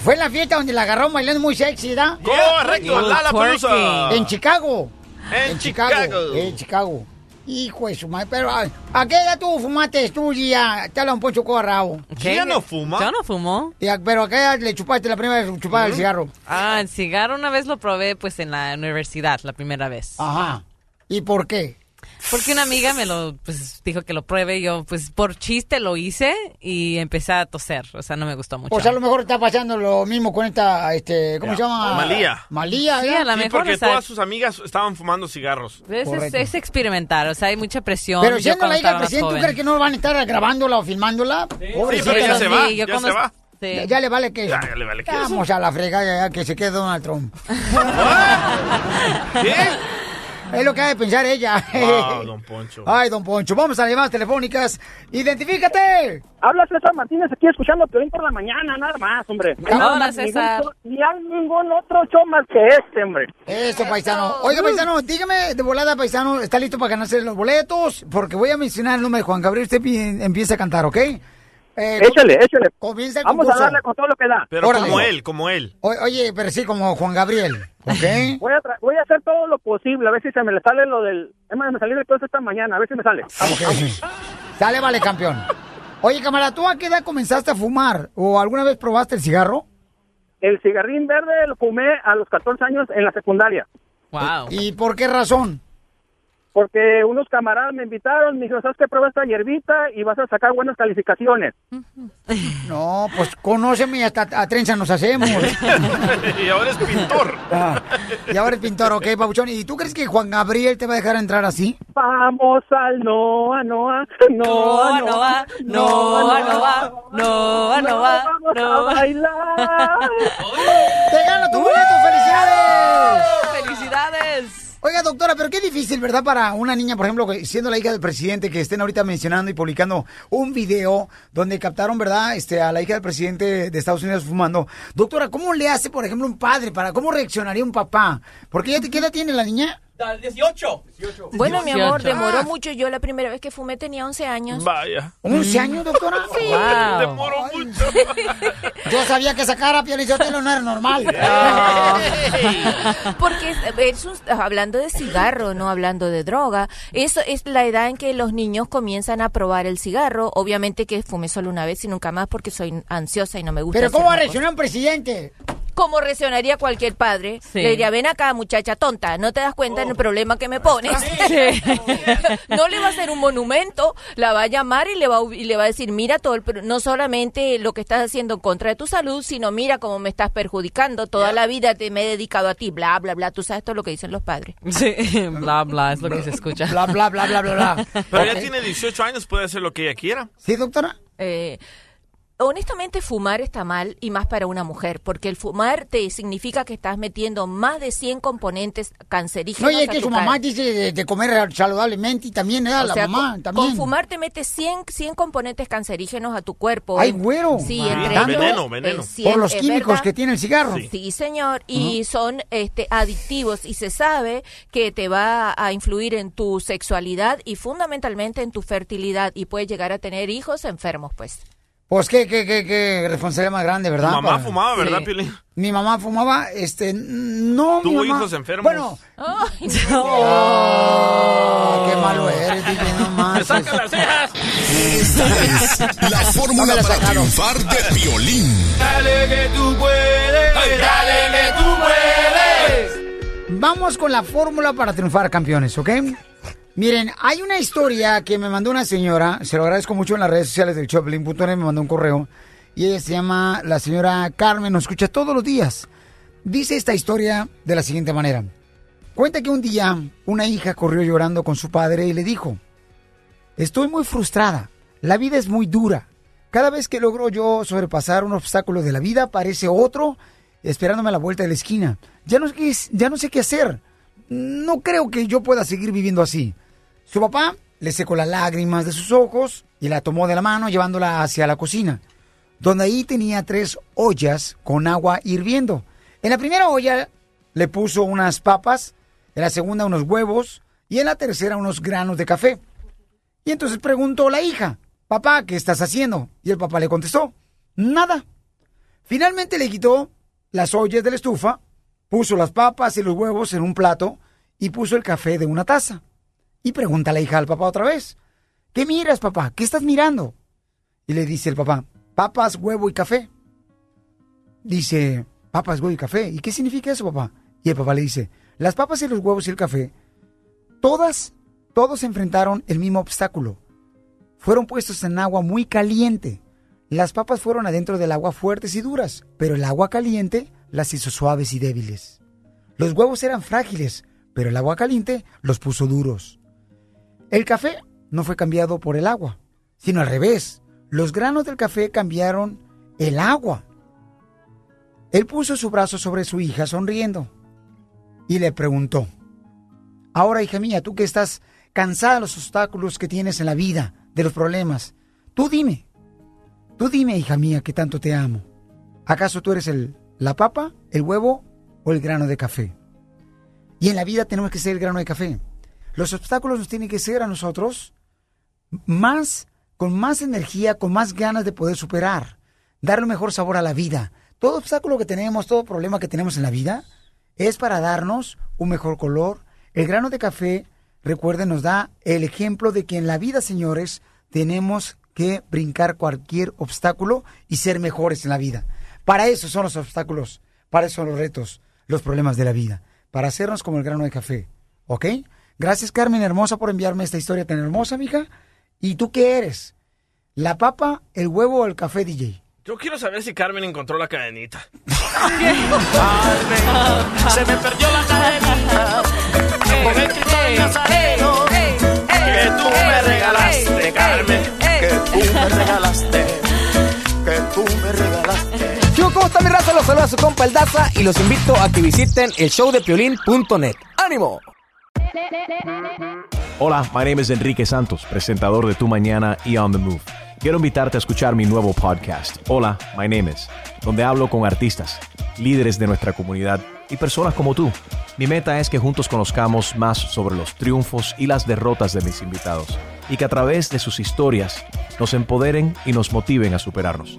Fue en la fiesta donde la agarró bailando muy sexy, ¿verdad? Correcto, Yeah. Lala Pelusa. En Chicago. En Chicago. En Chicago. Hijo de su madre. Pero, ¿a, a qué edad tú fumaste tú ya? Te un Poncho Corrao. ¿Quién ya no fuma? Yo no fumo. Y a- Pero a qué edad le chupaste la primera vez chupada el cigarro. Ah, el cigarro una vez lo probé pues en la universidad, la primera vez. Ajá. ¿Y por qué? Porque una amiga me lo pues dijo que lo pruebe y yo pues por chiste lo hice y empecé a toser, o sea, no me gustó mucho. O sea, a lo mejor está pasando lo mismo con esta, este, ¿cómo se llama? Malía. Malía, Sí, a la Sí, mejor, porque o sea- todas sus amigas estaban fumando cigarros. Es, es, es experimentar, o sea, hay mucha presión. Pero siendo la hija del presidente, ¿tú joven. crees que no van a estar grabándola o filmándola? Sí, pero ya se va, Sí, ya se va. Sí. Ya, ya le vale que Ya, ya le vale queso. Vamos a la fregada ya, que se quede Donald Trump. ¿Qué? Es lo que ha de pensar ella. Wow, don Poncho. Ay, don Poncho, vamos a las llamadas telefónicas. ¡Identifícate! Habla César Martínez aquí escuchando Piolín por la mañana, nada más, hombre. Hola, Nada más, César. Ni hay ningún otro show más que este, hombre. Eso, paisano. Oiga, paisano, dígame de volada, paisano, ¿está listo para ganarse los boletos? Porque voy a mencionar el nombre de Juan Gabriel. Usted pi- empieza a cantar, ¿ok? Eh, Échale, échale. Comienza el Vamos a darle con todo lo que da. Pero Órale. como él, como él. O- oye, pero sí, como Juan Gabriel, ¿ok? Voy a, tra- voy a hacer todo lo posible, a ver si se me le sale lo del... Es más, me salió de todo esta mañana, a ver si me sale. Ok. Dale, vale, campeón. Oye, camarada, ¿tú a qué edad comenzaste a fumar? ¿O alguna vez probaste el cigarro? El cigarrín verde lo fumé a los 14 años en la secundaria. Wow. ¿Y por qué razón? Porque unos camaradas me invitaron, me dijeron, ¿sabes qué? Prueba esta hierbita y vas a sacar buenas calificaciones. No, pues conóceme y hasta a trenza nos hacemos. y ahora es pintor. Ah, y ahora es pintor, ok, Pabuchón. ¿Y tú crees que Juan Gabriel te va a dejar entrar así? Vamos al Noa, Noa, Noa, Noa, Noa, Noa, Noa, Noa, Vamos Noa. a bailar. ¡Te gano tu boleto! ¡Felicidades! ¡Felicidades! Oiga, doctora, pero qué difícil, ¿verdad? Para una niña, por ejemplo, siendo la hija del presidente, que estén ahorita mencionando y publicando un video donde captaron, ¿verdad? Este, a la hija del presidente de Estados Unidos fumando. Doctora, ¿cómo le hace, por ejemplo, un padre para, cómo reaccionaría un papá? Porque ya te, ¿qué edad tiene la niña? 18. Bueno, mi amor, 18. demoró mucho. Yo la primera vez que fumé tenía 11 años. Vaya. ¿11 años, doctora? Sí. Demoró mucho. Yo sabía que esa cara, Piolizotelo, no era normal. Porque es, es un- hablando de cigarro, no hablando de droga. Eso es la edad en que los niños comienzan a probar el cigarro. Obviamente que fumé solo una vez y nunca más porque soy ansiosa y no me gusta. Pero ¿cómo va a reaccionar un presidente? ¿Cómo reaccionaría cualquier padre? Le diría, ven acá, muchacha tonta, ¿no te das cuenta del problema que me pones? no le va a hacer un monumento, la va a llamar y le va a, y le va a decir, mira, todo el, no solamente lo que estás haciendo en contra de tu salud, sino mira cómo me estás perjudicando. Toda la vida te me he dedicado a ti, bla, bla, bla. Tú sabes todo lo que dicen los padres. Sí, bla, bla, es lo que se escucha. Bla, bla, bla, bla, bla, bla. Pero ya tiene 18 años, puede hacer lo que ella quiera. ¿Sí, doctora? Eh, honestamente, fumar está mal y más para una mujer, porque el fumar te significa que estás metiendo más de 100 componentes No, cancerígenos. y es que tu su mamá cara. dice de, de comer saludablemente y también era O la sea, mamá. con, también. con fumar te metes 100, 100 componentes cancerígenos a tu cuerpo. Ay, güero. Sí, Ah. entre Veneno, ellos, veneno. eh, cien- Por los químicos verdad. que tiene el cigarro. Sí, señor. Y son este, adictivos y se sabe que te va a influir en tu sexualidad y fundamentalmente en tu fertilidad y puedes llegar a tener hijos enfermos, pues. Pues qué, qué, qué, qué responsabilidad más grande, ¿verdad? Tu mamá Para- fumaba, ¿verdad, Sí. Piolín? Mi mamá fumaba, este, no, mi Tuvo mamá- hijos enfermos. Bueno, Ay, Ah, qué malo eres, DJ, no más. sacan las cejas! Esta es la fórmula para triunfar de violín. Dale que tú puedes, dale que tú puedes. Vamos con la fórmula para triunfar, campeones, ¿ok? Miren, hay una historia que me mandó una señora, se lo agradezco mucho en las redes sociales del Choplin.net, me mandó un correo, y ella se llama la señora Carmen, nos escucha todos los días. Dice esta historia de la siguiente manera. Cuenta que un día una hija corrió llorando con su padre y le dijo, estoy muy frustrada, la vida es muy dura. Cada vez que logro yo sobrepasar un obstáculo de la vida, aparece otro esperándome a la vuelta de la esquina. Ya no, ya no sé qué hacer. No creo que yo pueda seguir viviendo así. Su papá le secó las lágrimas de sus ojos y la tomó de la mano llevándola hacia la cocina, donde ahí tenía tres ollas con agua hirviendo. En la primera olla le puso unas papas, en la segunda unos huevos y en la tercera unos granos de café. Y entonces preguntó la hija, papá, ¿qué estás haciendo? Y el papá le contestó, nada. Finalmente le quitó las ollas de la estufa, puso las papas y los huevos en un plato y puso el café de una taza. Y pregunta la hija al papá otra vez, ¿qué miras, papá? ¿Qué estás mirando? Y le dice el papá, papas, huevo y café. Dice, papas, huevo y café. ¿Y qué significa eso, papá? Y el papá le dice, las papas y los huevos y el café, todas, todos enfrentaron el mismo obstáculo. Fueron puestos en agua muy caliente. Las papas fueron adentro del agua fuertes y duras, pero el agua caliente las hizo suaves y débiles. Los huevos eran frágiles, pero el agua caliente los puso duros. El café no fue cambiado por el agua, sino al revés. Los granos del café cambiaron el agua. Él puso su brazo sobre su hija sonriendo y le preguntó, Ahora, hija mía, tú que estás cansada de los obstáculos que tienes en la vida, de los problemas, tú dime, tú dime, hija mía, que tanto te amo. ¿Acaso tú eres el, la papa, el huevo o el grano de café? Y en la vida tenemos que ser el grano de café. Los obstáculos nos tienen que ser a nosotros más, con más energía, con más ganas de poder superar, darle un mejor sabor a la vida. Todo obstáculo que tenemos, todo problema que tenemos en la vida, es para darnos un mejor color. El grano de café, recuerden, nos da el ejemplo de que en la vida, señores, tenemos que brincar cualquier obstáculo y ser mejores en la vida. Para eso son los obstáculos, para eso son los retos, los problemas de la vida, para hacernos como el grano de café. ¿Ok? Gracias, Carmen Hermosa, por enviarme esta historia tan hermosa, mija. ¿Y tú qué eres? ¿La papa, el huevo o el café, DJ? Yo quiero saber si Carmen encontró la cadenita. Se me perdió la cadenita con el Nazareno que tú me regalaste, Carmen, que tú me regalaste, que tú me regalaste. Yo, ¿cómo está mi raza? Los saluda su compa el Daza y los invito a que visiten el showdepiolín.net. ¡Ánimo! Hola, my name is Enrique Santos, presentador de Tu Mañana y On the Move. Quiero invitarte a escuchar mi nuevo podcast, Hola, my name is, donde hablo con artistas, líderes de nuestra comunidad y personas como tú. Mi meta es que juntos conozcamos más sobre los triunfos y las derrotas de mis invitados y que a través de sus historias nos empoderen y nos motiven a superarnos.